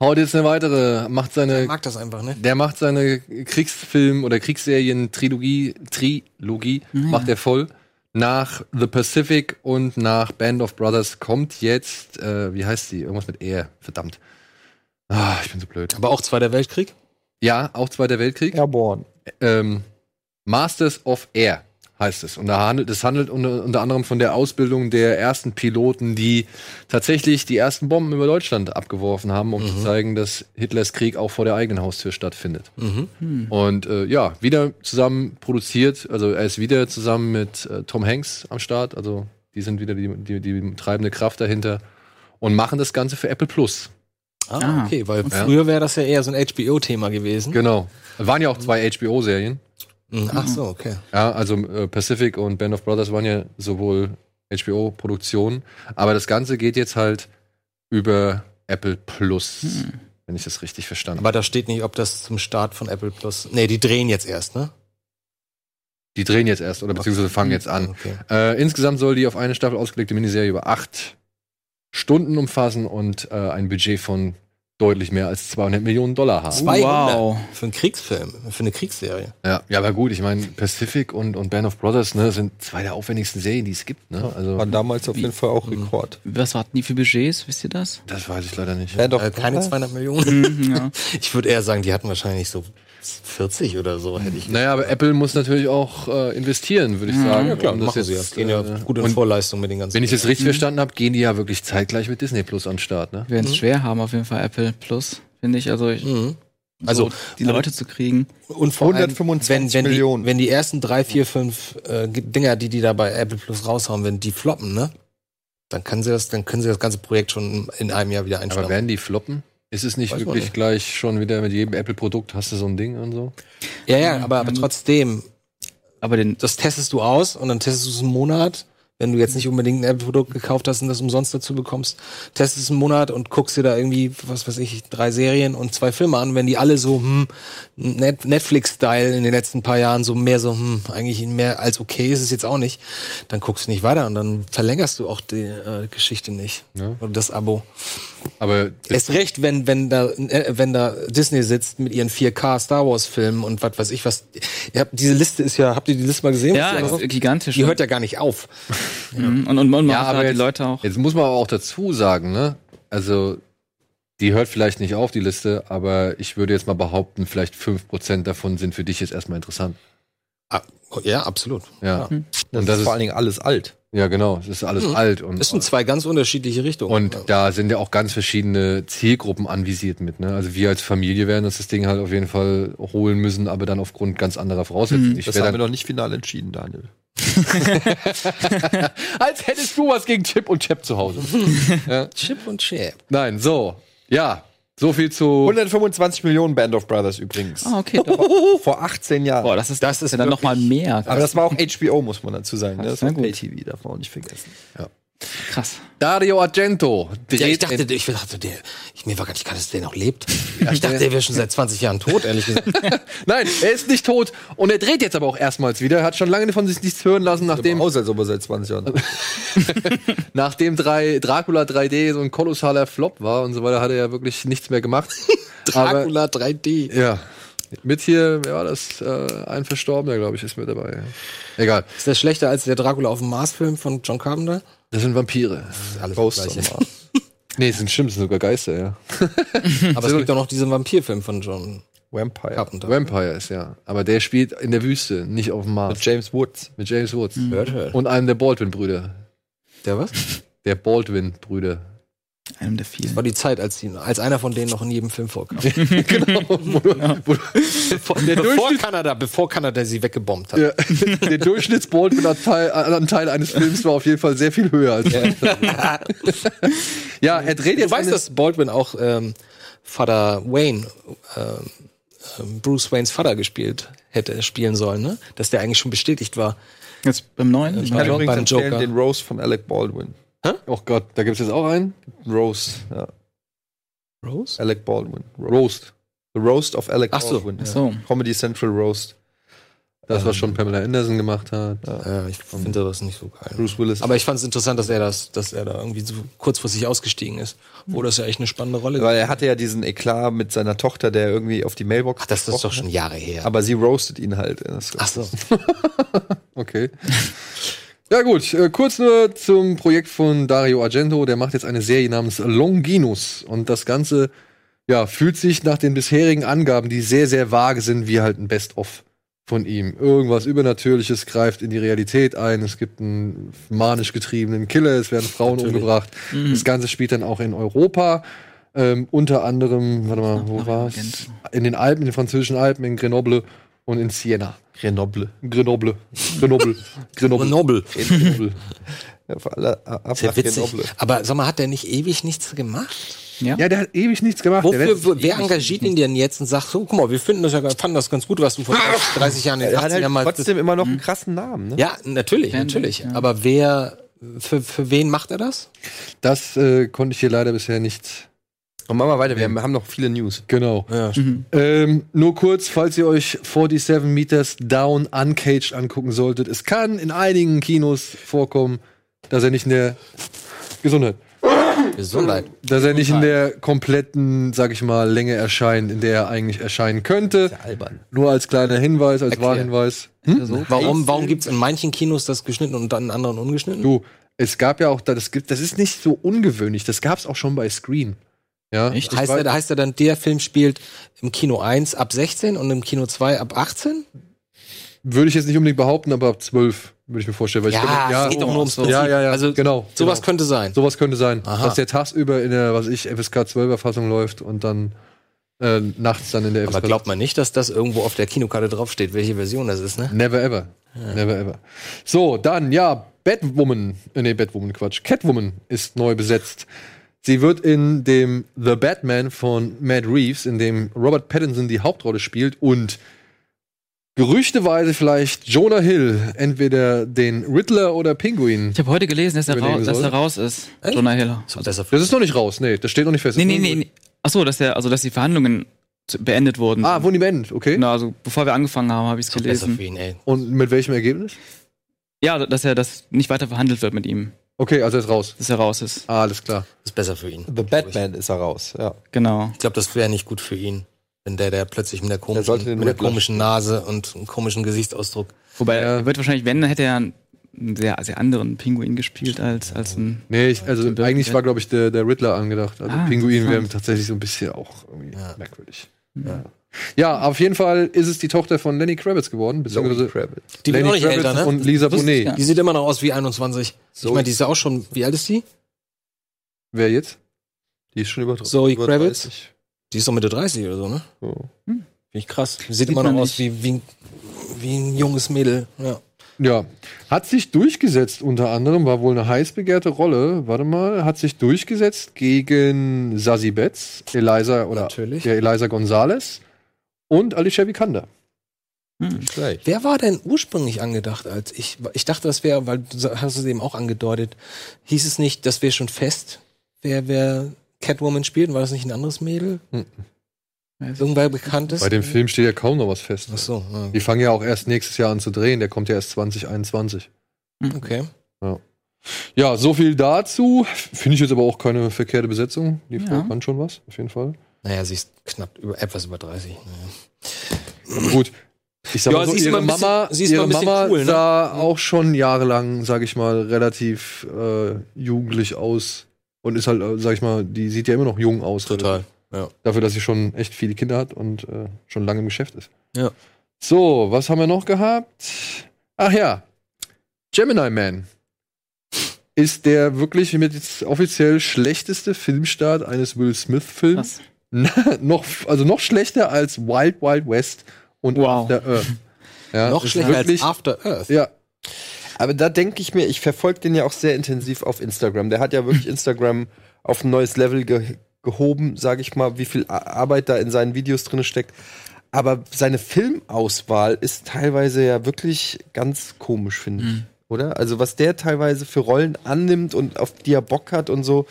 haut jetzt eine weitere, macht Ich seine, mag das einfach, ne? der macht seine Kriegsfilm- oder Kriegsserien-Trilogie, Trilogie, macht er voll. Nach The Pacific und nach Band of Brothers kommt jetzt, äh, wie heißt die? Irgendwas mit R, verdammt. Ah, ich bin so blöd. Aber auch Zweiter Weltkrieg? Ja, auch Zweiter Weltkrieg. Airborne. ähm, Masters of Air heißt es. Und da handelt, es handelt unter, unter anderem von der Ausbildung der ersten Piloten, die tatsächlich die ersten Bomben über Deutschland abgeworfen haben, um zu zeigen, dass Hitlers Krieg auch vor der eigenen Haustür stattfindet. Und äh, ja, wieder zusammen produziert, also er ist wieder zusammen mit äh, Tom Hanks am Start, also die sind wieder die, die, die treibende Kraft dahinter und machen das Ganze für Apple Plus. Ah, Ah. okay, weil Ja. früher wäre das ja eher so ein HBO-Thema gewesen. Genau. Waren ja auch zwei HBO-Serien. Mhm. Ach so, okay. Ja, also äh, Pacific und Band of Brothers waren ja sowohl HBO-Produktionen, aber das Ganze geht jetzt halt über Apple Plus, wenn ich das richtig verstanden habe. Aber da steht nicht, ob das zum Start von Apple Plus. Nee, die drehen jetzt erst, ne? Die drehen jetzt erst oder beziehungsweise fangen jetzt an. Okay. Äh, insgesamt soll die auf eine Staffel ausgelegte Miniserie über acht Stunden umfassen und äh, ein Budget von deutlich mehr als 200 Millionen Dollar haben. 200 Wow. für einen Kriegsfilm, für eine Kriegsserie. Ja, ja, aber gut, ich meine, Pacific und, und Band of Brothers ne, sind zwei der aufwendigsten Serien, die es gibt. Ne? Also, War damals auf jeden Fall auch Rekord. Was hatten die für Budgets? Wisst ihr das? das weiß ich leider nicht. Band of Äh, keine Brothers? 200 Millionen. Mhm, ja. Ich würde eher sagen, die hatten wahrscheinlich so 40 oder so, hätte ich. Naja, aber Apple muss natürlich auch äh, investieren, würde ich sagen. Ja, klar, um das machen sie ja. jetzt, Gehen ja äh, gut in und Vorleistung mit den ganzen. Wenn ich das richtig verstanden habe, gehen die ja wirklich zeitgleich mit Disney Plus an den Start, ne? Wir werden es schwer haben, auf jeden Fall Apple Plus, finde ich. Also, ich, Mhm. Also, so die Leute zu kriegen. und vor allem, 125 wenn, wenn Millionen. Die, wenn die ersten drei, vier, fünf äh, Dinger, die die da bei Apple Plus raushauen, wenn die floppen, ne? Dann können sie das, dann können sie das ganze Projekt schon in einem Jahr wieder Aber einstellen. werden die floppen? Ist es nicht Weiß wirklich nicht. gleich schon wieder mit jedem Apple-Produkt hast du so ein Ding und so? Ja, ja, aber, aber trotzdem, Aber den, das testest du aus und dann testest du es einen Monat. Wenn du jetzt nicht unbedingt ein Apple-Produkt gekauft hast und das umsonst dazu bekommst, testest es einen Monat und guckst dir da irgendwie, was weiß ich, drei Serien und zwei Filme an. Wenn die alle so, hm, Net Netflix-Style in den letzten paar Jahren so mehr so, hm, eigentlich mehr als okay ist es jetzt auch nicht, dann guckst du nicht weiter und dann verlängerst du auch die äh, Geschichte nicht. Ja. Oder das Abo. Aber Erst recht, wenn, wenn da, äh, wenn da Disney sitzt mit ihren 4K Star Wars Filmen und was weiß ich was. Ihr habt, diese Liste ist ja, habt ihr die Liste mal gesehen? ja, alles- gigantisch. die hört ja gar nicht auf. Mhm. Und, und, und ja, aber halt jetzt, die Leute auch. jetzt muss man aber auch dazu sagen, ne? Also, die hört vielleicht nicht auf, die Liste, aber ich würde jetzt mal behaupten, vielleicht 5% davon sind für dich jetzt erstmal interessant. Ah, ja, absolut. Ja. Das, Und ist das ist- vor allen Dingen alles alt. Ja, genau. Es ist alles Mhm. alt und, Das sind zwei ganz unterschiedliche Richtungen. und da sind ja auch ganz verschiedene Zielgruppen anvisiert mit, ne? Also wir als Familie werden uns das Ding halt auf jeden Fall holen müssen, aber dann aufgrund ganz anderer Voraussetzungen. Mhm. Ich Das haben wir noch nicht final entschieden, Daniel. als hättest du was gegen Chip und Chap zu Hause. ja. Chip und Chap. Nein, so. Ja, so viel zu 125 Millionen Band of Brothers übrigens. Ah, okay. Vor 18 Jahren. Boah, das ist, Das ist ja dann noch mal mehr. Aber das war auch HBO, muss man dazu sagen. Ne? Das war gut. Pay-TV, darf man auch nicht vergessen. Krass. Dario Argento dreht Ja, ich dachte, ich dachte, der, ich, mir war gar nicht klar, dass der noch lebt. Ich dachte, der wäre schon seit 20 Jahren tot, ehrlich gesagt. Nein, er ist nicht tot und er dreht jetzt aber auch erstmals wieder. Er hat schon lange von sich nichts hören lassen, nachdem, aus, als ob er seit 20 Jahren. nachdem drei, Dracula 3D so ein kolossaler Flop war und so weiter, hat er ja wirklich nichts mehr gemacht. Dracula 3D. Aber, ja. Mit hier, wer war das? Äh, ein Verstorbener, glaube ich, ist mit dabei. Egal. Ist das schlechter als der Dracula auf dem Mars-Film von John Carpenter? Das sind Vampire. Alles das Gleiche. zum Nee, es sind stimmt, es sind sogar Geister, ja. Aber es gibt auch noch diesen Vampirfilm von John Vampire. Carpenter. Vampires, ja. Aber der spielt in der Wüste, nicht auf dem Mars. Mit James Woods. Mit James Woods. Hört. Und einem der Baldwin-Brüder. Der was? Der Baldwin-Brüder. Einem der vielen. War die Zeit, als, die, als einer von denen noch in jedem Film vorkam. genau. Wo du, wo du, bevor, Kanada, bevor Kanada sie weggebombt hat. ja, der Durchschnitts-Baldwin-Anteil Anteil eines Films war auf jeden Fall sehr viel höher als Ja, er dreht Du jetzt weißt, eine- dass Baldwin auch ähm, Vater Wayne, ähm, ähm, Bruce Waynes Vater gespielt hätte spielen sollen, ne? Dass der eigentlich schon bestätigt war. Jetzt beim neuen? Ich Ich meine, kann übrigens beim Joker. den Rose von Alec Baldwin. Oh Gott, da gibt's jetzt auch einen. Rose, ja. Rose? Alec Baldwin. Ro Roast. The Roast of Alec Ach so. Baldwin. Ach so. Comedy Central Roast. Das, was schon Pamela Anderson gemacht hat. Ja, ich finde das nicht so geil. Bruce Willis. Aber ich fand es interessant, dass er das, dass er da irgendwie so kurzfristig ausgestiegen ist. Wo das ja echt eine spannende Rolle weil er hatte ja diesen Eklat mit seiner Tochter, der irgendwie auf die Mailbox. Ach, das ist doch schon. Jahre her. Aber sie roastet ihn halt. Das- Ach so. Okay. Ja gut, äh, kurz nur zum Projekt von Dario Argento. Der macht jetzt eine Serie namens Longinus. Und das Ganze ja, fühlt sich nach den bisherigen Angaben, die sehr, sehr vage sind, wie halt ein Best-of von ihm. Irgendwas Übernatürliches greift in die Realität ein. Es gibt einen manisch getriebenen Killer, es werden Frauen Natürlich. umgebracht. Das Ganze spielt dann auch in Europa. Ähm, unter anderem, warte mal, wo war's? In den Alpen, in den französischen Alpen, in Grenoble und in Siena. Grenoble. Grenoble. Grenoble. Grenoble. Nobel. Grenoble. Ja, für alle ab Sehr witzig. Grenoble. Aber sag mal, hat der nicht ewig nichts gemacht? Ja. Ja, der hat ewig nichts gemacht. Wofür, wo, wer engagiert ihn denn jetzt und sagt, so, guck mal, wir finden das ja, fanden das ganz gut, was du vor 30 Jahren in den Er hat 80ern halt mal. trotzdem immer noch einen krassen Namen. Ne? ja, natürlich, natürlich. ja. Aber wer, für, für wen macht er das? Das äh, konnte ich hier leider bisher nicht. Und machen wir weiter, wir haben, haben noch viele News. Genau. Ja, Ähm, nur kurz, falls ihr euch 47 Meters Down Uncaged angucken solltet. Es kann in einigen Kinos vorkommen, dass er nicht in der Gesundheit, Gesundheit. dass er nicht in der kompletten, sag ich mal, Länge erscheint, in der er eigentlich erscheinen könnte. Albern. Nur als kleiner Hinweis, als Erklär. Warnhinweis. Warum, warum gibt's in manchen Kinos das geschnitten und dann in anderen ungeschnitten? Du, es gab ja auch, da- das gibt, das ist nicht so ungewöhnlich. Das gab's auch schon bei Screen. Ja, Echt? Ich heißt, weiß- er, heißt er dann, der Film spielt im Kino 1 ab 16 und im Kino 2 ab 18? Würde ich jetzt nicht unbedingt behaupten, aber ab 12 würde ich mir vorstellen. Weil ich Ja, glaube, es geht doch nur ums Prinzip. Ja, ja, ja. Also, genau. Sowas genau. könnte sein. Sowas könnte sein. Aha. Dass der tagsüber in der, was ich, FSK 12er Fassung läuft und dann äh, nachts dann in der Aber glaubt man nicht, dass das irgendwo auf der Kinokarte draufsteht, welche Version das ist, ne? Never ever. Never ever. So, dann, ja, Batwoman, äh, nee, Batwoman, Quatsch. Catwoman ist neu besetzt. Sie wird in dem The Batman von Matt Reeves, in dem Robert Pattinson die Hauptrolle spielt und gerüchteweise vielleicht Jonah Hill entweder den Riddler oder Pinguin. Ich habe heute gelesen, dass er, Überlegen rau dass er raus ist. Echt? Jonah Hill. Das ist noch nicht raus, nee, das steht noch nicht fest. Nee, nee, nee. nee. Achso, dass er, also dass die Verhandlungen beendet wurden. Ah, Wundy Band, okay. Genau, also bevor wir angefangen haben, habe ich es gelesen. ihn, ey. Und mit welchem Ergebnis? Ja, dass er das nicht weiter verhandelt wird mit ihm, Okay, also er ist raus. dass er raus ist. Ah, alles klar. Das ist besser für ihn. The Batman ist er raus, ja. Genau. Ich glaube, das wäre nicht gut für ihn. Wenn der, der plötzlich mit der komischen, mit der komischen Nase und einem komischen Gesichtsausdruck. Wobei, Ja. er wird wahrscheinlich, wenn, dann hätte er einen sehr, sehr anderen Pinguin gespielt als, als ein. Nee, ich, also eigentlich war, glaube ich, der, der Riddler angedacht. Also Ah, Pinguin wäre tatsächlich so ein bisschen auch irgendwie Ja. merkwürdig. Ja. Ja, auf jeden Fall ist es die Tochter von Lenny Kravitz geworden, beziehungsweise Kravitz. Die Lenny auch nicht Kravitz älter, ne? und Lisa Bonet. Die sieht immer noch aus wie 21. So. Ich meine, die ist ja auch schon, wie alt ist die? Wer jetzt? Die ist schon über Zoe über Kravitz? 30. Die ist doch Mitte 30 oder so, ne? So. Finde ich krass. Die sieht, Sieht immer noch aus wie, wie, wie ein junges Mädel. Ja. Ja, hat sich durchgesetzt unter anderem, war wohl eine heiß begehrte Rolle, warte mal, hat sich durchgesetzt gegen Sassy Betts, Eliza oder Natürlich. ja, Eliza Gonzalez und Alicia Vikander. Schlecht. Wer war denn ursprünglich angedacht als ich? Ich dachte, das wäre, weil du hast es eben auch angedeutet, hieß es nicht, das wäre schon fest, wer, wer Catwoman spielt? War das nicht ein anderes Mädel? Mhm. Irgendwer bekanntes? Bei dem Film steht ja kaum noch was fest. Ach so, ah, Die fangen ja auch erst nächstes Jahr an zu drehen. Der kommt ja erst 2021. okay. Ja, so viel dazu. Finde ich jetzt aber auch keine verkehrte Besetzung. Die Frau Ja. kann schon was, auf jeden Fall. Naja, sie ist knapp über, etwas über 30. Naja. Aber gut. Ich sag Ja, mal so, sie ist ihre bisschen- Mama, sie ist ihre bisschen Mama cool, ne? sah auch schon jahrelang, sag ich mal, relativ äh, jugendlich aus. Und ist halt, äh, sag ich mal, die sieht ja immer noch jung aus. Total. Ja. Dafür, dass sie schon echt viele Kinder hat und äh, schon lange im Geschäft ist. Ja. So, was haben wir noch gehabt? Ach ja, Gemini Man ist der wirklich mit jetzt offiziell schlechteste Filmstart eines Will Smith-Films. Noch, also noch schlechter als Wild Wild West und Wow. After Earth. Ja, Noch schlechter als wirklich- After Earth. Ja, Aber da denke ich mir, ich verfolge den ja auch sehr intensiv auf Instagram. Der hat ja wirklich Instagram auf ein neues Level ge gehoben, sage ich mal, wie viel Arbeit da in seinen Videos drin steckt. Aber seine Filmauswahl ist teilweise ja wirklich ganz komisch, finde ich. Oder? Also, was der teilweise für Rollen annimmt und auf die er Bock hat und so.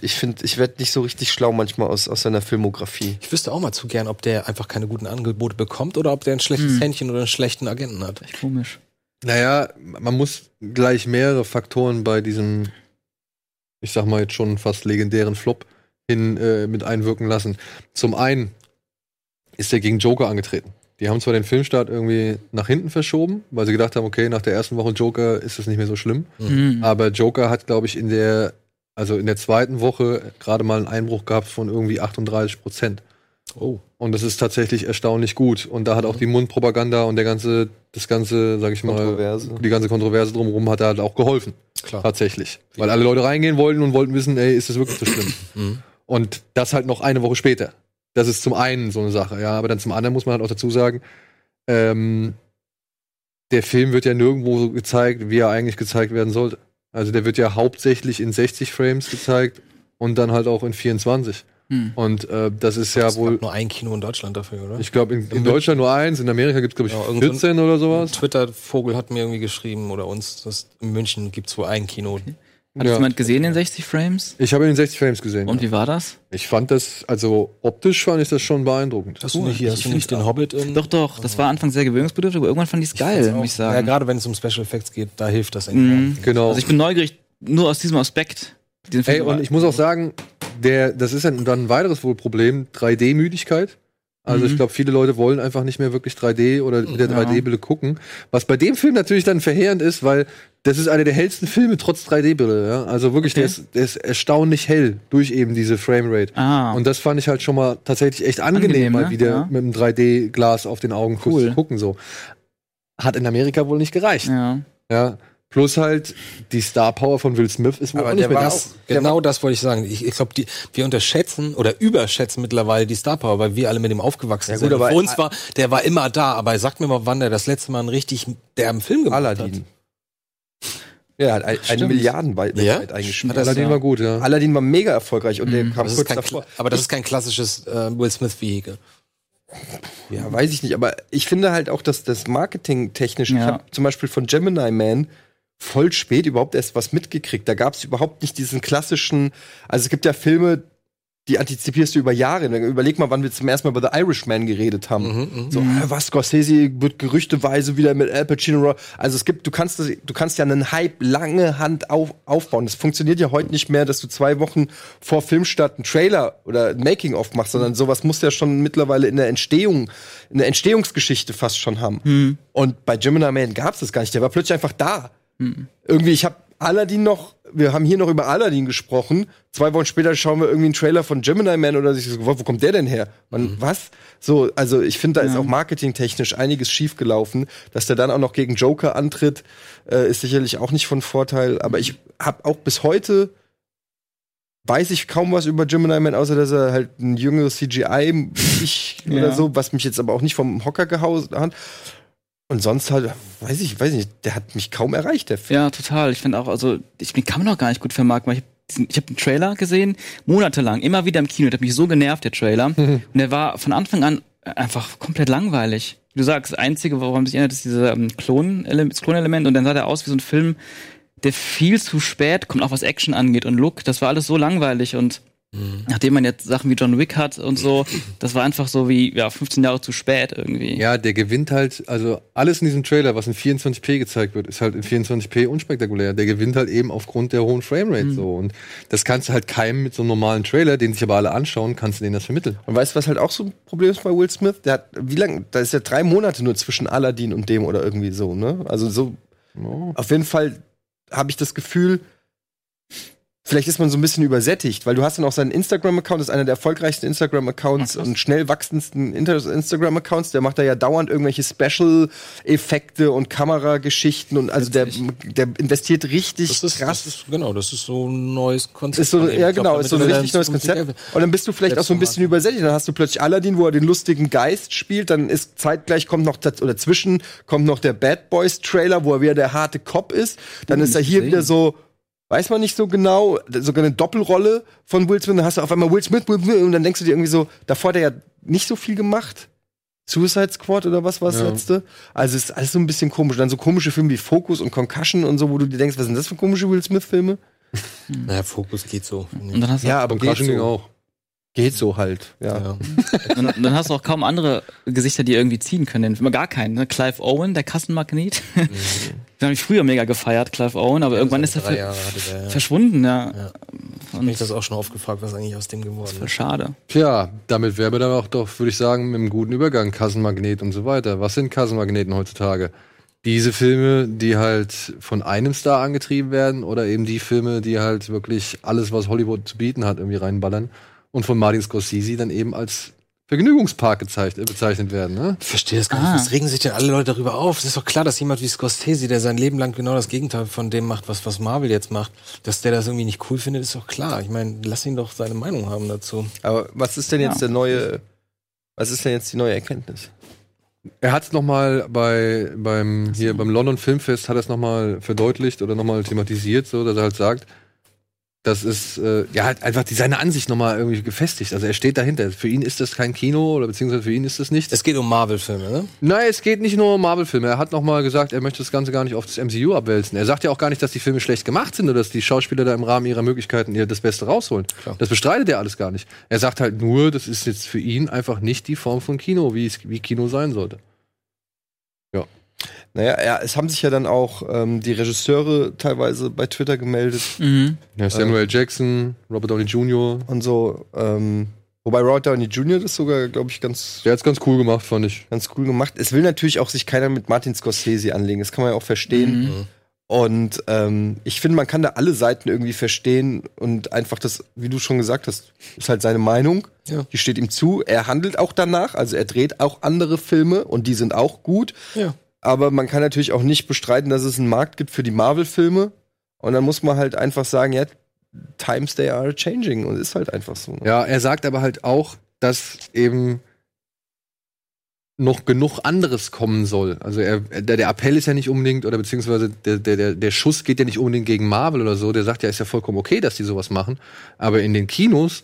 Ich finde, ich werde nicht so richtig schlau manchmal aus, aus seiner Filmografie. Ich wüsste auch mal zu gern, ob der einfach keine guten Angebote bekommt oder ob der ein schlechtes Hm. Händchen oder einen schlechten Agenten hat. Echt komisch. naja, man muss gleich mehrere Faktoren bei diesem, ich sag mal jetzt schon fast legendären Flop hin äh, mit einwirken lassen. Zum einen ist er gegen Joker angetreten. Die haben zwar den Filmstart irgendwie nach hinten verschoben, weil sie gedacht haben, okay, nach der ersten Woche Joker ist das nicht mehr so schlimm. Mhm. Aber Joker hat, glaube ich, in der, also in der zweiten Woche gerade mal einen Einbruch gehabt von irgendwie 38 Prozent. Oh. Und das ist tatsächlich erstaunlich gut. Und da hat auch die Mundpropaganda und der ganze, das ganze, sag ich mal, Kontroverse. die ganze Kontroverse drumherum hat halt auch geholfen. Klar. Tatsächlich. Weil alle Leute reingehen wollten und wollten wissen, ey, ist das wirklich so schlimm? Mhm. Und das halt noch eine Woche später. Das ist zum einen so eine Sache, ja. Aber dann zum anderen muss man halt auch dazu sagen, ähm, der Film wird ja nirgendwo so gezeigt, wie er eigentlich gezeigt werden sollte. Also der wird ja hauptsächlich in 60 Frames gezeigt und dann halt auch in 24. Hm. Und äh, das ist ja es wohl, nur ein Kino in Deutschland dafür, oder? ich glaube, in, in Deutschland nur eins, in Amerika gibt es, glaube ich, Ja, irgend so ein- 14 oder sowas. Twitter-Vogel hat mir irgendwie geschrieben oder uns, dass in München gibt es wohl ein Kino. Hat das Ja. jemand gesehen in 60 Frames? Ich habe ihn in 60 Frames gesehen. Und ja. wie war das? Ich fand das, also optisch fand ich das schon beeindruckend. Hast du nicht hier, hast du nicht den Hobbit in? Doch, doch. Das war anfangs sehr gewöhnungsbedürftig, aber irgendwann fand ich es geil, muss ich Ja, sagen. gerade wenn es um Special Effects geht, da hilft das enorm. Mhm. Genau. Also ich bin neugierig, nur aus diesem Aspekt. diesen Ey, Film- und ich muss auch sagen, der, das ist ja dann ein weiteres wohl Problem, 3D-Müdigkeit. Also Mhm. ich glaube, viele Leute wollen einfach nicht mehr wirklich 3D oder mit der Ja. 3D-Brille gucken. Was bei dem Film natürlich dann verheerend ist, weil das ist einer der hellsten Filme trotz 3D-Brille. Ja? Also wirklich, der, Okay. ist, der ist erstaunlich hell durch eben diese Framerate. Ah. Und das fand ich halt schon mal tatsächlich echt angenehm, Angenehm, mal ne? wieder Ja. mit einem 3D-Glas auf den Augen Cool. zu gucken. So. Hat in Amerika wohl nicht gereicht. ja. Ja. Plus halt die Star Power von Will Smith ist wohl Aber auch nicht der mehr da. Das, genau das wollte ich sagen. Ich, ich glaube, wir unterschätzen oder überschätzen mittlerweile die Star Power, weil wir alle mit dem aufgewachsen Ja, gut, sind. Für uns war, der war immer da, aber sag mir mal, wann der das letzte Mal einen richtig derben Film gemacht Aladdin. Ja, hat ein, eine Stimmt. Milliarden weit, Ja? Hat das- Aladdin ja. war gut, ja. Aladdin war mega erfolgreich und der Mhm. kam Das kurz kein, davor. Aber das ist kein klassisches äh, Will Smith-Vehikel. Ja, weiß ich nicht, aber ich finde halt auch, dass das Marketing-technisch, ich Ja. habe zum Beispiel von Gemini Man voll spät überhaupt erst was mitgekriegt. Da gab es überhaupt nicht diesen klassischen, also es gibt ja Filme, die antizipierst du über Jahre. Überleg mal, wann wir zum ersten Mal über The Irishman geredet haben. Mhm, So, äh, was, Scorsese wird gerüchteweise wieder mit Al Pacino. Also es gibt, du kannst, das- du kannst ja einen Hype lange Hand auf, aufbauen. Das funktioniert ja heute nicht mehr, dass du zwei Wochen vor Filmstart einen Trailer oder ein Making-of machst, sondern sowas muss ja schon mittlerweile in der Entstehung, in der Entstehungsgeschichte fast schon haben. Und bei Gemini Man gab es das gar nicht. Der war plötzlich einfach da. Irgendwie, ich habe Aladdin noch, wir haben hier noch über Aladdin gesprochen. Zwei Wochen später schauen wir irgendwie einen Trailer von Gemini Man oder sich so, wo wo kommt der denn her? Man, was? So, also ich finde, da ist auch marketingtechnisch einiges schiefgelaufen. Dass der dann auch noch gegen Joker antritt, äh, ist sicherlich auch nicht von Vorteil. Aber ich habe auch bis heute weiß ich kaum was über Gemini Man, außer dass er halt ein jüngeres CGI ich Ja. oder so, was mich jetzt aber auch nicht vom Hocker gehauen hat. Und sonst halt, weiß ich, weiß nicht, der hat mich kaum erreicht, der Film. Ja, total. Ich finde auch, also, ich, den kann man auch gar nicht gut vermarkten, weil ich, ich habe den Trailer gesehen, monatelang, immer wieder im Kino. Der hat mich so genervt, der Trailer. Und der war von Anfang an einfach komplett langweilig. wie du sagst, das Einzige, woran sich erinnert, ist dieses ähm, Klon Klonelement und dann sah der aus wie so ein Film, der viel zu spät kommt, auch was Action angeht und Look. Das war alles so langweilig und Mhm. nachdem man jetzt Sachen wie John Wick hat und so, das war einfach so wie, ja, 15 Jahre zu spät irgendwie. Ja, der gewinnt halt, also alles in diesem Trailer, was in 24p gezeigt wird, ist halt in 24p unspektakulär. Der gewinnt halt eben aufgrund der hohen Framerate so. Und das kannst du halt keinem mit so einem normalen Trailer, den sich aber alle anschauen, kannst du denen das vermitteln. Und weißt du, was halt auch so ein Problem ist bei Will Smith? Der hat, wie lange, da ist ja drei Monate nur zwischen Aladdin und dem oder irgendwie so, ne? Also so, auf jeden Fall habe ich das Gefühl, vielleicht ist man so ein bisschen übersättigt, weil du hast dann auch seinen Instagram-Account, das ist einer der erfolgreichsten Instagram-Accounts und schnell wachsendsten Instagram-Accounts. Der macht da ja dauernd irgendwelche Special-Effekte und Kamerageschichten und also der, der investiert richtig Das ist, krass. das ist, genau, das ist so ein neues Konzept. Ist so, ja, glaub, genau, ist so ein richtig neues Konzept. Und dann bist du vielleicht auch so ein bisschen übersättigt. Dann hast du plötzlich Aladdin, wo er den lustigen Geist spielt. Dann ist zeitgleich kommt noch, oder zwischen kommt noch der Bad Boys Trailer, wo er wieder der harte Cop ist. Dann ist er hier wieder so, weiß man nicht so genau, sogar eine Doppelrolle von Will Smith. Dann hast du auf einmal Will Smith, Will Smith und dann denkst du dir irgendwie so, davor hat er ja nicht so viel gemacht. Suicide Squad oder was war das Ja. letzte? Also es ist alles so ein bisschen komisch. Dann so komische Filme wie Focus und Concussion und so, wo du dir denkst, was sind das für komische Will Smith-Filme? Naja, Fokus geht so. Und dann hast du, Ja, aber Concussion ging so. auch. Geht so halt, ja. Ja. dann, dann hast du auch kaum andere Gesichter, die irgendwie ziehen können. Immer gar keinen. Ne? Clive Owen, der Kassenmagnet. Den habe ich früher mega gefeiert, Clive Owen, aber irgendwann ist er ver Jahre der, ja. verschwunden, ja. Ja. Und Mich das auch schon oft gefragt, was eigentlich aus dem geworden voll ist. schade. Tja, damit wären wir dann auch doch, würde ich sagen, mit einem guten Übergang, Kassenmagnet und so weiter. Was sind Kassenmagneten heutzutage? Diese Filme, die halt von einem Star angetrieben werden oder eben die Filme, die halt wirklich alles, was Hollywood zu bieten hat, irgendwie reinballern und von Martin Scorsese dann eben als Vergnügungspark gezeichnet, bezeichnet werden. Ne? Ich verstehe das gar nicht. Ah. Was regen sich denn alle Leute darüber auf? Es ist doch klar, dass jemand wie Scorsese, der sein Leben lang genau das Gegenteil von dem macht, was, was Marvel jetzt macht, dass der das irgendwie nicht cool findet, ist doch klar. Ich meine, lass ihn doch seine Meinung haben dazu. Aber was ist denn jetzt Ja. der neue, was ist denn jetzt die neue Erkenntnis? Er hat es nochmal bei, beim, hier beim London Filmfest hat er es nochmal verdeutlicht oder nochmal thematisiert, so, dass er halt sagt, das ist, äh, ja, halt einfach die, seine Ansicht nochmal irgendwie gefestigt. Also er steht dahinter. Für ihn ist das kein Kino oder beziehungsweise für ihn ist das nichts. Es geht um Marvel-Filme, ne? Nein, es geht nicht nur um Marvel-Filme. Er hat nochmal gesagt, er möchte das Ganze gar nicht auf das MCU abwälzen. Er sagt ja auch gar nicht, dass die Filme schlecht gemacht sind oder dass die Schauspieler da im Rahmen ihrer Möglichkeiten ihr das Beste rausholen. Klar. Das bestreitet er alles gar nicht. Er sagt halt nur, das ist jetzt für ihn einfach nicht die Form von Kino, wie es wie Kino sein sollte. Naja, ja, es haben sich ja dann auch ähm, die Regisseure teilweise bei Twitter gemeldet Mhm. Ja, Samuel Jackson, Robert Downey Jr., und so. Ähm, wobei Robert Downey Jr. das sogar, glaube ich, ganz, der hat's ganz cool gemacht, fand ich. ganz cool gemacht. Es will natürlich auch sich keiner mit Martin Scorsese anlegen. Das kann man ja auch verstehen. Mhm. Und ähm, ich finde, man kann da alle Seiten irgendwie verstehen und einfach das, wie du schon gesagt hast, ist halt seine Meinung. Ja. Die steht ihm zu. Er handelt auch danach, also er dreht auch andere Filme und die sind auch gut. Ja. Aber man kann natürlich auch nicht bestreiten, dass es einen Markt gibt für die Marvel-Filme. Und dann muss man halt einfach sagen, ja, times they are changing und ist halt einfach so. ne? Ja, er sagt aber halt auch, dass eben noch genug anderes kommen soll. Also er, der, der Appell ist ja nicht unbedingt, oder beziehungsweise der, der, der, Schuss geht ja nicht unbedingt gegen Marvel oder so. Der sagt ja, ist ja vollkommen okay, dass die sowas machen. Aber in den Kinos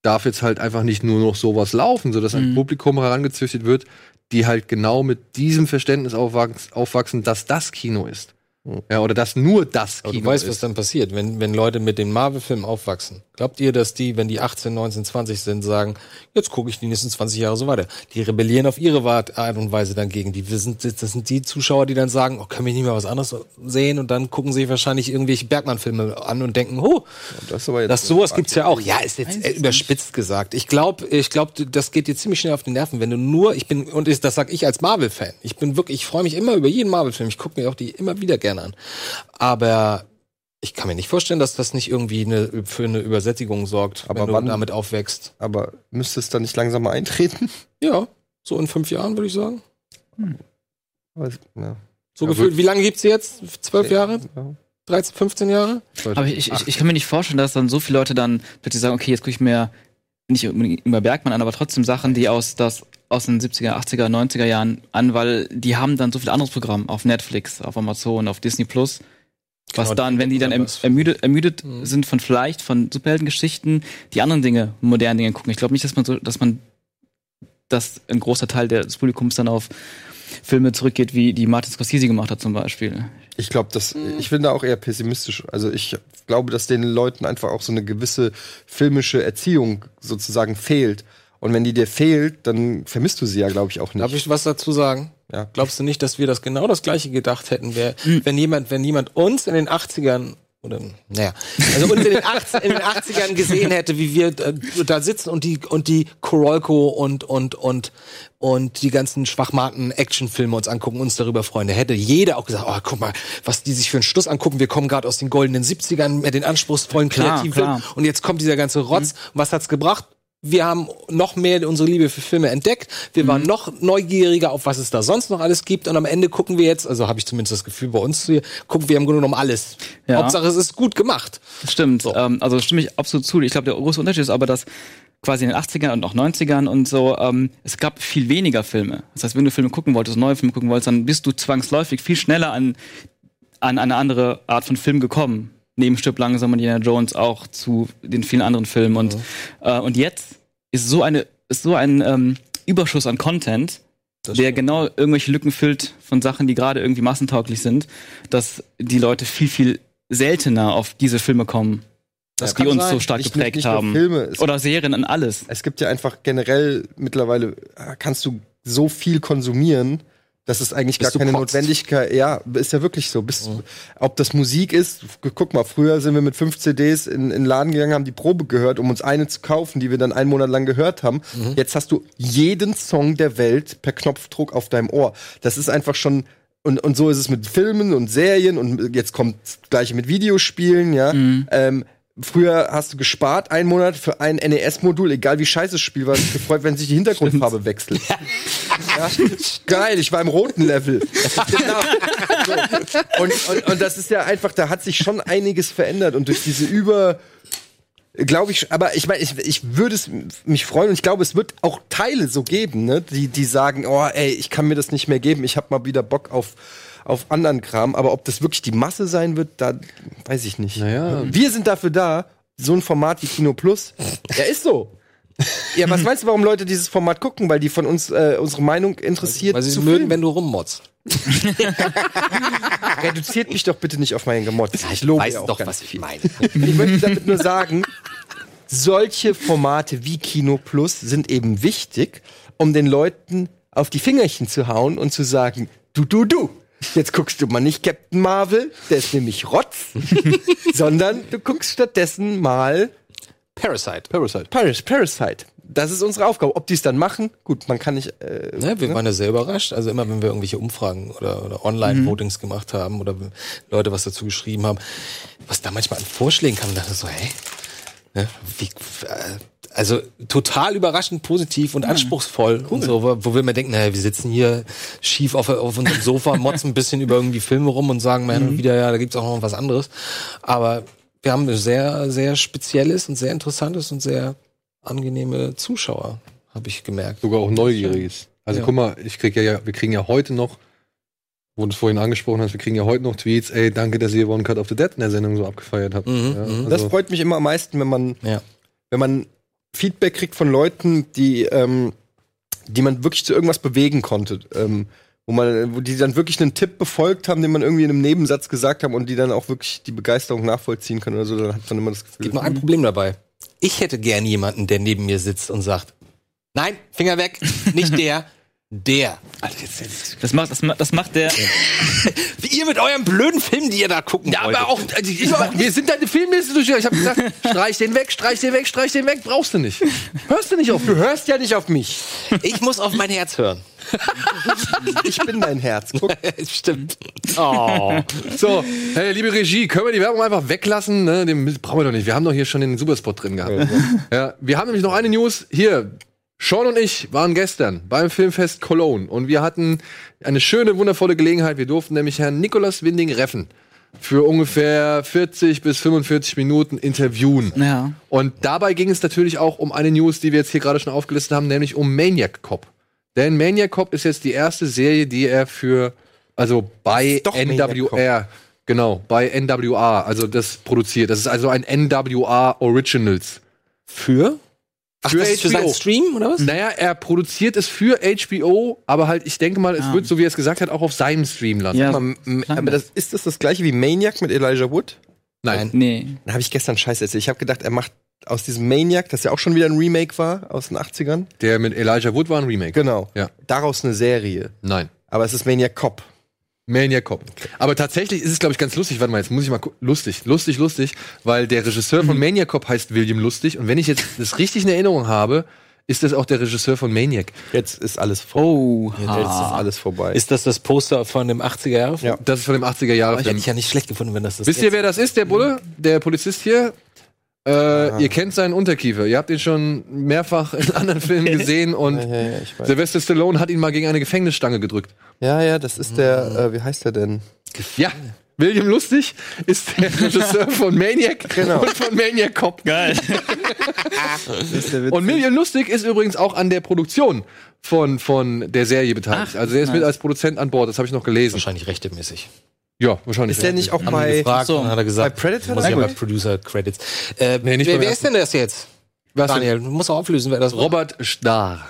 darf jetzt halt einfach nicht nur noch sowas laufen, sodass ein Mhm. Publikum herangezüchtet wird, die halt genau mit diesem Verständnis aufwachsen, aufwachsen dass das Kino ist. Ja, oder dass nur das Aber Kino du weißt, ist. was dann passiert, wenn, wenn Leute mit den Marvel-Filmen aufwachsen. Glaubt ihr, dass die, wenn die 18, 19, 20 sind, sagen, jetzt gucke ich die nächsten 20 Jahre so weiter? Die rebellieren auf ihre Art und Weise dann gegen die. Wir sind, das sind die Zuschauer, die dann sagen, oh, können wir nicht mal was anderes sehen? Und dann gucken sich wahrscheinlich irgendwelche Bergmann-Filme an und denken, oh, Das ist aber jetzt das sowas gibt's ja auch. Ja, ist jetzt äh, überspitzt gesagt. Ich glaube, ich glaube, das geht dir ziemlich schnell auf die Nerven, wenn du nur, ich bin und ich, das sag ich als Marvel-Fan. Ich bin wirklich, ich freue mich immer über jeden Marvel-Film. Ich gucke mir auch die immer wieder gerne an. Aber ich kann mir nicht vorstellen, dass das nicht irgendwie eine, für eine Übersättigung sorgt, Aber wenn du wann- damit aufwächst. Aber müsste es dann nicht langsam mal eintreten? Ja, so in fünf Jahren würde ich sagen. Aber es- Ja. So Ja, gefühlt. Wie lange gibt's sie jetzt? Zwölf Jahre? Ja. 13, 15 Jahre? Aber ich, ich, ich kann mir nicht vorstellen, dass dann so viele Leute dann plötzlich sagen, okay, jetzt gucke ich mir nicht immer Bergmann an, aber trotzdem Sachen, die aus, das, aus den 70er, 80er, 90er Jahren an, weil die haben dann so viel anderes Programm auf Netflix, auf Amazon, auf Disney Plus. Was Genau, dann, wenn die dann erm- ermüdet, ermüdet Mhm. sind von vielleicht von Superheldengeschichten, die anderen Dinge, modernen Dinge gucken. Ich glaube nicht, dass man so, dass man, dass ein großer Teil des Publikums dann auf Filme zurückgeht, wie die Martin Scorsese gemacht hat zum Beispiel. Ich glaube, dass ich bin da auch eher pessimistisch. Also ich glaube, dass den Leuten einfach auch so eine gewisse filmische Erziehung sozusagen fehlt. Und wenn die dir fehlt, dann vermisst du sie ja, glaube ich, auch nicht. Darf ich was dazu sagen? Ja. Glaubst du nicht, dass wir das genau das gleiche gedacht hätten, wär, wenn jemand, wenn jemand uns in den 80ern oder naja, also uns in den, 80, in den 80ern gesehen hätte, wie wir äh, da sitzen und die und die Korolko und und und und die ganzen schwachmaten Actionfilme uns angucken, uns darüber freuen, da hätte jeder auch gesagt, oh, guck mal, was die sich für einen Schluss angucken. Wir kommen gerade aus den goldenen 70ern mit den anspruchsvollen Klar, kreativen klar. Und jetzt kommt dieser ganze Rotz. Und was hat's gebracht? Wir haben noch mehr unsere Liebe für Filme entdeckt. Wir waren noch neugieriger auf was es da sonst noch alles gibt. Und am Ende gucken wir jetzt, also habe ich zumindest das Gefühl bei uns hier, gucken wir im Grunde genommen alles. Ja. Hauptsache es ist gut gemacht. Das stimmt. Ähm, also stimme ich absolut zu. Ich glaube, der große Unterschied ist aber, dass quasi in den 80ern und auch 90ern und so, ähm, es gab viel weniger Filme. Das heißt, wenn du Filme gucken wolltest, neue Filme gucken wolltest, dann bist du zwangsläufig viel schneller an, an eine andere Art von Film gekommen. Neben Stirb langsam und Indiana Jones auch zu den vielen anderen Filmen. Und, äh, und jetzt ist so eine, ist so ein ähm, Überschuss an Content, der genau irgendwelche Lücken füllt von Sachen, die gerade irgendwie massentauglich sind, dass die Leute viel, viel seltener auf diese Filme kommen, Das die uns sein. so stark Nicht- geprägt nicht haben. Filme, es- Oder Serien an alles. Es gibt ja einfach generell mittlerweile kannst du so viel konsumieren, dass es eigentlich Bis gar keine kotzt. Notwendigkeit, ja, ist ja wirklich so. Bis, Ob das Musik ist, gu- guck mal, früher sind wir mit fünf CDs in, in den Laden gegangen, haben die Probe gehört, um uns eine zu kaufen, die wir dann einen Monat lang gehört haben. Jetzt hast du jeden Song der Welt per Knopfdruck auf deinem Ohr. Das ist einfach schon und, und so ist es mit Filmen und Serien und jetzt kommt das gleiche mit Videospielen, ja. Ähm, Früher hast du gespart einen Monat für ein NES-Modul, egal wie scheiße das Spiel war, dich gefreut, wenn sich die Hintergrundfarbe wechselt. Ja. Geil, ich war im roten Level. genau. so. und, und, und das ist ja einfach, da hat sich schon einiges verändert und durch diese Über glaube ich, aber ich meine, ich, ich würde es mich freuen und ich glaube, es wird auch Teile so geben, ne, die, die sagen, oh, ey, ich kann mir das nicht mehr geben, ich habe mal wieder Bock auf, auf anderen Kram, aber ob das wirklich die Masse sein wird, da weiß ich nicht. Naja. Wir sind dafür da, so ein Format wie Kino Plus, ja, ist so. Ja, was meinst du, warum Leute dieses Format gucken? Weil die von uns äh, unsere Meinung interessiert Weil sie zu mögen, filmen. wenn du rummotzt. Reduziert mich doch bitte nicht auf meinen Gemotz. Ich lobe Weiß doch, was ich meine. Ich möchte damit nur sagen, solche Formate wie Kino Plus sind eben wichtig, um den Leuten auf die Fingerchen zu hauen und zu sagen, du, du, du. Jetzt guckst du mal nicht Captain Marvel, der ist nämlich Rotz, sondern du guckst stattdessen mal Parasite. Parasite. Paris, Parasite. Das ist unsere Aufgabe. Ob die es dann machen, gut, man kann nicht. Äh, Ne, wir waren ja sehr überrascht. Also immer, wenn wir irgendwelche Umfragen oder, oder Online-Votings gemacht haben oder Leute was dazu geschrieben haben, was da manchmal an Vorschlägen kam, dachte ich so, hey, ne, wie, äh, also total überraschend positiv und anspruchsvoll und so, wo, wo wir immer denken, naja, wir sitzen hier schief auf, auf unserem Sofa, motzen ein bisschen über irgendwie Filme rum und sagen, man, wieder, ja, da gibt's auch noch was anderes. Aber wir haben sehr, sehr spezielles und sehr interessantes und sehr angenehme Zuschauer, habe ich gemerkt. Sogar auch neugieriges. Also Ja. guck mal, ich krieg ja, wir kriegen ja heute noch, wo du es vorhin angesprochen hast, wir kriegen ja heute noch Tweets, ey, danke, dass ihr One Cut of the Dead in der Sendung so abgefeiert habt. Mhm, ja, mhm. Das also, freut mich immer am meisten, wenn man, Ja. wenn man Feedback kriegt von Leuten, die, ähm, die man wirklich zu irgendwas bewegen konnte. Ähm, wo man, wo die dann wirklich einen Tipp befolgt haben, den man irgendwie in einem Nebensatz gesagt haben und die dann auch wirklich die Begeisterung nachvollziehen können oder so, dann hat man immer das Gefühl. gibt nur ein Problem dabei. Ich hätte gern jemanden, der neben mir sitzt und sagt, nein, Finger weg, nicht der, der. Das macht, das, macht- das macht der. Wie ihr mit eurem blöden Film, die ihr da gucken ja, wolltet. aber auch, also ich, wir sind deine Filmliste durch. Ich habe gesagt, streich den weg, streich den weg, streich den weg, brauchst du nicht. Hörst du nicht auf Du hörst ja nicht auf mich. Ich muss auf mein Herz hören. Ich bin dein Herz. Guck. Stimmt. Oh. So, hey, liebe Regie, können wir die Werbung einfach weglassen? Ne? Den brauchen wir doch nicht. Wir haben doch hier schon den Superspot drin gehabt. Ja, wir haben nämlich noch eine News. Hier, Sean und ich waren gestern beim Filmfest Cologne und wir hatten eine schöne, wundervolle Gelegenheit. Wir durften nämlich Herrn Nicolas Winding Reffen für ungefähr 40 bis 45 Minuten interviewen. Ja. Und dabei ging es natürlich auch um eine News, die wir jetzt hier gerade schon aufgelistet haben, nämlich um Maniac Cop. Denn Maniac Cop ist jetzt die erste Serie, die er für, also bei NWR, genau, bei NWA, also das produziert. Das ist also ein NWA Originals. Für? Ach, für für seinen Stream oder was? Naja, er produziert es für HBO, aber halt, ich denke mal, es Ah. wird, so wie er es gesagt hat, auch auf seinem Stream landen. Ja, Aber, aber das, ist das das gleiche wie Maniac mit Elijah Wood? Nein. nee. Da habe ich gestern Scheiß erzählt. Ich habe gedacht, er macht aus diesem Maniac, das ja auch schon wieder ein Remake war aus den 80ern. Der mit Elijah Wood war ein Remake. Genau. Ja. Daraus eine Serie. Nein. Aber es ist Maniac Cop. Maniac Cop. Aber tatsächlich ist es, glaube ich, ganz lustig. Warte mal, jetzt muss ich mal gu- lustig, lustig, lustig, weil der Regisseur von Maniac Cop heißt William Lustig. Und wenn ich jetzt das richtig in Erinnerung habe, ist das auch der Regisseur von Maniac. Jetzt ist alles vor. Oh, Jetzt ist alles vorbei. Ist das das Poster von dem 80er Jahre? Ja. Das ist von dem 80er Jahre Hätte Film. ich ja nicht schlecht gefunden, wenn das das Wisst ihr, wer das ist, der Bulle? Der Polizist hier? Äh, Ihr kennt seinen Unterkiefer. Ihr habt ihn schon mehrfach in anderen Filmen gesehen und ja, ja, ja. Sylvester Stallone hat ihn mal gegen eine Gefängnisstange gedrückt. ja, ja, das ist der, äh, wie heißt der denn? Ja. William Lustig ist der Regisseur von Maniac Genau. und von Maniac Cop. geil. Und William Lustig ist übrigens auch an der Produktion von, von der Serie beteiligt. Ach, also er ist mit nice. als Produzent an Bord, das habe ich noch gelesen. Wahrscheinlich rechtemäßig. Ja, wahrscheinlich. Ist der nicht auch bei, gefragt so. hat er gesagt, bei Predator muss dabei? aber Producer Credits. Äh, Nee, nicht wer wer ist denn das jetzt? Was denn? Daniel, du musst auch auflösen, wer das war. Robert Starr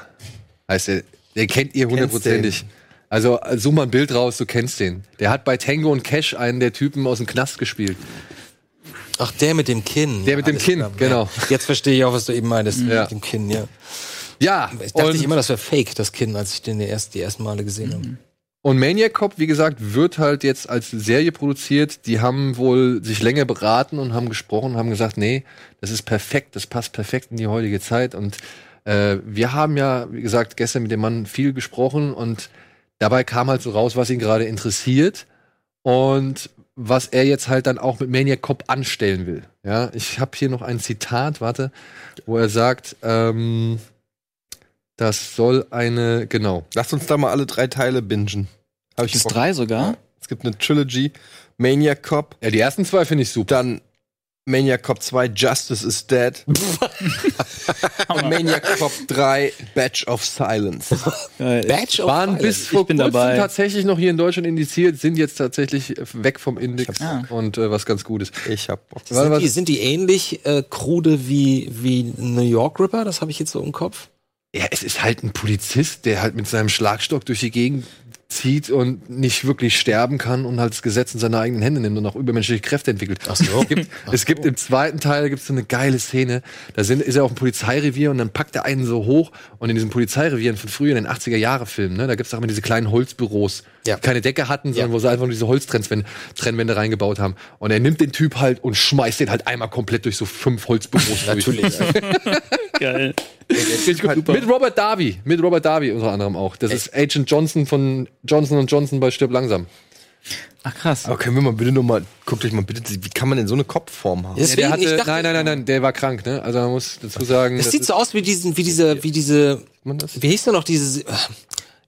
heißt er. Den kennt ihr hundertprozentig. Also such mal ein Bild raus, du kennst den. Der hat bei Tango und Cash einen der Typen aus dem Knast gespielt. Ach, der mit dem Kinn. Der mit dem Kinn, klar. genau. Ja. Jetzt verstehe ich auch, was du eben meintest. Ja. Mit dem Kinn, ja. Ja, Ich dachte immer, das wäre fake, das Kinn, als ich den erst, die ersten Male gesehen habe. Und Maniac Cop, wie gesagt, wird halt jetzt als Serie produziert. Die haben wohl sich länger beraten und haben gesprochen, haben gesagt, nee, das ist perfekt, das passt perfekt in die heutige Zeit. Und äh, wir haben ja, wie gesagt, gestern mit dem Mann viel gesprochen und dabei kam halt so raus, was ihn gerade interessiert und was er jetzt halt dann auch mit Maniac Cop anstellen will. Ja, ich habe hier noch ein Zitat, warte, wo er sagt, ähm, das soll eine, genau, Lasst uns da mal alle drei Teile bingen. Hab ich Bis Bock. drei sogar. Es gibt eine Trilogy. Maniac Cop, Ja, die ersten zwei finde ich super. dann Maniac Cop 2, Justice is Dead. und Maniac Cop 3, Badge of Silence. Badge of Waren Silence. bis vor kurzem dabei. tatsächlich noch hier in Deutschland indiziert, sind jetzt tatsächlich weg vom Index Ah. und äh, was ganz Gutes. Ich hab Bock. Sind die, sind die ähnlich äh, krude wie, wie New York Ripper? Das habe ich jetzt so im Kopf. Ja, es ist halt ein Polizist, der halt mit seinem Schlagstock durch die Gegend zieht und nicht wirklich sterben kann und halt das Gesetz in seine eigenen Hände nimmt und auch übermenschliche Kräfte entwickelt. Ach so. Es gibt, es gibt im zweiten Teil gibt's so eine geile Szene. Da sind, ist er auf dem Polizeirevier und dann packt er einen so hoch und in diesen Polizeirevieren von früher in den 80er Jahre Filmen, ne, da gibt's auch immer diese kleinen Holzbüros, Ja. die keine Decke hatten, sondern Ja. wo sie einfach nur diese Holztrennwände Trennwände reingebaut haben. Und er nimmt den Typ halt und schmeißt den halt einmal komplett durch so fünf Holzbüros. Natürlich. Geil. Gut. Mit Robert Darby, mit Robert Darby unter anderem auch. Das ist Agent Johnson von Johnson Johnson bei Stirb langsam. Ach krass. Aber können wir mal bitte noch mal, guckt euch mal bitte, wie kann man denn so eine Kopfform haben? Deswegen, der hatte, dachte, nein, nein, nein, nein, der war krank, ne? Also man muss dazu sagen, Es das sieht ist- so aus wie diesen, wie diese, wie diese, das? wie hieß denn noch dieses,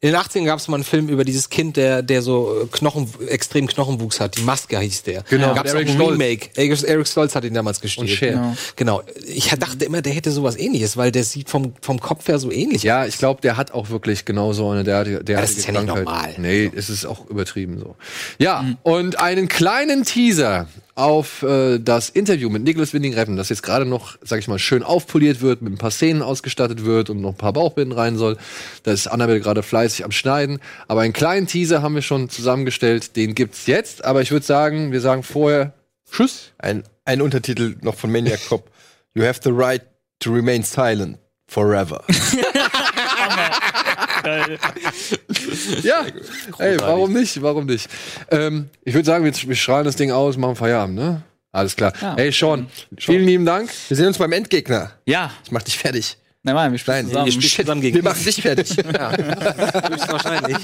in den 80ern gab es mal einen Film über dieses Kind, der, der so Knochen, extrem Knochenwuchs hat. Die Maske hieß der. Genau, Gab es ein. Remake. Eric, Eric Stolz hat ihn damals gespielt. Und Cher. Genau. Genau. Ich dachte immer, der hätte sowas ähnliches, weil der sieht vom, vom Kopf her so ähnlich ja, ich glaube, der hat auch wirklich genau so eine derartige, derartige das ist ja nicht normal. Nee, es ist auch übertrieben so. Ja, und einen kleinen Teaser auf äh, das Interview mit Nicholas Winding Refn, das jetzt gerade noch, sag ich mal, schön aufpoliert wird, mit ein paar Szenen ausgestattet wird und noch ein paar Bauchbinden rein soll. Da ist Annabelle gerade fleißig am Schneiden. Aber einen kleinen Teaser haben wir schon zusammengestellt, den gibt's jetzt. Aber ich würde sagen, wir sagen vorher Tschüss. Ein, ein Untertitel noch von Maniac Cop. You have the right to remain silent forever. Ja, ey, warum nicht? Warum nicht? Ähm, ich würde sagen, wir, wir strahlen das Ding aus, machen Feierabend, ne? Alles klar. Ja. Hey, Sean, vielen lieben Dank. Wir sehen uns beim Endgegner. Ja. Ich mach dich fertig. Nein, nein, wir spielen Nein, zusammen. Ihr spielt zusammen gegen Wir machen dich fertig. höchstwahrscheinlich.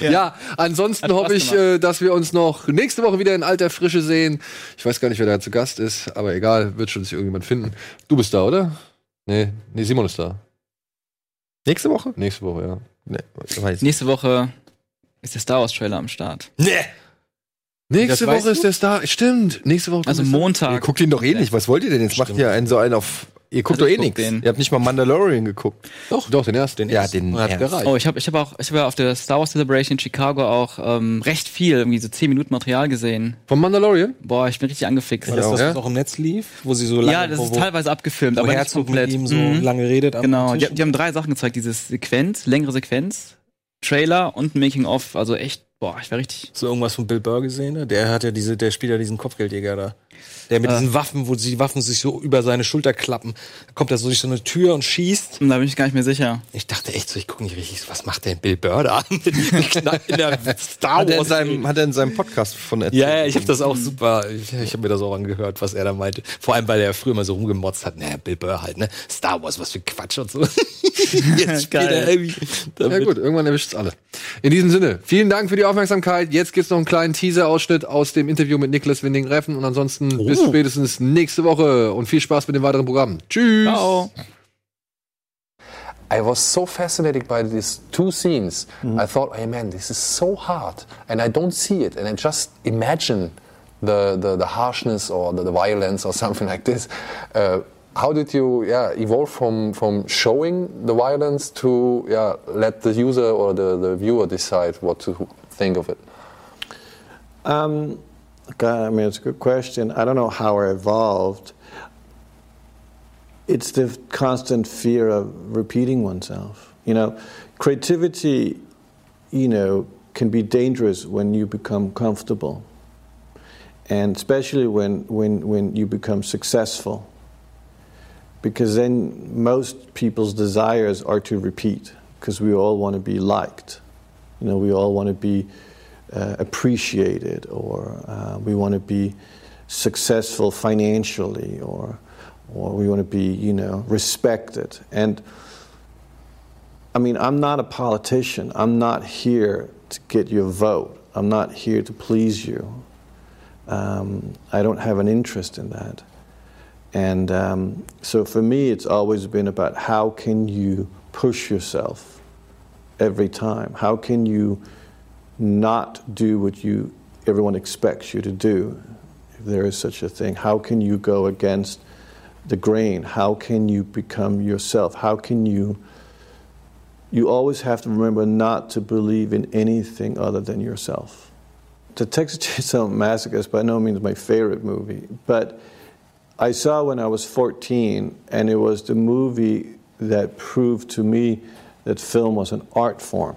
Ja, ansonsten Hat Spaß hoffe ich, gemacht. äh, dass wir uns noch nächste Woche wieder in alter Frische sehen. Ich weiß gar nicht, wer da zu Gast ist, aber egal, wird schon sich irgendjemand finden. Du bist da, oder? Nee, nee, Simon ist da. Nächste Woche? Nächste Woche, ja. Nee, weiß Nächste Woche ist der Star Wars Trailer am Start. Nee. Nächste Woche ist du? der Star. Stimmt, nächste Woche. Also der Ihr Montag. guckt ihn doch eh nicht. Was wollt ihr denn jetzt? Macht ihr einen so einen auf Ihr guckt Also doch eh nichts. den. Ihr habt nicht mal Mandalorian geguckt. Doch, doch, den ersten. Ja, den hat ersten. gereicht. Oh, ich habe ich hab auch, ich habe ja auf der Star Wars Celebration in Chicago auch ähm, recht viel, irgendwie so 10 Minuten Material gesehen. Vom Mandalorian? Boah, ich bin richtig angefixt. War das, das, Ja. was auch im Netz lief, wo sie so lange, ja, das ist wo, teilweise abgefilmt, wo aber nicht Herzog komplett. mit ihm so Mhm. lange redet. am Genau, Tisch. die, die haben drei Sachen gezeigt, dieses Sequenz, längere Sequenz, Trailer und Making of, also echt, boah, ich war richtig. so irgendwas von Bill Burr gesehen, ne? Der hat ja diese, der spielt ja diesen Kopfgeldjäger da. Der mit Ah. diesen Waffen, wo die Waffen sich so über seine Schulter klappen. Da kommt er so durch so eine Tür und schießt. Und da bin ich gar nicht mehr sicher. Ich dachte echt so, ich gucke nicht richtig, was macht denn Bill Knall in der Star Hat er, in Wars? seinem, hat er in seinem Podcast von erzählt. ja, ja, ich habe das auch super, ich, ich habe mir das auch angehört, was er da meinte. Vor allem, weil er früher mal so rumgemotzt hat, naja, Bill Burr halt, ne? Star Wars, was für Quatsch und so. Jetzt spielt Geil. er irgendwie Ja damit. gut, irgendwann erwischt es alle. In diesem Sinne, vielen Dank für die Aufmerksamkeit. Jetzt gibt's noch einen kleinen Teaser-Ausschnitt aus dem Interview mit Niklas Winding-Reffen und ansonsten bis spätestens nächste Woche und viel Spaß mit dem weiteren Programm. Tschüss! Ciao. I was so fascinated by these two scenes. I thought, hey man, this is so hard, and I don't see it, and I just imagine the the, the harshness or the, the violence or something like this. Uh, how did you, yeah, evolve from from showing the violence to, yeah, let the user or the, the viewer decide what to think of it? Um, God, I mean, it's a good question. I don't know how I evolved. It's the constant fear of repeating oneself. You know, creativity, you know, can be dangerous when you become comfortable, and especially when when when you become successful. Because then most people's desires are to repeat, because we all want to be liked. You know, we all want to be uh, appreciated or uh, we want to be successful financially or or we want to be you know respected. And I mean I'm not a politician. I'm not here to get your vote. I'm not here to please you. Um, I don't have an interest in that. And um, so for me it's always been about how can you push yourself every time? How can you not do what you everyone expects you to do. If there is such a thing how can you go against the grain? How can you become yourself? How can you you always have to remember not to believe in anything other than yourself. The texas chainsaw massacre is by no means my favorite movie but i saw when i was 14 and it was the movie that proved to me that film was an art form